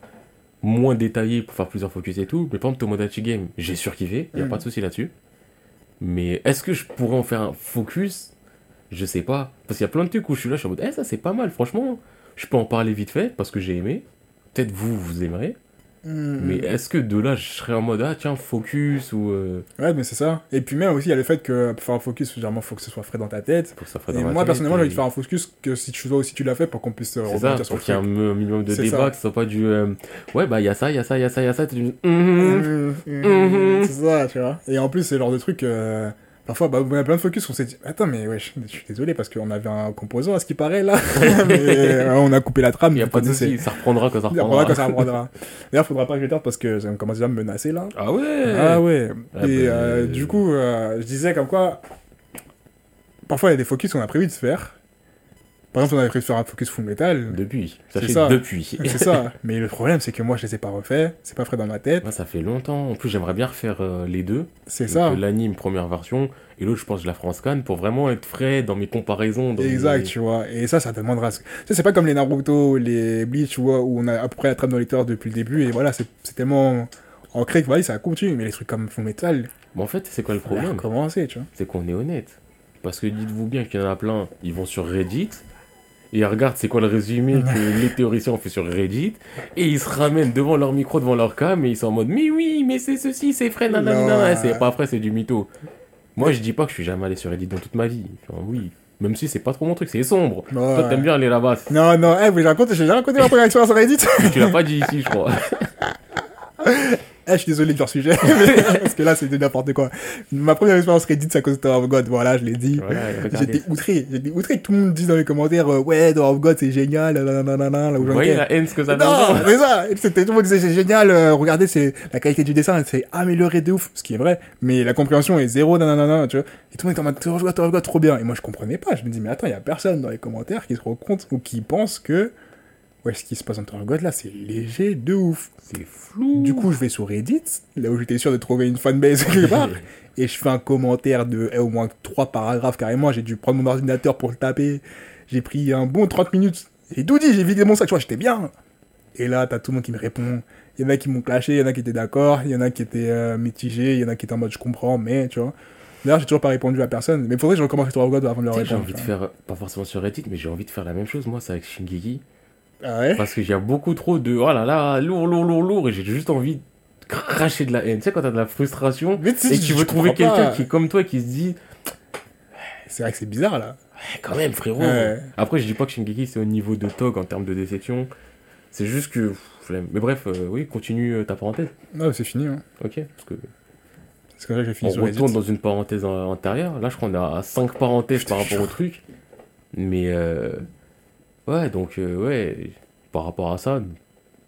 moins détaillés pour faire plusieurs focus et tout. Mais par exemple, Tomodachi Game, j'ai surkiffé, il n'y a Mhm. pas de souci là-dessus. Mais est-ce que je pourrais en faire un focus? Je sais pas. Parce qu'il y a plein de trucs où je suis là, je suis en mode, eh, ça c'est pas mal, franchement. Je peux en parler vite fait parce que j'ai aimé. Peut-être vous, vous aimerez. Mais est-ce que de là, je serais en mode, ah tiens, focus ou. euh, Ouais, mais c'est ça. Et puis même aussi, il y a le fait que pour faire un focus, généralement, faut que ce soit frais dans ta tête. que ça Et dans moi, tête, personnellement, j'ai envie de faire un focus que si tu vois aussi tu l'as fait pour qu'on puisse C'est ça, rebondir sur pour qu'il y ait un minimum de débat, ça. que ce soit pas du. euh, ouais, bah il y a ça, il y a ça, il y a ça, il y a ça. tu dis. Mhm, mhm, Mhm. C'est ça, tu vois. Et en plus, c'est le genre de truc. euh, Parfois, bah, on a plein de focus, on s'est dit, attends, mais ouais, je je suis désolé parce qu'on avait un composant à ce qui paraît là. mais euh, on a coupé la trame. Il n'y a pas de souci, ça reprendra quand ça verra reprendra. quand ça reprendra. D'ailleurs, faudra pas que je tarde parce que ça me commence déjà à me menacer là. Ah ouais Ah ouais. Ah Et bah, euh, du coup, euh, je disais comme quoi, parfois il y a des focus qu'on a prévu de faire. Par exemple, on avait prévu de faire un focus full metal. Depuis, C'est sachez ça. depuis. C'est ça. Mais le problème, c'est que moi, je les ai pas refaits. C'est pas frais dans ma tête. Moi, ça fait longtemps. En plus, j'aimerais bien refaire euh, les deux. C'est ça. euh, L'anime première version et l'autre, je pense, je la France Scan pour vraiment être frais dans mes comparaisons. dans Exact, mes- tu vois. Et ça, ça demandera. Tu sais, c'est pas comme les Naruto, les Bleach, tu vois, où on a à peu près la trame dans lecteur depuis le début. Et voilà, c'est tellement ancré que voilà, ça continue. Mais les trucs comme Full Metal, Mais en fait, c'est quoi le problème? recommencer, tu vois. C'est qu'on est honnête. Parce que dites-vous bien qu'il y en a plein, ils vont sur Reddit. Et ils regardent c'est quoi le résumé que les théoriciens ont fait sur Reddit. Et ils se ramènent devant leur micro, devant leur cam. Et ils sont en mode Mais oui, mais c'est ceci, c'est frais, nanana. C'est pas vrai, c'est du mytho. Moi, je dis pas que je suis jamais allé sur Reddit dans toute ma vie. Enfin, oui. Même si c'est pas trop mon truc, c'est sombre. Ouais. Toi, t'aimes bien aller là-bas. Non, non, eh, mais j'ai raconté, j'ai déjà raconté ma première expérience sur Reddit. tu l'as pas dit ici, je crois. Eh, je suis désolé de leur sujet, parce que là, c'était n'importe quoi. Ma première expérience Reddit, c'est à cause de Tower of God, voilà, je l'ai dit. Voilà. J'étais outré, j'étais outré tout le monde dise dans les commentaires, euh, ouais, Tower of God, c'est génial, nanana, là où Vous j'en voyez la haine ce que ça Non, donne c'est ça. C'était tout le monde disait c'est génial. euh, regardez, c'est la qualité du dessin, c'est amélioré de ouf, ce qui est vrai. Mais la compréhension est zéro, nanana, tu vois. Et tout le monde est en mode Tower of God, Tower of God, trop bien. Et moi, je comprenais pas. Je me dis mais attends, il y a personne dans les commentaires qui se rend compte ou qui pense que ouais, ce qui se passe dans Tower God là, c'est léger de ouf. C'est flou. Du coup, je vais sur Reddit, là où j'étais sûr de trouver une fanbase quelque part, et je fais un commentaire de eh, au moins trois paragraphes carrément. J'ai dû prendre mon ordinateur pour le taper. J'ai pris un bon 30 minutes. Et tout dit, j'ai vidé mon sac, tu vois, j'étais bien. Et là, t'as tout le monde qui me répond. Il y en a qui m'ont clashé, il y en a qui étaient d'accord, il y en a qui étaient euh, mitigés, il y en a qui étaient en mode je comprends, mais tu vois. D'ailleurs, j'ai toujours pas répondu à personne. Mais faudrait que je recommence of God avant de leur sais, J'ai répondre. envie de faire, pas forcément sur Reddit, mais j'ai envie de faire la même chose, moi, c'est avec Shingeki. Ah ouais Parce qu'il y a beaucoup trop de, oh là là, lourd, lourd, lourd, lourd, et j'ai juste envie de cracher de la haine. Tu sais, quand t'as de la frustration, Mais et que tu veux trouver quelqu'un qui est comme toi, qui se dit, C'est vrai que c'est bizarre là. Eh, quand même, frérot. Ouais. Après, je dis pas que Shingeki, c'est au niveau de Tog en termes de déception. C'est juste que. Mais bref, euh, oui, continue euh, ta parenthèse. Non, c'est fini. Hein. Ok, parce que C'est comme ça que j'ai on fini sur Reddit. retourne dans une parenthèse euh, antérieure. Là, je crois qu'on est à 5 parenthèses par rapport au truc. Mais, euh, ouais, donc, euh, ouais, par rapport à ça,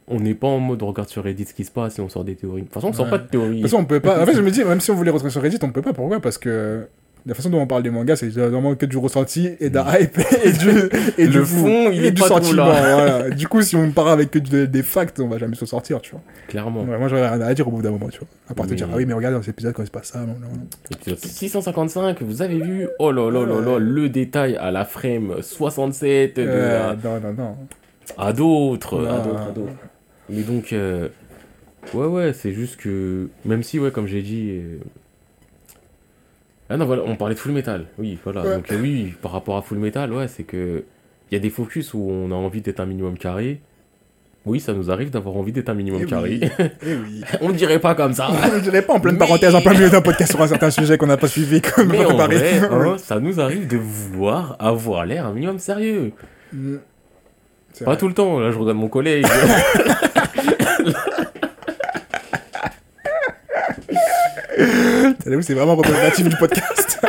on n'est pas en mode on regarde sur Reddit ce qui se passe et on sort des théories. De toute façon, on sort Ouais. pas de théories. De toute façon, on peut pas. En fait, je me dis, même si on voulait rentrer sur Reddit, on peut pas. Pourquoi? Parce que la façon dont on parle des mangas, c'est vraiment que du ressenti et de la hype et du, et du fond, il et est du sentiment. voilà. Du coup, si on part avec que de- des facts, on va jamais s'en sortir, tu vois. Clairement. Ouais, moi, j'aurais rien à dire au bout d'un moment, tu vois. À part te dire, ah oui, mais regarde dans cet épisode quand il se passe ça. Non, non, non. Épisode 655, vous avez vu Oh là là là là, le détail à la frame 67 de Euh, la- non, non, non. à d'autres, à d'autres, à d'autres. Mais donc, euh, ouais, ouais, c'est juste que, même si, ouais, comme j'ai dit. euh, Ah non, voilà, on parlait de Full Metal. Oui, voilà. Ouais. Donc, euh, oui, par rapport à Full Metal, ouais, c'est que. Il y a des focus où on a envie d'être un minimum carré. Oui, ça nous arrive d'avoir envie d'être un minimum Eh carré. oui. Eh oui. on dirait pas comme ça. Je dirais pas en pleine Mais- parenthèse, en plein milieu d'un podcast sur un certain sujet qu'on n'a pas suivi, comme Mais en vrai, hein, ça nous arrive de vouloir avoir l'air un minimum sérieux. Mm. C'est Pas vrai. tout le temps, là je regarde mon collègue. T'as vu, C'est vraiment représentatif du podcast.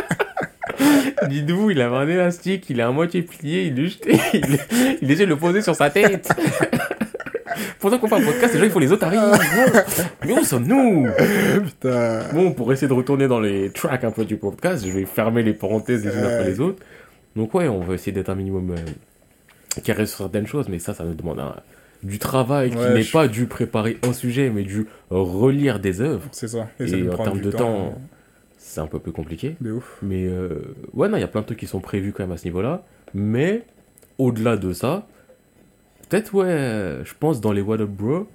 Dites-vous, il avait un élastique, il est à moitié plié, il le jeté, il, il essaie de le poser sur sa tête. Pendant qu'on fait un podcast, déjà il faut les. Bon, Mais où sommes-nous? Putain. Bon, pour essayer de retourner dans les tracks un peu du podcast, je vais fermer les parenthèses les unes après les autres. Donc ouais, on va essayer d'être un minimum euh, carré sur certaines choses, mais ça, ça nous demande un- du travail qui n'est je- pas dû préparer un sujet, mais dû relire des œuvres. C'est ça. Et, ça en termes du de temps, c'est un peu plus compliqué. De ouf. Mais euh, ouais, non, il y a plein de trucs qui sont prévus quand même à ce niveau-là. Mais au-delà de ça, peut-être, ouais, je pense dans les What Up Bro,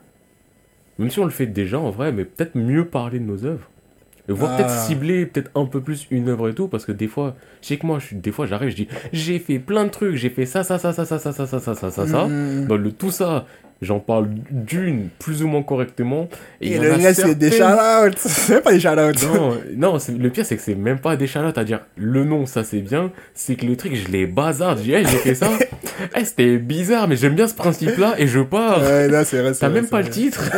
même si on le fait déjà en vrai, mais peut-être mieux parler de nos œuvres. Et voir Ah. peut-être cibler peut-être un peu plus une œuvre et tout, parce que des fois, je sais que moi, je des fois j'arrive, je dis, j'ai fait plein de trucs, j'ai fait ça, ça, ça, ça, ça, ça, ça, ça, ça, ça, ça, ça. Mm. Dans le tout ça, j'en parle d'une plus ou moins correctement. Et, en le reste, c'est des certaines- shout-outs. C'est pas des shout-outs. non, non le pire c'est que c'est même pas des charlottes à dire le nom, ça c'est bien. C'est que le truc, je les bazarde. Je dis, hey, j'ai fait ça. Eh, c'était bizarre, mais j'aime bien ce principe-là et je pars. Ouais, là, c'est vrai. c'est T'as vrai, même c'est pas le vrai. titre.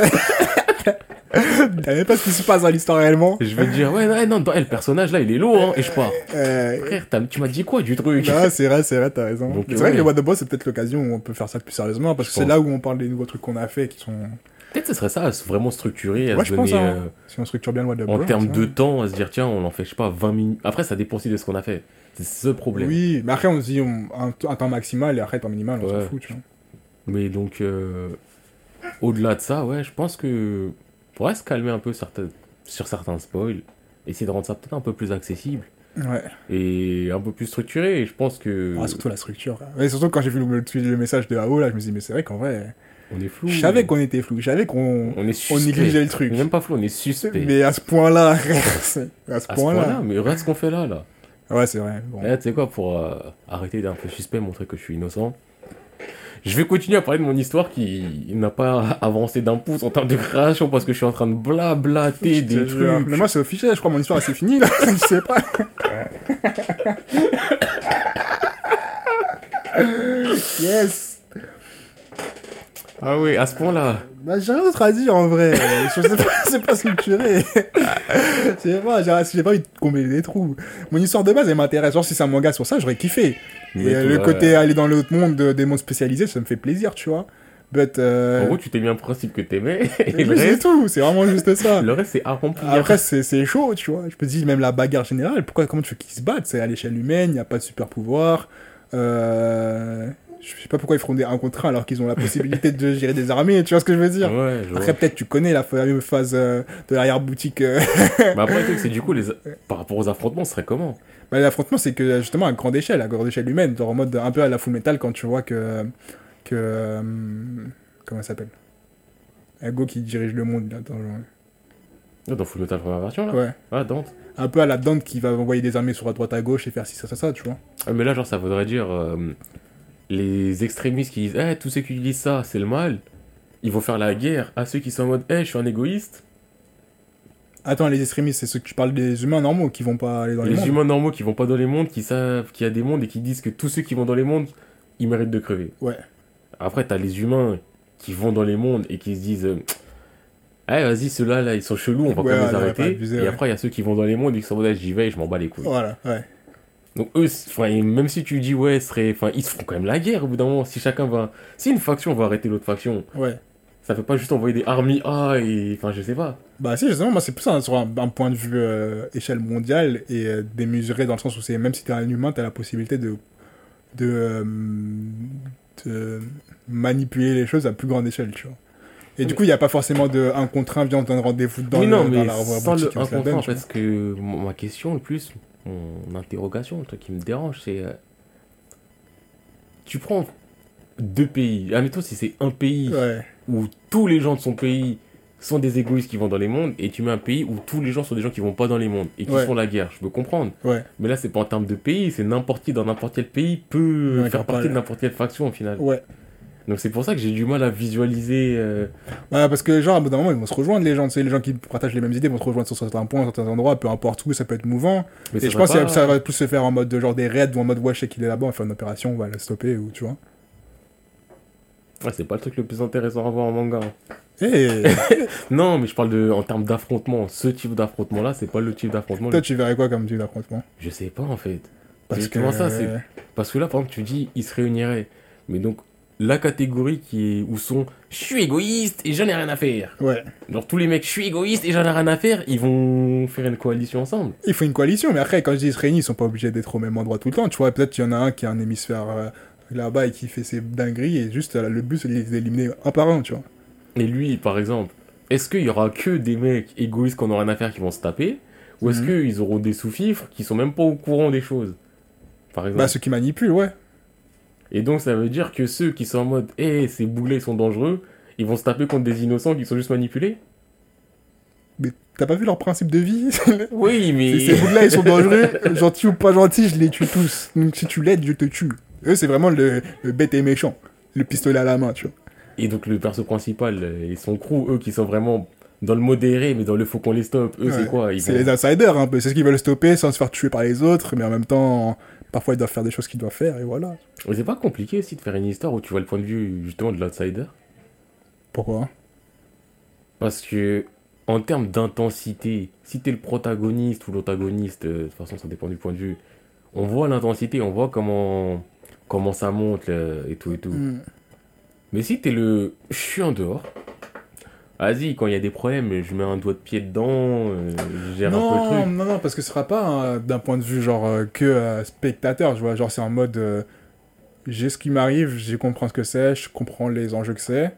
T'as même pas ce qui se passe dans l'histoire réellement. je vais te dire, ouais, non, non, non, le personnage là, il est lourd, hein, et je pars. Euh, Frère, tu m'as dit quoi du truc c'est vrai, c'est vrai, t'as raison. C'est vrai que les What the Boss, c'est peut-être l'occasion où on peut faire ça plus sérieusement, parce que c'est là où on parle des nouveaux trucs qu'on a fait qui sont. Peut-être ce serait ça, à se vraiment structurer, à Ouais, se je pense, hein. euh, Si on structure bien le What the en Boss. termes ça. de temps, à se dire, tiens, on en fait, je sais pas, 20 minutes. Après, ça dépend aussi de ce qu'on a fait. C'est ce problème. Oui, mais après, on se dit on- un, un temps maximal et après, temps minimal, on s'en fout, tu vois. Mais donc, euh, au-delà de ça, ouais, je pense que pourrait se calmer un peu certains- sur certains spoils, essayer de rendre ça peut-être un peu plus accessible Ouais. et un peu plus structuré. Et je pense que Ah, surtout la structure. Ouais, surtout quand j'ai vu le, le- message de AO, là, je me suis dit, mais c'est vrai qu'en vrai, on est flou. je savais qu'on était flou, je savais qu'on on négligeait le truc. Même pas flou, on est suspect. Mais à ce point-là, à ce point-là. mais regarde ce qu'on fait là, là. ouais, c'est vrai. Bon. Là, tu sais quoi, pour euh, arrêter d'un peu suspect, montrer que je suis innocent. Je vais continuer à parler de mon histoire qui n'a pas avancé d'un pouce en termes de création parce que je suis en train de blablater des jure. trucs. Mais moi, c'est officiel, je crois que mon histoire, c'est fini, là. je sais pas. yes. Ah oui, à ce point-là. Bah, j'ai rien d'autre à dire, en vrai. je sais pas, c'est pas structuré. Je sais pas, j'ai j'ai pas envie de combler des trous. Mon histoire de base, elle m'intéresse. Genre, si c'est un manga sur ça, j'aurais kiffé. Mais Et euh, toi, le côté aller dans l'autre monde, de- des mondes spécialisés, ça me fait plaisir, tu vois. But, euh... En gros, tu t'es mis un principe que t'aimais, et le c'est reste, tout, c'est vraiment juste ça. le reste, c'est à remplir. Après, c'est c'est chaud, tu vois. Je me dis, même la bagarre générale, pourquoi, comment tu veux qu'ils se battent? C'est à l'échelle humaine, il n'y a pas de super pouvoir. Euh... Je sais pas pourquoi ils feront des 1 contre 1 alors qu'ils ont la possibilité de gérer des armées, tu vois ce que je veux dire Ouais, je. Après, peut-être tu connais la fameuse phase euh, de l'arrière-boutique. euh. Mais après, le truc, c'est du coup, les... par rapport aux affrontements, ce serait comment bah, L'affrontement, c'est que justement à grande échelle, à grande échelle humaine, genre en mode un peu à la full metal quand tu vois que. que euh, comment ça s'appelle? Ego qui dirige le monde là. Dans... Dans Full Metal première version, là? Ouais. Ah, Dante. Un peu à la Dante qui va envoyer des armées sur la droite à gauche et faire ci, ça, ça, ça, tu vois. Ah, mais là, genre, ça voudrait dire euh, les extrémistes qui disent Eh, tous ceux qui disent ça, c'est le mal. Ils vont faire la guerre à ceux qui sont en mode Eh, je suis un égoïste. Attends, les extrémistes, c'est ceux que tu parles des humains normaux qui vont pas aller dans les, les mondes. humains normaux qui vont pas dans les mondes, qui savent qu'il y a des mondes et qui disent que tous ceux qui vont dans les mondes, ils méritent de crever. Ouais. Après, t'as les humains qui vont dans les mondes et qui se disent Eh, vas-y, ceux-là, là, ils sont chelous, on va Ouais, pas les arrêter. pas abuser, et ouais. après, il y a ceux qui vont dans les mondes et qui sont en mode Eh, J'y vais, je m'en bats les couilles. Voilà, ouais. Donc eux, même si tu dis ouais, serait, enfin, ils se feront quand même la guerre au bout d'un moment. Si chacun va, si une faction va arrêter l'autre faction, Ouais. Ça fait pas juste envoyer des armies A et. Enfin, je sais pas. Bah si, justement, moi c'est plus un- sur un, un point de vue euh, échelle mondiale et euh, démesuré dans le sens où c'est même si t'es un humain, t'as la possibilité de, de, euh, de manipuler les choses à plus grande échelle, tu vois. Et du coup, il n'y a pas forcément de un contre un, viens, on te donne rendez-vous dans, oui, le- non, dans la sans boutique, le on un la contre un, parce que ma question le plus, mon interrogation, le truc qui me dérange, c'est. euh, tu prends deux pays. Admettons, si c'est un pays Ouais, où tous les gens de son pays sont des égoïstes qui vont dans les mondes, et tu mets un pays où tous les gens sont des gens qui vont pas dans les mondes et qui Ouais. font la guerre. Je peux comprendre. ouais, Mais là, c'est pas en termes de pays, c'est n'importe qui dans n'importe quel pays peut faire partie de n'importe quelle faction au final. ouais. Donc c'est pour ça que j'ai du mal à visualiser. euh, Ouais, parce que genre, à bout d'un moment, ils vont se rejoindre, les gens, tu sais, les gens qui partagent les mêmes idées vont se rejoindre sur certains points, certains endroits, peu importe où, ça peut être mouvant. Mais et je pense que ça va plus se faire en mode de genre des raids ou en mode ouais, je sais qu'il est là-bas, on va faire une opération, on va le stopper, ou tu vois. Ouais, c'est pas le truc le plus intéressant à voir en manga. hein. Et Non, mais je parle de en termes d'affrontement. Ce type d'affrontement-là, c'est pas le type d'affrontement. toi, tu verrais quoi comme type d'affrontement? Je sais pas en fait. Parce que. Ça, c'est- Parce que là, par exemple, tu dis, ils se réuniraient. Mais donc, la catégorie qui est où sont je suis égoïste et j'en ai rien à faire. Ouais. Genre, tous les mecs, je suis égoïste et j'en ai rien à faire, ils vont faire une coalition ensemble. Il faut une coalition, mais après, quand je dis ils se réunissent, ils sont pas obligés d'être au même endroit tout le temps. Tu vois, peut-être qu'il y en a un qui a un hémisphère euh, là-bas et qui fait ses dingueries, et juste euh, le but, c'est de les éliminer un par un, tu vois. Et lui, par exemple, est-ce qu'il y aura que des mecs égoïstes qu'on aura rien à faire qui vont se taper? Ou est-ce Mhm. qu'ils auront des sous-fifres qui sont même pas au courant des choses? Par exemple. Bah, ceux qui manipulent, ouais. Et donc, ça veut dire que ceux qui sont en mode, hé, ces boulets sont dangereux, ils vont se taper contre des innocents qui sont juste manipulés Mais t'as pas vu leur principe de vie Oui, mais. Ces bouts-là, ils sont dangereux. Gentils ou pas gentils, je les tue tous. Donc si tu l'aides, je te tue. Eux, c'est vraiment le, le bête et méchant. Le pistolet à la main, tu vois. Et donc le perso principal et son crew, eux qui sont vraiment dans le modéré, mais dans le faut qu'on les stoppe, eux Ouais. c'est quoi C'est vont- les outsiders un peu. C'est ce qu'ils veulent stopper sans se faire tuer par les autres, mais en même temps, parfois ils doivent faire des choses qu'ils doivent faire, et voilà. Mais c'est pas compliqué aussi de faire une histoire où tu vois le point de vue justement de l'outsider Pourquoi? Parce que en termes d'intensité, si t'es le protagoniste ou l'antagoniste, euh, de toute façon ça dépend du point de vue, on voit l'intensité, on voit comment, comment ça monte là, et tout et tout. Hmm. Mais si t'es le je suis en dehors, vas-y, quand il y a des problèmes, je mets un doigt de pied dedans, euh, je gère un peu le Non, truc. non, non, parce que ce sera pas euh, d'un point de vue genre euh, que euh, spectateur, tu vois. Genre, c'est en mode j'ai ce qui m'arrive, je comprends ce que c'est, je comprends les enjeux que c'est.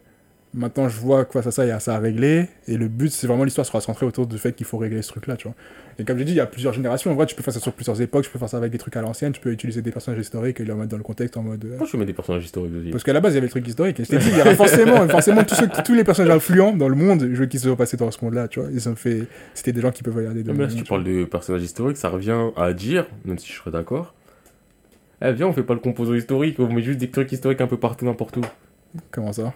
Maintenant, je vois que face à ça, il y a ça à régler. Et le but, c'est vraiment l'histoire sera centrée autour du fait qu'il faut régler ce truc-là, tu vois. Et comme j'ai dit, il y a plusieurs générations. En vrai, tu peux faire ça sur plusieurs époques, tu peux faire ça avec des trucs à l'ancienne, tu peux utiliser des personnages historiques et les remettre dans le contexte en mode. euh, Moi je mets des personnages historiques aussi? Parce qu'à la base, il y avait le truc historique. Et je t'ai dit, il y aura forcément, forcément tous, ceux, tous les personnages influents dans le monde, je veux qu'ils se sont passés dans ce monde-là, tu vois. Ils ont fait. C'était des gens qui peuvent regarder de Non, mais là, si tu tu parles de personnages historiques, ça revient à dire, même si je serais d'accord, eh viens, on fait pas le composant historique, on met juste des trucs historiques un peu partout, n'importe où. Comment ça?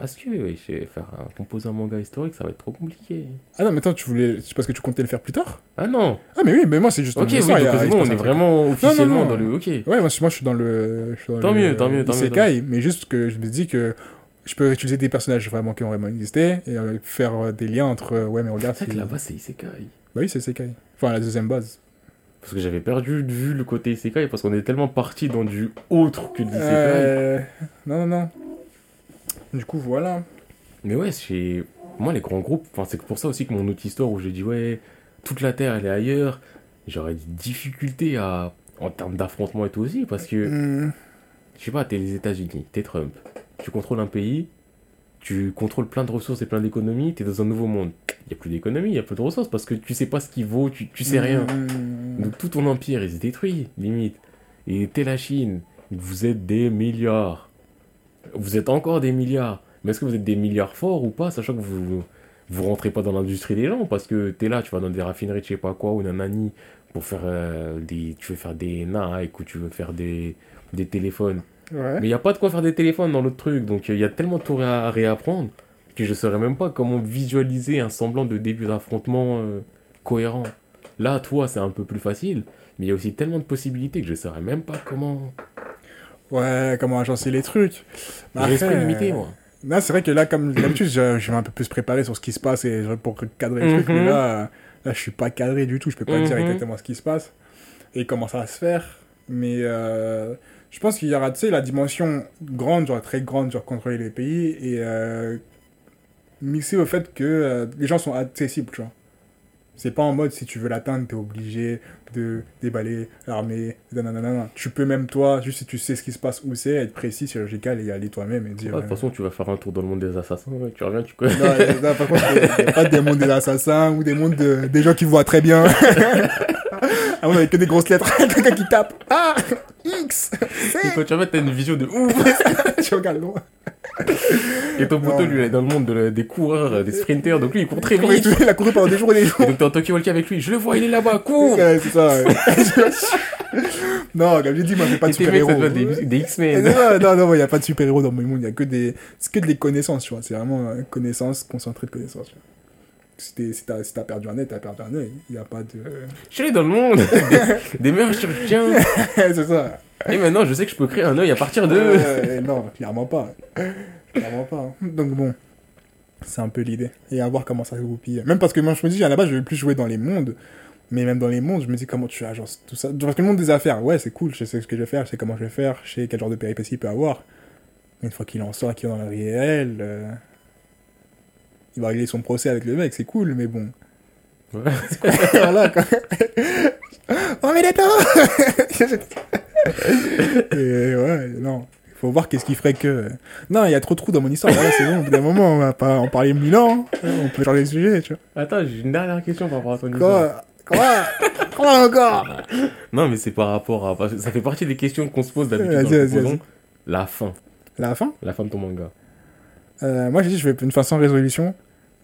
Parce que ouais, faire un composant manga historique, ça va être trop compliqué. Ah non, mais attends, tu voulais. C'est parce que tu comptais le faire plus tard? Ah non Ah, mais oui, mais moi, c'est juste. Ok, oui, y a- bon, on est un vraiment officiellement non. dans le. Ok. Ouais, moi, moi, je suis dans le. je suis dans Tant le- mieux, tant mieux, tant mieux, Isekai, mais juste que je me dis que je peux utiliser des personnages vraiment qui ont vraiment existé et euh, faire euh, des liens entre. euh, ouais, mais regarde. C'est vrai que là-bas, c'est Isekai. Bah oui, c'est Isekai. Enfin, la deuxième base. Parce que j'avais perdu de vue le côté Isekai, parce qu'on est tellement parti dans du autre que de l'Isekai. Non, non, non. Du coup, voilà. Mais ouais, c'est. Moi, les grands groupes, enfin, c'est pour ça aussi que mon autre histoire où j'ai dit, ouais, toute la Terre, elle est ailleurs, j'aurais des difficultés à. en termes d'affrontement et tout aussi, parce que, Hmm. je sais pas, t'es les États-Unis, t'es Trump, tu contrôles un pays, tu contrôles plein de ressources et plein d'économies, t'es dans un nouveau monde. Il y a plus d'économie, il y a plus de ressources, parce que tu sais pas ce qu'il vaut, tu, tu sais rien. Hmm. Donc tout ton empire, il se détruit, limite. Et t'es la Chine, vous êtes des milliards. Vous êtes encore des milliards. Mais est-ce que vous êtes des milliards forts ou pas, sachant que vous vous rentrez pas dans l'industrie des gens parce que t'es là, tu vas dans des raffineries, je sais pas quoi, ou nanani, pour faire euh, des. Tu veux faire des Nike ou tu veux faire des, des téléphones. Ouais. Mais il y a pas de quoi faire des téléphones dans l'autre truc, donc il y a tellement de tout à réapprendre que je saurais même pas comment visualiser un semblant de début d'affrontement euh, cohérent. Là, toi, c'est un peu plus facile, mais il y a aussi tellement de possibilités que je saurais même pas comment. Ouais, comment agencer les trucs. J'ai limité, euh, moi. Là, c'est vrai que là, comme d'habitude, je, je vais un peu plus préparer sur ce qui se passe et pour cadrer le truc. Mhm. Mais là, euh, là, je suis pas cadré du tout. Je peux pas dire Mhm. exactement ce qui se passe et comment ça va se faire. Mais euh, je pense qu'il y aura, tu sais, la dimension grande, genre très grande, genre contrôler les pays et euh, mixé au fait que euh, les gens sont accessibles, tu vois. C'est pas en mode si tu veux l'atteindre, t'es obligé de déballer l'armée. Tu peux même toi, juste si tu sais ce qui se passe où c'est, être précis, chirurgical et aller toi-même et dire. Ouais, de euh, toute façon, tu vas faire un tour dans le monde des assassins, ouais, tu reviens, tu connais. Non, euh, non, par contre, il n'y a pas des mondes des assassins ou des mondes de- des gens qui voient très bien. ah, on avait que des grosses lettres. Quelqu'un qui tape. Ah X Et quand tu reviens, t'as une vision de ouf. Je regarde loin. Et ton poteau, lui, il est dans le monde de- des coureurs, des sprinters, donc lui, il court très vite. il a couru pendant des jours et des Et jours. donc t'es en Tokyo avec lui, je le vois, il est là-bas, cours Ouais, ça. ouais. non, comme j'ai dit, moi, j'ai pas de super-héros. des, X-Men. Non, non, il n'y a pas de super-héros dans mon monde. Il y a que des, c'est que des connaissances, tu vois. C'est vraiment euh, connaissances, concentré de connaissances. tu vois. Si t'as si perdu un œil, t'as perdu un œil. Il n'y a pas de. Je suis dans le monde des, des meilleurs chirurgiens. c'est ça. Et maintenant, je sais que je peux créer un œil à partir de. Euh, non, clairement pas. Clairement pas. Donc bon, c'est un peu l'idée. Et à voir comment ça se goupille. Même parce que moi, je me dis, à la base, je vais plus jouer dans les mondes. Mais même dans les mondes, je me dis comment tu agences tout ça. Parce que le monde des affaires, ouais, c'est cool. Je sais ce que je vais faire, je sais comment je vais faire, je sais quel genre de péripéties il peut avoir. Mais une fois qu'il en sort, qu'il est dans le réel, euh, il va régler son procès avec le mec, c'est cool, mais bon. Ouais. voilà, quoi. oh, mais Et ouais, non. Il faut voir qu'est-ce qui ferait que. Non, il y a trop de trous dans mon histoire. Voilà, c'est bon. Au bout d'un moment, on va pas en parler mille ans. On peut changer de sujet, tu vois. Attends, j'ai une dernière question par rapport à ton histoire. Quoi Quoi encore Non, mais c'est par rapport à. Ça fait partie des questions qu'on se pose d'habitude. Vas-y, dans. La fin. La fin La fin de ton manga. Euh, Moi, j'ai dit, je vais une fin sans résolution.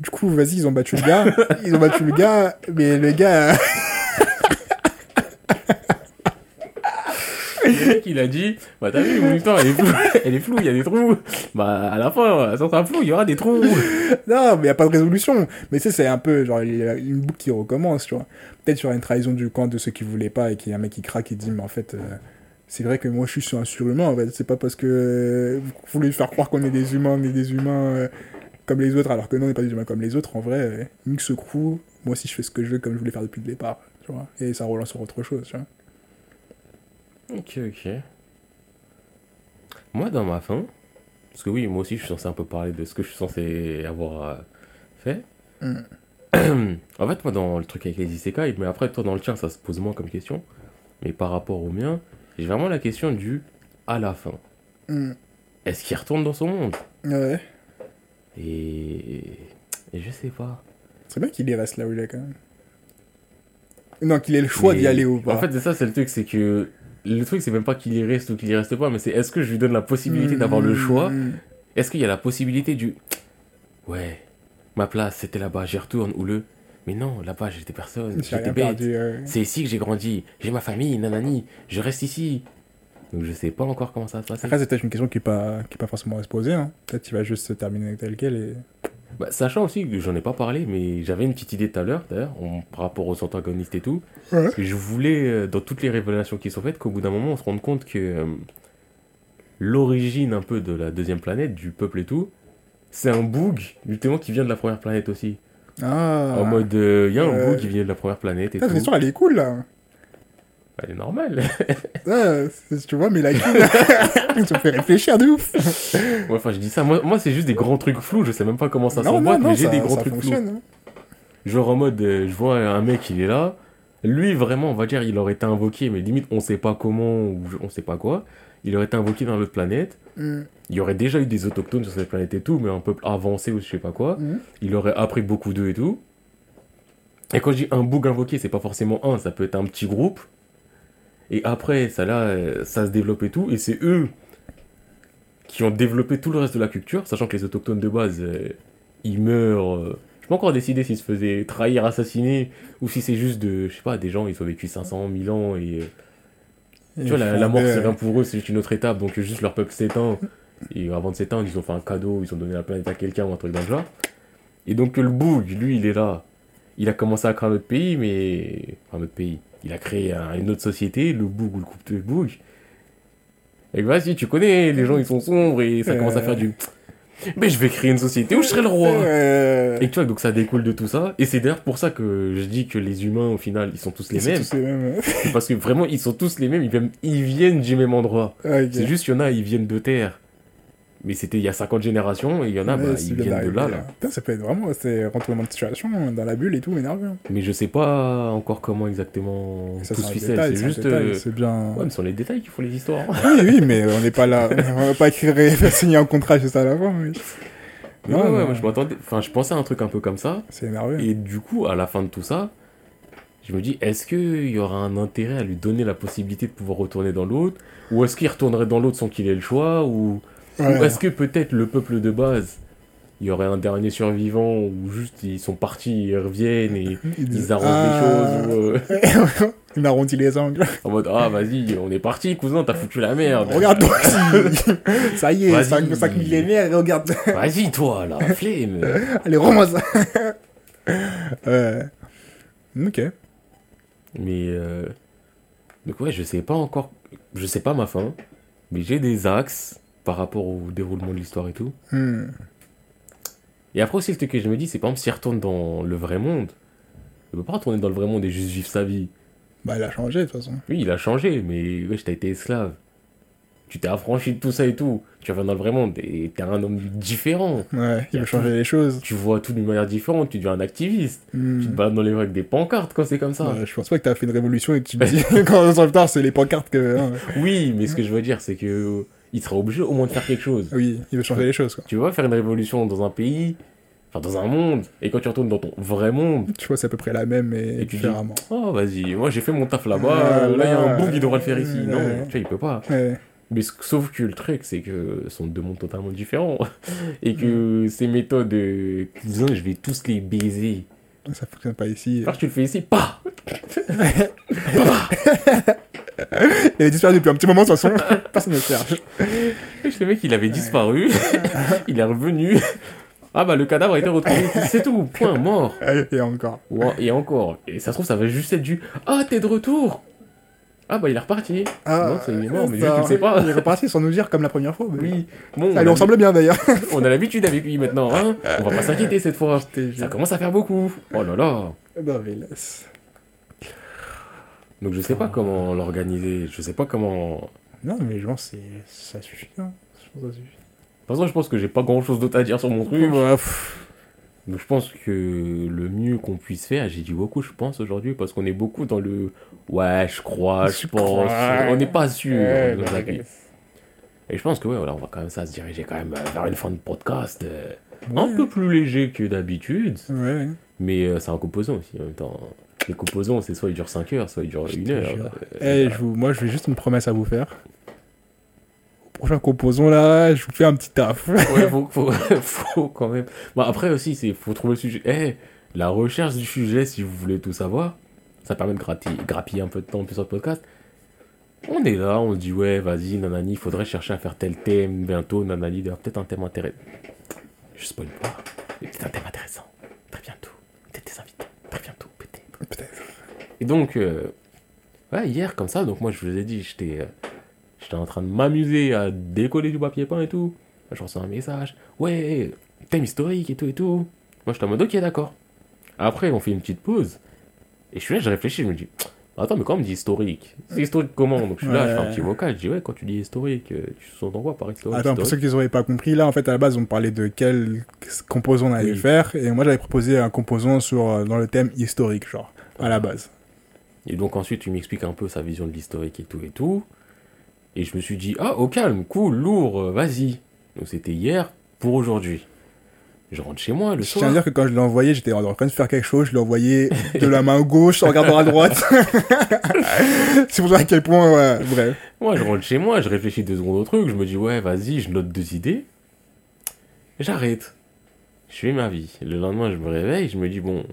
Du coup, vas-y, ils ont battu le gars. Ils ont battu le gars, mais le gars. Le mec, il a dit Bah, t'as vu, mon histoire, elle est floue, elle est floue, il y a des trous. Bah, à la fin, ça sera flou, il y aura des trous. Non, mais il a pas de résolution. Mais tu sais, c'est un peu genre une boucle qui recommence, tu vois. Peut-être sur une trahison du camp de ceux qui voulaient pas et qu'il y a un mec qui craque et dit, mais en fait, euh, c'est vrai que moi je suis un surhumain, en fait. C'est pas parce que vous voulez faire croire qu'on est des humains, on est des humains euh, comme les autres, alors que non, on n'est pas des humains comme les autres. En vrai, euh, mix ce crew, moi aussi je fais ce que je veux comme je voulais faire depuis le départ, tu vois. Et ça relance sur autre chose, tu vois. Ok, ok. Moi, dans ma fin, parce que oui, moi aussi, je suis censé un peu parler de ce que je suis censé avoir euh, fait. Mm. en fait, moi, dans le truc avec les isekai, mais après, toi, dans le tien, ça se pose moins comme question. Mais par rapport au mien, j'ai vraiment la question du à la fin. Mm. Est-ce qu'il retourne dans son monde? Ouais. et... et je sais pas. C'est bien qu'il y reste là où il est quand même. Non, qu'il ait le choix Mais- d'y aller ou pas. En fait, c'est ça, c'est le truc, c'est que. Le truc, c'est même pas qu'il y reste ou qu'il y reste pas, mais c'est est-ce que je lui donne la possibilité d'avoir le choix? Mm. Est-ce qu'il y a la possibilité du. Ouais, ma place, c'était là-bas, j'y retourne, ou le. Mais non, là-bas, j'étais personne, j'étais bête. euh. C'est ici que j'ai grandi, j'ai ma famille, nanani, je reste ici. Donc je sais pas encore comment ça va se passer. Après, c'est peut-être une question qui n'est pas, qui est pas forcément à se poser. Hein. Peut-être qu'il va juste se terminer tel quel. Et... Bah, sachant aussi que j'en ai pas parlé, mais j'avais une petite idée tout à l'heure, d'ailleurs, par rapport aux antagonistes et tout. Ouais. que je voulais, euh, dans toutes les révélations qui sont faites, qu'au bout d'un moment, on se rende compte que euh, l'origine un peu de la deuxième planète, du peuple et tout, c'est un bug, justement, qui vient de la première planète aussi. Ah. En mode, il y a un bug qui vient de la première planète et Putain, tout. cette histoire, elle est cool là. Elle est normale. Ouais, c'est- tu vois, mais la cool. ça me fait réfléchir de ouf. Ouais, enfin, je dis ça. Moi, moi c'est juste des grands trucs flous. Je sais même pas comment ça s'emboîte, mais j'ai des grands trucs flous. fonctionne. hein. Genre en mode, euh, je vois un mec, il est là. Lui, vraiment, on va dire, il aurait été invoqué, mais limite, on sait pas comment ou on sait pas quoi. Il aurait été invoqué dans l'autre planète. Mm. Il y aurait déjà eu des autochtones sur cette planète et tout, mais un peuple avancé ou je sais pas quoi. Mm. Il aurait appris beaucoup d'eux et tout. Et quand je dis un bug invoqué, c'est pas forcément un, ça peut être un petit groupe. Et après, ça là, euh, ça se développe et tout. Et c'est eux qui ont développé tout le reste de la culture, sachant que les autochtones de base, euh, ils meurent. euh, je peux encore décider s'ils se faisaient trahir, assassiner, ou si c'est juste de, je sais pas, des gens, ils ont vécu 500, 1000 ans et. tu vois, la, mort, c'est rien pour eux, c'est juste une autre étape. Donc, juste leur peuple s'éteint. Et avant de s'éteindre, ils ont fait un cadeau, ils ont donné la planète à quelqu'un ou un truc dans genre. Et donc, le Boug, lui, il est là. Il a commencé à un autre pays, mais. Enfin, un autre pays. Il a créé un- une autre société, le Boug ou le couple de Boug. Et vas-y, tu connais, les gens, ils sont sombres et ça commence à faire du. Mais je vais créer une société où je serai le roi. Et tu vois, donc ça découle de tout ça. Et c'est d'ailleurs pour ça que je dis que les humains, au final, ils sont tous les mêmes. tous les mêmes. Parce que vraiment, ils sont tous les mêmes. Ils viennent, du même endroit. Ah. C'est juste, il y en a, ils viennent de terre. Mais c'était il y a 50 générations et il y en a, Ouais, bah, ils viennent de là, là. Putain, ça peut être vraiment c'est retournement de situation dans la bulle et tout, énervant. Mais je sais pas encore comment exactement Ça, tout se ficelle. C'est juste. détail, euh, c'est bien. Ouais, mais ce sont les détails qui font les histoires. Oui, oui, mais on n'est pas là. On va pas écrire et faire signer un contrat juste à la fin. mais Mais Non, ouais, ouais, moi, je m'attendais. Enfin, je pensais à un truc un peu comme ça. C'est énervé. Et du coup, à la fin de tout ça, je me dis, est-ce qu'il y aura un intérêt à lui donner la possibilité de pouvoir retourner dans l'autre Ou est-ce qu'il retournerait dans l'autre sans qu'il ait le choix Ou, ou est-ce que peut-être le peuple de base, il y aurait un dernier survivant ou juste ils sont partis, ils reviennent et Ils ils arrangent ah. les choses ou, euh, Il arrondit les angles. en mode Ah, vas-y, on est parti, cousin, t'as foutu la merde. Regarde-toi. Ça y est, Vas-y. 5, 5 millénaires, regarde. Vas-y, toi, là, flemme. Allez, rends-moi ça. ouais. Ok. Mais euh, donc ouais, je sais pas encore, je sais pas ma fin, mais j'ai des axes par rapport au déroulement de l'histoire et tout. Hmm. Et après aussi le truc que je me dis, c'est par exemple s'il retourne dans le vrai monde, il peut pas retourner dans le vrai monde et juste vivre sa vie. Bah, il a changé de toute façon. Oui, il a changé, mais ouais, t'as été esclave. Tu t'es affranchi de tout ça et tout. Tu reviens dans le vrai monde et t'es un homme différent. Ouais, il a veut changer les choses. Tu vois tout d'une manière différente, tu deviens un activiste. Hmm. Tu te balades dans les rues avec des pancartes quand c'est comme ça. Ouais, je pense pas que t'as fait une révolution et que tu te dis, quand on s'en plus tard, c'est les pancartes que. hein. Oui, mais ce que je veux dire, c'est que euh, il sera obligé au moins de faire quelque chose. Oui, il veut changer les choses, quoi. Tu vas faire une révolution dans un pays, enfin dans un monde, et quand tu retournes dans ton vrai monde, Tu vois, c'est à peu près la même et, Et tu dis- différemment. oh vas-y, moi j'ai fait mon taf là-bas, euh, là il y a un boug qui devrait le faire ici. Non, tu vois, il peut pas. Mais sauf que le truc, c'est que ce sont deux mondes totalement différents. Et que ces méthodes, euh, je vais tous les baiser. Ça fonctionne pas ici. Alors tu le fais ici, pas Il est disparu depuis un petit moment, de toute façon. Personne ne le cherche. Le mec, il avait disparu, il est revenu. Ah bah le cadavre a été retrouvé, c'est tout, point, mort. Et encore. Ouais, et encore. Et ça se trouve, ça va juste être du Ah, t'es de retour Ah, bah il est reparti. non, c'est mort, mais juste tu le sais pas. Il est reparti sans nous dire comme la première fois. mais- Oui, bon, Ça on lui a, ressemble bien d'ailleurs. on a l'habitude avec lui maintenant, hein. On va pas s'inquiéter cette fois. Ça commence à faire beaucoup. Oh là là. Non, mais laisse. Donc je sais pas comment l'organiser, je sais pas comment. Non, mais je pense que ça suffit. hein. Je pense que ça suffit. De toute façon, je pense que j'ai pas grand chose d'autre à dire sur mon truc. Ouais, pff. Donc je pense que le mieux qu'on puisse faire, j'ai dit beaucoup, je pense, aujourd'hui, parce qu'on est beaucoup dans le ouais, je crois, je Je pense, crois. on n'est pas sûr. Ouais, bah. Et je pense que ouais, voilà, on va quand même ça se diriger quand même euh, vers une fin de podcast euh, un peu plus léger que d'habitude, Ouais. mais euh, c'est un composant aussi en même temps. Les composants, c'est soit il dure 5 heures, soit il dure 1 te heure. jure. Euh, Eh, je vous... Moi, je vais juste une promesse à vous faire. Au prochain composant, là, je vous fais un petit taf. Ouais, faut, faut, faut quand même. Bon, après aussi, c'est faut trouver le sujet. Eh, la recherche du sujet, si vous voulez tout savoir, ça permet de gratter, grappiller un peu de temps plus sur le podcast. On est là, on se dit, ouais, vas-y, nanani, il faudrait chercher à faire tel thème bientôt, nanani, il y aura peut-être un thème intéressant. Je spoil pas, mais peut-être un thème intéressant. Très bientôt. Peut-être des invités. Très bientôt, peut-être. Peut-être. Et donc, euh, ouais, hier, comme ça, donc moi, je vous ai dit, j'étais euh, j'étais en train de m'amuser à décoller du papier peint et tout. Je reçois un message. Ouais, thème historique et tout et tout. Moi, j'étais en mode, ok, d'accord. Après, on fait une petite pause. Et je suis là, je réfléchis, je me dis, attends, mais quand on me dit historique, c'est historique comment? Donc je suis là, je fais un petit vocal, je dis, ouais, quand tu dis historique, euh, tu sous-entends quoi par historique Attends, pour ceux qui n'auraient pas compris, là, en fait, à la base, on parlait de quel composant on allait Oui. faire. Et moi, j'avais proposé un composant sur, dans le thème historique, genre, à la base. Et donc ensuite, tu m'expliques un peu sa vision de l'historique et tout et tout. Et je me suis dit, ah, au calme, cool, lourd, euh, vas-y. Donc c'était hier pour aujourd'hui. Je rentre chez moi le Je tiens soir. à dire que quand je l'ai envoyé, j'étais en train de faire quelque chose, je l'ai envoyé de la main gauche en regardant à droite. c'est pour ça à quel point, ouais, bref. Moi, je rentre chez moi, je réfléchis deux secondes au truc, je me dis, ouais, vas-y, je note deux idées. J'arrête. Je fais ma vie. Le lendemain, je me réveille, je me dis, bon,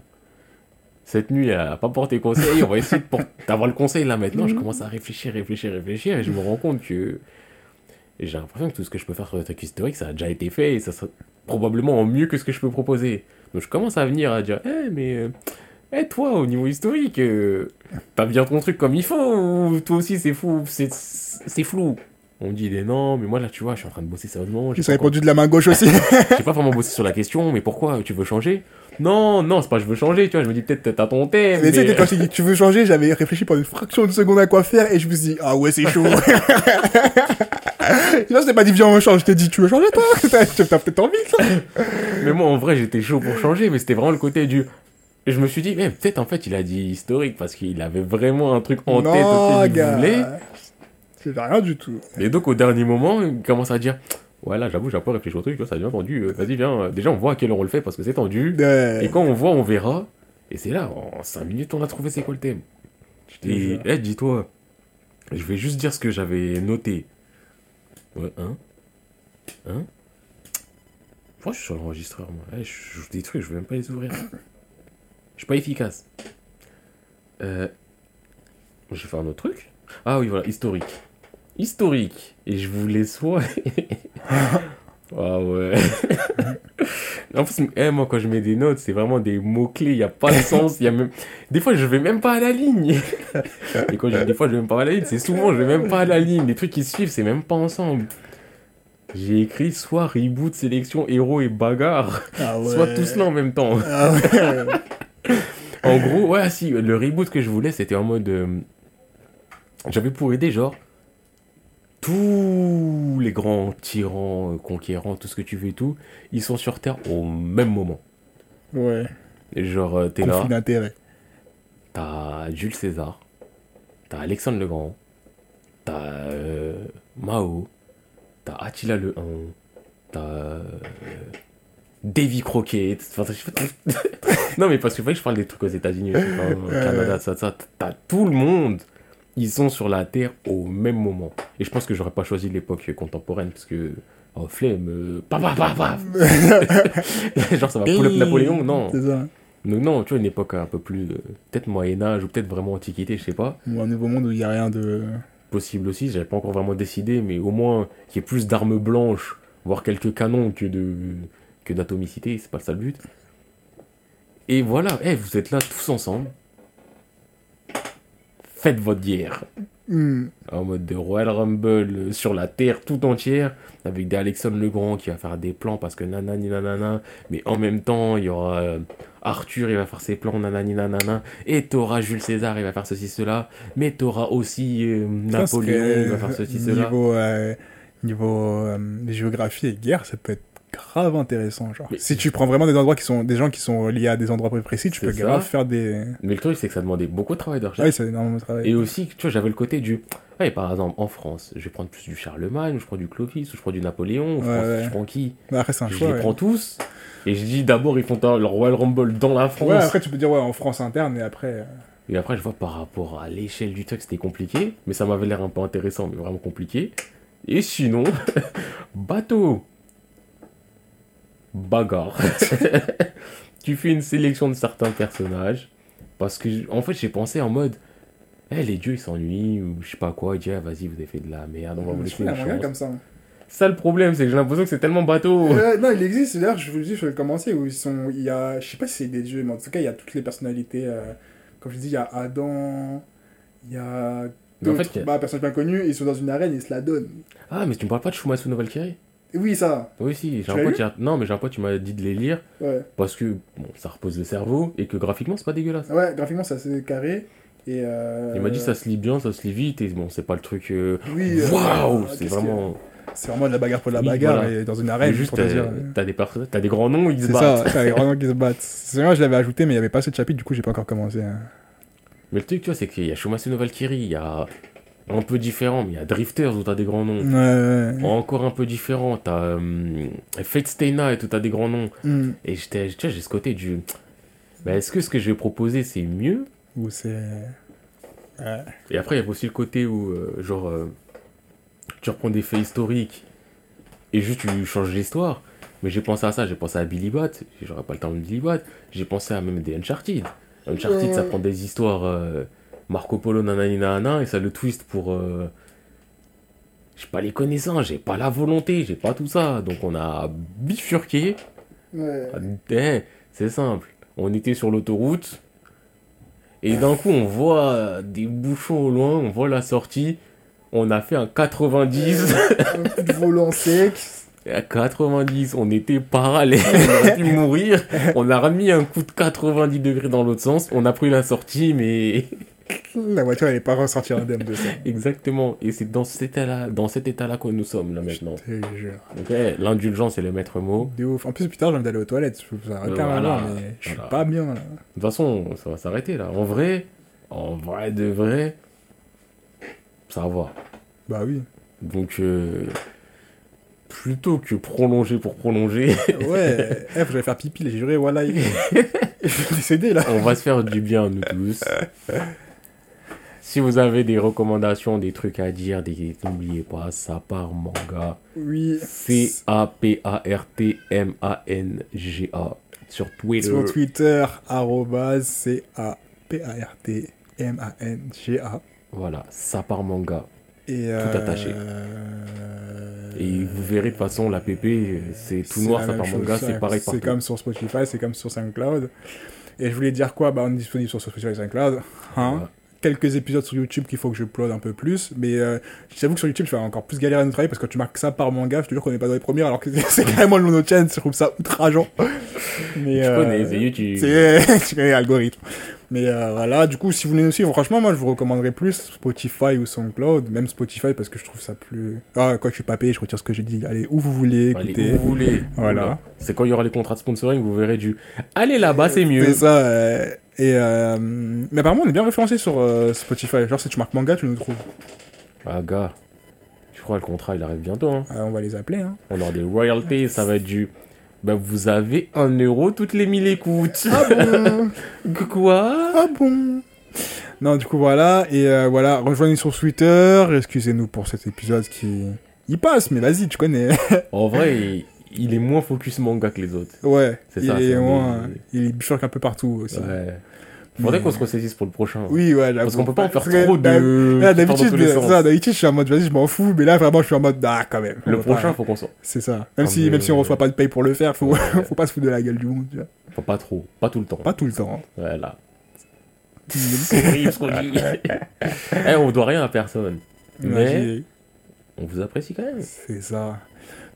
cette nuit, a pas porté conseil, on va essayer d'avoir le conseil là maintenant. Je commence à réfléchir, réfléchir, réfléchir, et je me rends compte que j'ai l'impression que tout ce que je peux faire sur le truc historique, ça a déjà été fait, et ça sera probablement en mieux que ce que je peux proposer. Donc je commence à venir à dire, eh, mais. euh, eh, toi, au niveau historique, euh, t'as bien ton truc comme il faut, ou toi aussi c'est fou, c'est flou? On me dit, eh non, mais moi là, tu vois, je suis en train de bosser sérieusement. J'ai répondu de la main gauche aussi. j'ai pas vraiment bossé sur la question, mais pourquoi Tu veux changer? Non, non, c'est pas je veux changer, tu vois. Je me dis peut-être t'as ton thème. Mais tu sais, quand je t'ai dit tu veux changer, j'avais réfléchi pendant une fraction de seconde à quoi faire et je me suis dit, ah ouais, c'est chaud. Là, c'est pas dit, viens, on change. Je t'ai dit, tu veux changer, toi? T'as peut-être envie, ça Mais moi, en vrai, j'étais chaud pour changer, mais c'était vraiment le côté du. Je me suis dit, mais peut-être en fait, il a dit historique parce qu'il avait vraiment un truc en tête auquel il voulait. C'est rien du tout. Et donc, au dernier moment, il commence à dire, ouais, là, j'avoue, j'ai un peu réfléchi au truc, ça devient tendu. euh, Vas-y, viens. euh, Déjà, on voit à quelle heure on le fait parce que c'est tendu. Ouais. Et quand on voit, on verra. Et c'est là, en 5 minutes, on a trouvé c'est quoi le thème. Et eh, dis-toi, je vais juste dire ce que j'avais noté. Ouais, hein? Hein? Pourquoi je suis sur l'enregistreur, moi? Eh, Je joue des trucs, je vais même pas les ouvrir. Je suis pas efficace. Euh... Je vais faire un autre truc Ah oui, voilà, historique. Historique. Et je voulais soit... Ah ouais. en plus, eh, moi, quand je mets des notes, c'est vraiment des mots-clés, il n'y a pas de sens. il Y a même... Des fois, je vais même pas à la ligne. Et quand je dis des fois, je vais même pas à la ligne, c'est souvent, je vais même pas à la ligne. Les trucs qui se suivent, c'est même pas ensemble. J'ai écrit soit reboot, sélection, héros et bagarre, Ah ouais. soit tout cela en même temps. Ah ouais. En gros, ouais, si, le reboot que je voulais, c'était en mode. euh, J'avais pour idée, genre. Tous les grands tyrans, euh, conquérants, tout ce que tu veux et tout, ils sont sur Terre au même moment. ouais. Et genre, euh, t'es là, d'intérêt. t'as Jules César, t'as Alexandre le Grand, t'as euh, Mao, t'as Attila le 1, t'as. euh, Davy Crockett. Non, mais parce que, que je parle des trucs aux États-Unis, au Ouais, Canada, ouais. ça, ça. T'as tout le monde. Ils sont sur la Terre au même moment. Et je pense que j'aurais pas choisi l'époque contemporaine parce que. Oh, flemme. euh, paf, paf, paf. Genre, ça va pull up Napoléon, non. C'est ça. Donc, non, tu vois, une époque un peu plus. euh, peut-être Moyen-Âge ou peut-être vraiment Antiquité, je sais pas. Ou un nouveau monde où il n'y a rien de. Possible aussi, j'avais pas encore vraiment décidé, mais au moins qu'il y ait plus d'armes blanches, voire quelques canons que de que d'atomicité, c'est pas ça le but. Et voilà, eh, vous êtes là tous ensemble. Faites votre guerre. Hmm. En mode de Royal Rumble euh, sur la terre tout entière, avec des Alexandre le Grand qui va faire des plans parce que nanani nanana, mais en même temps, il y aura euh, Arthur, il va faire ses plans nanani nanana, et t'auras Jules César, il va faire ceci, cela, mais t'auras aussi euh, Napoléon, serait- il va faire ceci, cela. Niveau, euh, niveau géographie et guerre, ça peut être grave intéressant. Genre. Mais- Si tu prends vraiment des endroits qui sont des gens qui sont liés à des endroits précis, tu peux ça. grave faire des. Mais le truc, c'est que ça demandait beaucoup de travail de Ah recherche. oui, c'est énormément de travail. Et aussi, tu vois, j'avais le côté du. Ouais, par exemple, en France, je vais prendre plus du Charlemagne, ou je prends du Clovis, ou je prends du Napoléon, ou je, Ouais, prends, ouais. je prends qui Mais après, c'est un Je choix. les ouais. prends tous, et je dis d'abord, ils font leur Royal Rumble dans la France. Ouais, après, tu peux dire ouais, en France interne, et après. euh, Et après, je vois par rapport à l'échelle du truc, c'était compliqué, mais ça m'avait l'air un peu intéressant, mais vraiment compliqué. Et sinon, bateau, bagarre. tu fais une sélection de certains personnages, parce que, en fait, j'ai pensé en mode, eh, les dieux ils s'ennuient, ou je sais pas quoi, ils disent, ah, vas-y, vous avez fait de la merde, on va vous laisser une chance. comme ça. Ça, le problème, c'est que j'ai l'impression que c'est tellement bateau. Euh, non, il existe, d'ailleurs, je vous le dis, je vais le commencer, où ils sont, il y a, je sais pas si c'est des dieux, mais en tout cas, il y a toutes les personnalités, euh, comme je dis, il y a Adam, il y a Mais en d'autres fait, il y a- bah, personnes bien connues, ils sont dans une arène, ils se la donnent. Ah, mais tu me parles pas de Shumatsu no Valkyrie oui, ça, Oui, si, j'ai un pote, non, mais j'ai un pote, tu m'as dit de les lire, ouais. parce que, bon, ça repose le cerveau, et que graphiquement, c'est pas dégueulasse. Ouais, graphiquement, c'est assez carré, et euh... Il m'a dit ça se lit bien, ça se lit vite, et bon, c'est pas le truc. euh, Oui, euh, Waouh euh, C'est qu'est-ce vraiment. C'est? Vraiment de la bagarre pour de la Oui, bagarre, voilà. et dans une arène, juste, te t'as des, t'as des grands noms, ils se C'est battent. ça, t'as les grands noms qui se battent. C'est vrai, je l'avais ajouté, mais il n'y avait pas ce chapitre, du coup, j'ai pas encore commencé. hein. Mais le truc, tu vois, c'est qu'il y a no Valkyrie, il y a un peu différent, mais il y a Drifters où t'as des grands noms. Ouais, ouais, ouais. Encore un peu différent, t'as euh, Fate Stay Night où t'as des grands noms. Hmm. Et j'étais, tu vois, j'ai ce côté du. Bah, est-ce que ce que je vais proposer c'est mieux? Ou c'est. Ouais. Et après, il y a aussi le côté où, euh, genre, euh, tu reprends des faits historiques et juste tu changes l'histoire. Mais j'ai pensé à ça, j'ai pensé à Billy Bat, j'aurais pas le temps de Billy Bat. J'ai pensé à même des Uncharted. Uncharted, ça Ouais. prend des histoires euh, Marco Polo, nanani, nanana, et ça le twist pour. euh, j'ai pas les connaissances, j'ai pas la volonté, j'ai pas tout ça. Donc on a bifurqué. Ouais. Eh, c'est simple. On était sur l'autoroute. Et d'un coup, on voit des bouchons au loin, on voit la sortie. On a fait un 90. un coup de volant sec. À 90, on était parallèle, on aurait pu mourir. On a remis un coup de 90 degrés dans l'autre sens. On a pris la sortie, mais La voiture, elle n'est pas ressortie indemne de ça. Exactement. Et c'est dans cet état-là, dans cet état-là que nous sommes là maintenant. Je te jure. Ok, l'indulgence est le maître mot. De ouf. En plus, plus tard, j'ai envie d'aller aux toilettes. Je vais arrêter Euh, voilà. mais je suis Voilà. pas bien là. De toute façon, ça va s'arrêter là. En vrai, en vrai de vrai, ça va. Bah oui. Donc, euh, plutôt que prolonger pour prolonger, Ouais, eh, faut que j'aille faire pipi, là, j'ai juré, voilà. il- je vais décéder là. on va se faire du bien nous tous. Si vous avez des recommandations, des trucs à dire, des... n'oubliez pas, ça part manga. Oui. C-A-P-A-R-T-M-A-N-G-A. Sur Twitter. Sur Twitter, arrobase C-A-P-A-R-T-M-A-N-G-A. Voilà, ça part manga. Et Tout attaché. Et vous verrez de toute façon, la PP, euh, c'est tout C'est noir, ça part chose, manga, c'est pareil C'est partout. comme sur Spotify, c'est comme sur SoundCloud. Et je voulais dire quoi? Bah, on est disponible sur Spotify et SoundCloud. Hein? Voilà. Quelques épisodes sur YouTube qu'il faut que je upload un peu plus. Mais euh, j'avoue que sur YouTube, je vais encore plus galérer à nous travailler parce que quand tu marques ça par manga, je te jure qu'on n'est pas dans les premières alors que c'est carrément le nom de notre chaîne. Je trouve ça outrageant. Mais, Tu euh, connais, c'est YouTube. C'est tu connais l'algorithme. Mais euh, voilà, du coup, si vous voulez nous suivre, franchement, moi, je vous recommanderais plus Spotify ou SoundCloud, même Spotify parce que je trouve ça plus. Ah, quoi, je suis pas payé, je retire ce que j'ai dit. Allez, où vous voulez, Allez, écoutez. où vous voulez. Voilà. C'est quand il y aura les contrats de sponsoring, vous verrez du. Allez là-bas, c'est mieux. C'est ça. euh, et euh, mais apparemment, on est bien référencé sur euh, Spotify. Genre, si tu marques manga, tu nous trouves? Ah, gars. Je crois que le contrat, il arrive bientôt. Hein? Ah, on va les appeler. Hein. On aura des royalties, ça va être du. Bah, vous avez un euro toutes les 1000 écoutes. Ah bon Quoi? Ah bon? Non, du coup, voilà. Et euh, voilà, rejoignez sur Twitter. Excusez-nous pour cet épisode qui. Il passe, mais vas-y, tu connais. En vrai, il, il est moins focus manga que les autres. ouais, C'est il ça, est c'est- moins. Il est bifurque un peu partout aussi. Ouais. Faudrait qu'on se ressaisisse pour le prochain. Oui, ouais, Parce qu'on peut pas en faire trop de. D'habitude, d'habitude, je suis en mode, vas-y, je m'en fous. Mais là, vraiment, je suis en mode, ah, quand même. Le prochain, faut qu'on soit. C'est ça. Même, Ah, si, même si on reçoit pas de paye pour le faire, faut, faut pas se foutre de la gueule du monde. tu vois. Faut pas trop. Pas tout le temps. Pas tout le temps. Voilà. C'est horrible ce qu'on dit. Eh, on doit rien à personne. Mais on vous apprécie quand même. C'est ça.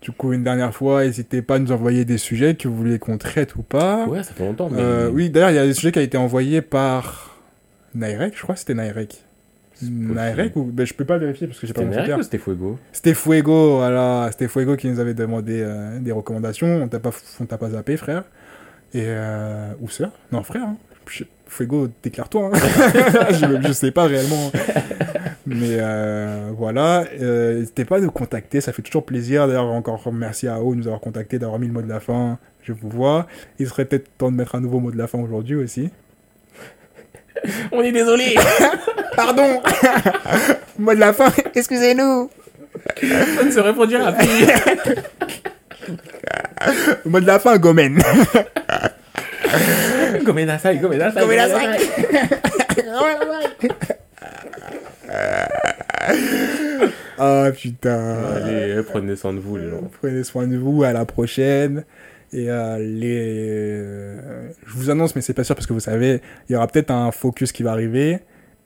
Du coup, une dernière fois, n'hésitez pas à nous envoyer des sujets que vous voulez qu'on traite ou pas. Ouais, ça fait longtemps. Mais... Euh, oui, d'ailleurs, il y a des sujets qui ont été envoyés par Nairek, je crois que c'était Nairek. Nairek ou ben, je peux pas vérifier parce que j'ai pas C'était mon Twitter. ou c'était Fuego C'était Fuego, voilà, c'était Fuego qui nous avait demandé euh, des recommandations. On t'a pas, on t'a pas zappé, frère. Et euh, ou sœur Non, frère. hein. Fuego, déclare-toi. hein. je, je sais pas réellement. Mais euh, voilà, euh, n'hésitez pas à nous contacter, ça fait toujours plaisir. D'ailleurs, encore merci à O de nous avoir contacté, d'avoir mis le mot de la fin. Je vous vois. Il serait peut-être temps de mettre un nouveau mot de la fin aujourd'hui aussi. On est désolé Pardon Mot de la fin, excusez-nous Ça ne se répondira plus Mot de la fin, Gomen Gomenasai, Gomenasai Gomenasai. Ah putain Allez, prenez soin de vous les gens. Prenez soin de vous, à la prochaine. Et euh, les... je vous annonce, mais c'est pas sûr parce que vous savez, il y aura peut-être un focus qui va arriver.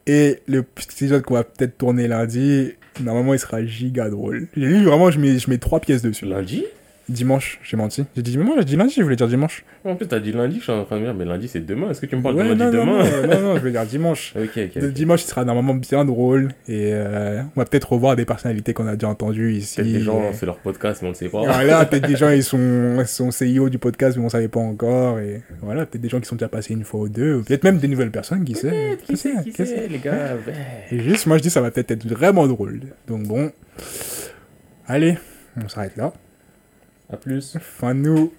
Et le petit épisode qu'on va peut-être tourner lundi, normalement il sera giga drôle. J'ai lu vraiment, je mets, je mets trois pièces dessus. Lundi? Dimanche, j'ai menti. J'ai dit dimanche, j'ai dit lundi, je voulais dire dimanche. En plus, t'as dit lundi, je suis en train de dire, mais lundi c'est demain. Est-ce que tu me parles Ouais, de lundi non, demain? non, non, non, je voulais dire dimanche. Ok, ok. Le dimanche, sera normalement bien drôle. Et euh, on va peut-être revoir des personnalités qu'on a déjà entendues ici. Peut-être des gens, Et- c'est leur podcast, mais on ne sait pas. Voilà, peut-être des gens, ils sont, sont CEO du podcast, mais on savait pas encore. Et voilà, peut-être des gens qui sont déjà passés une fois ou deux. ou Peut-être même des nouvelles personnes, qui sait. Qui sait, qui sait, les gars. Et juste, moi, je dis, ça va peut-être être vraiment drôle. Donc bon. Allez, on s'arrête là. À plus. Fin nous.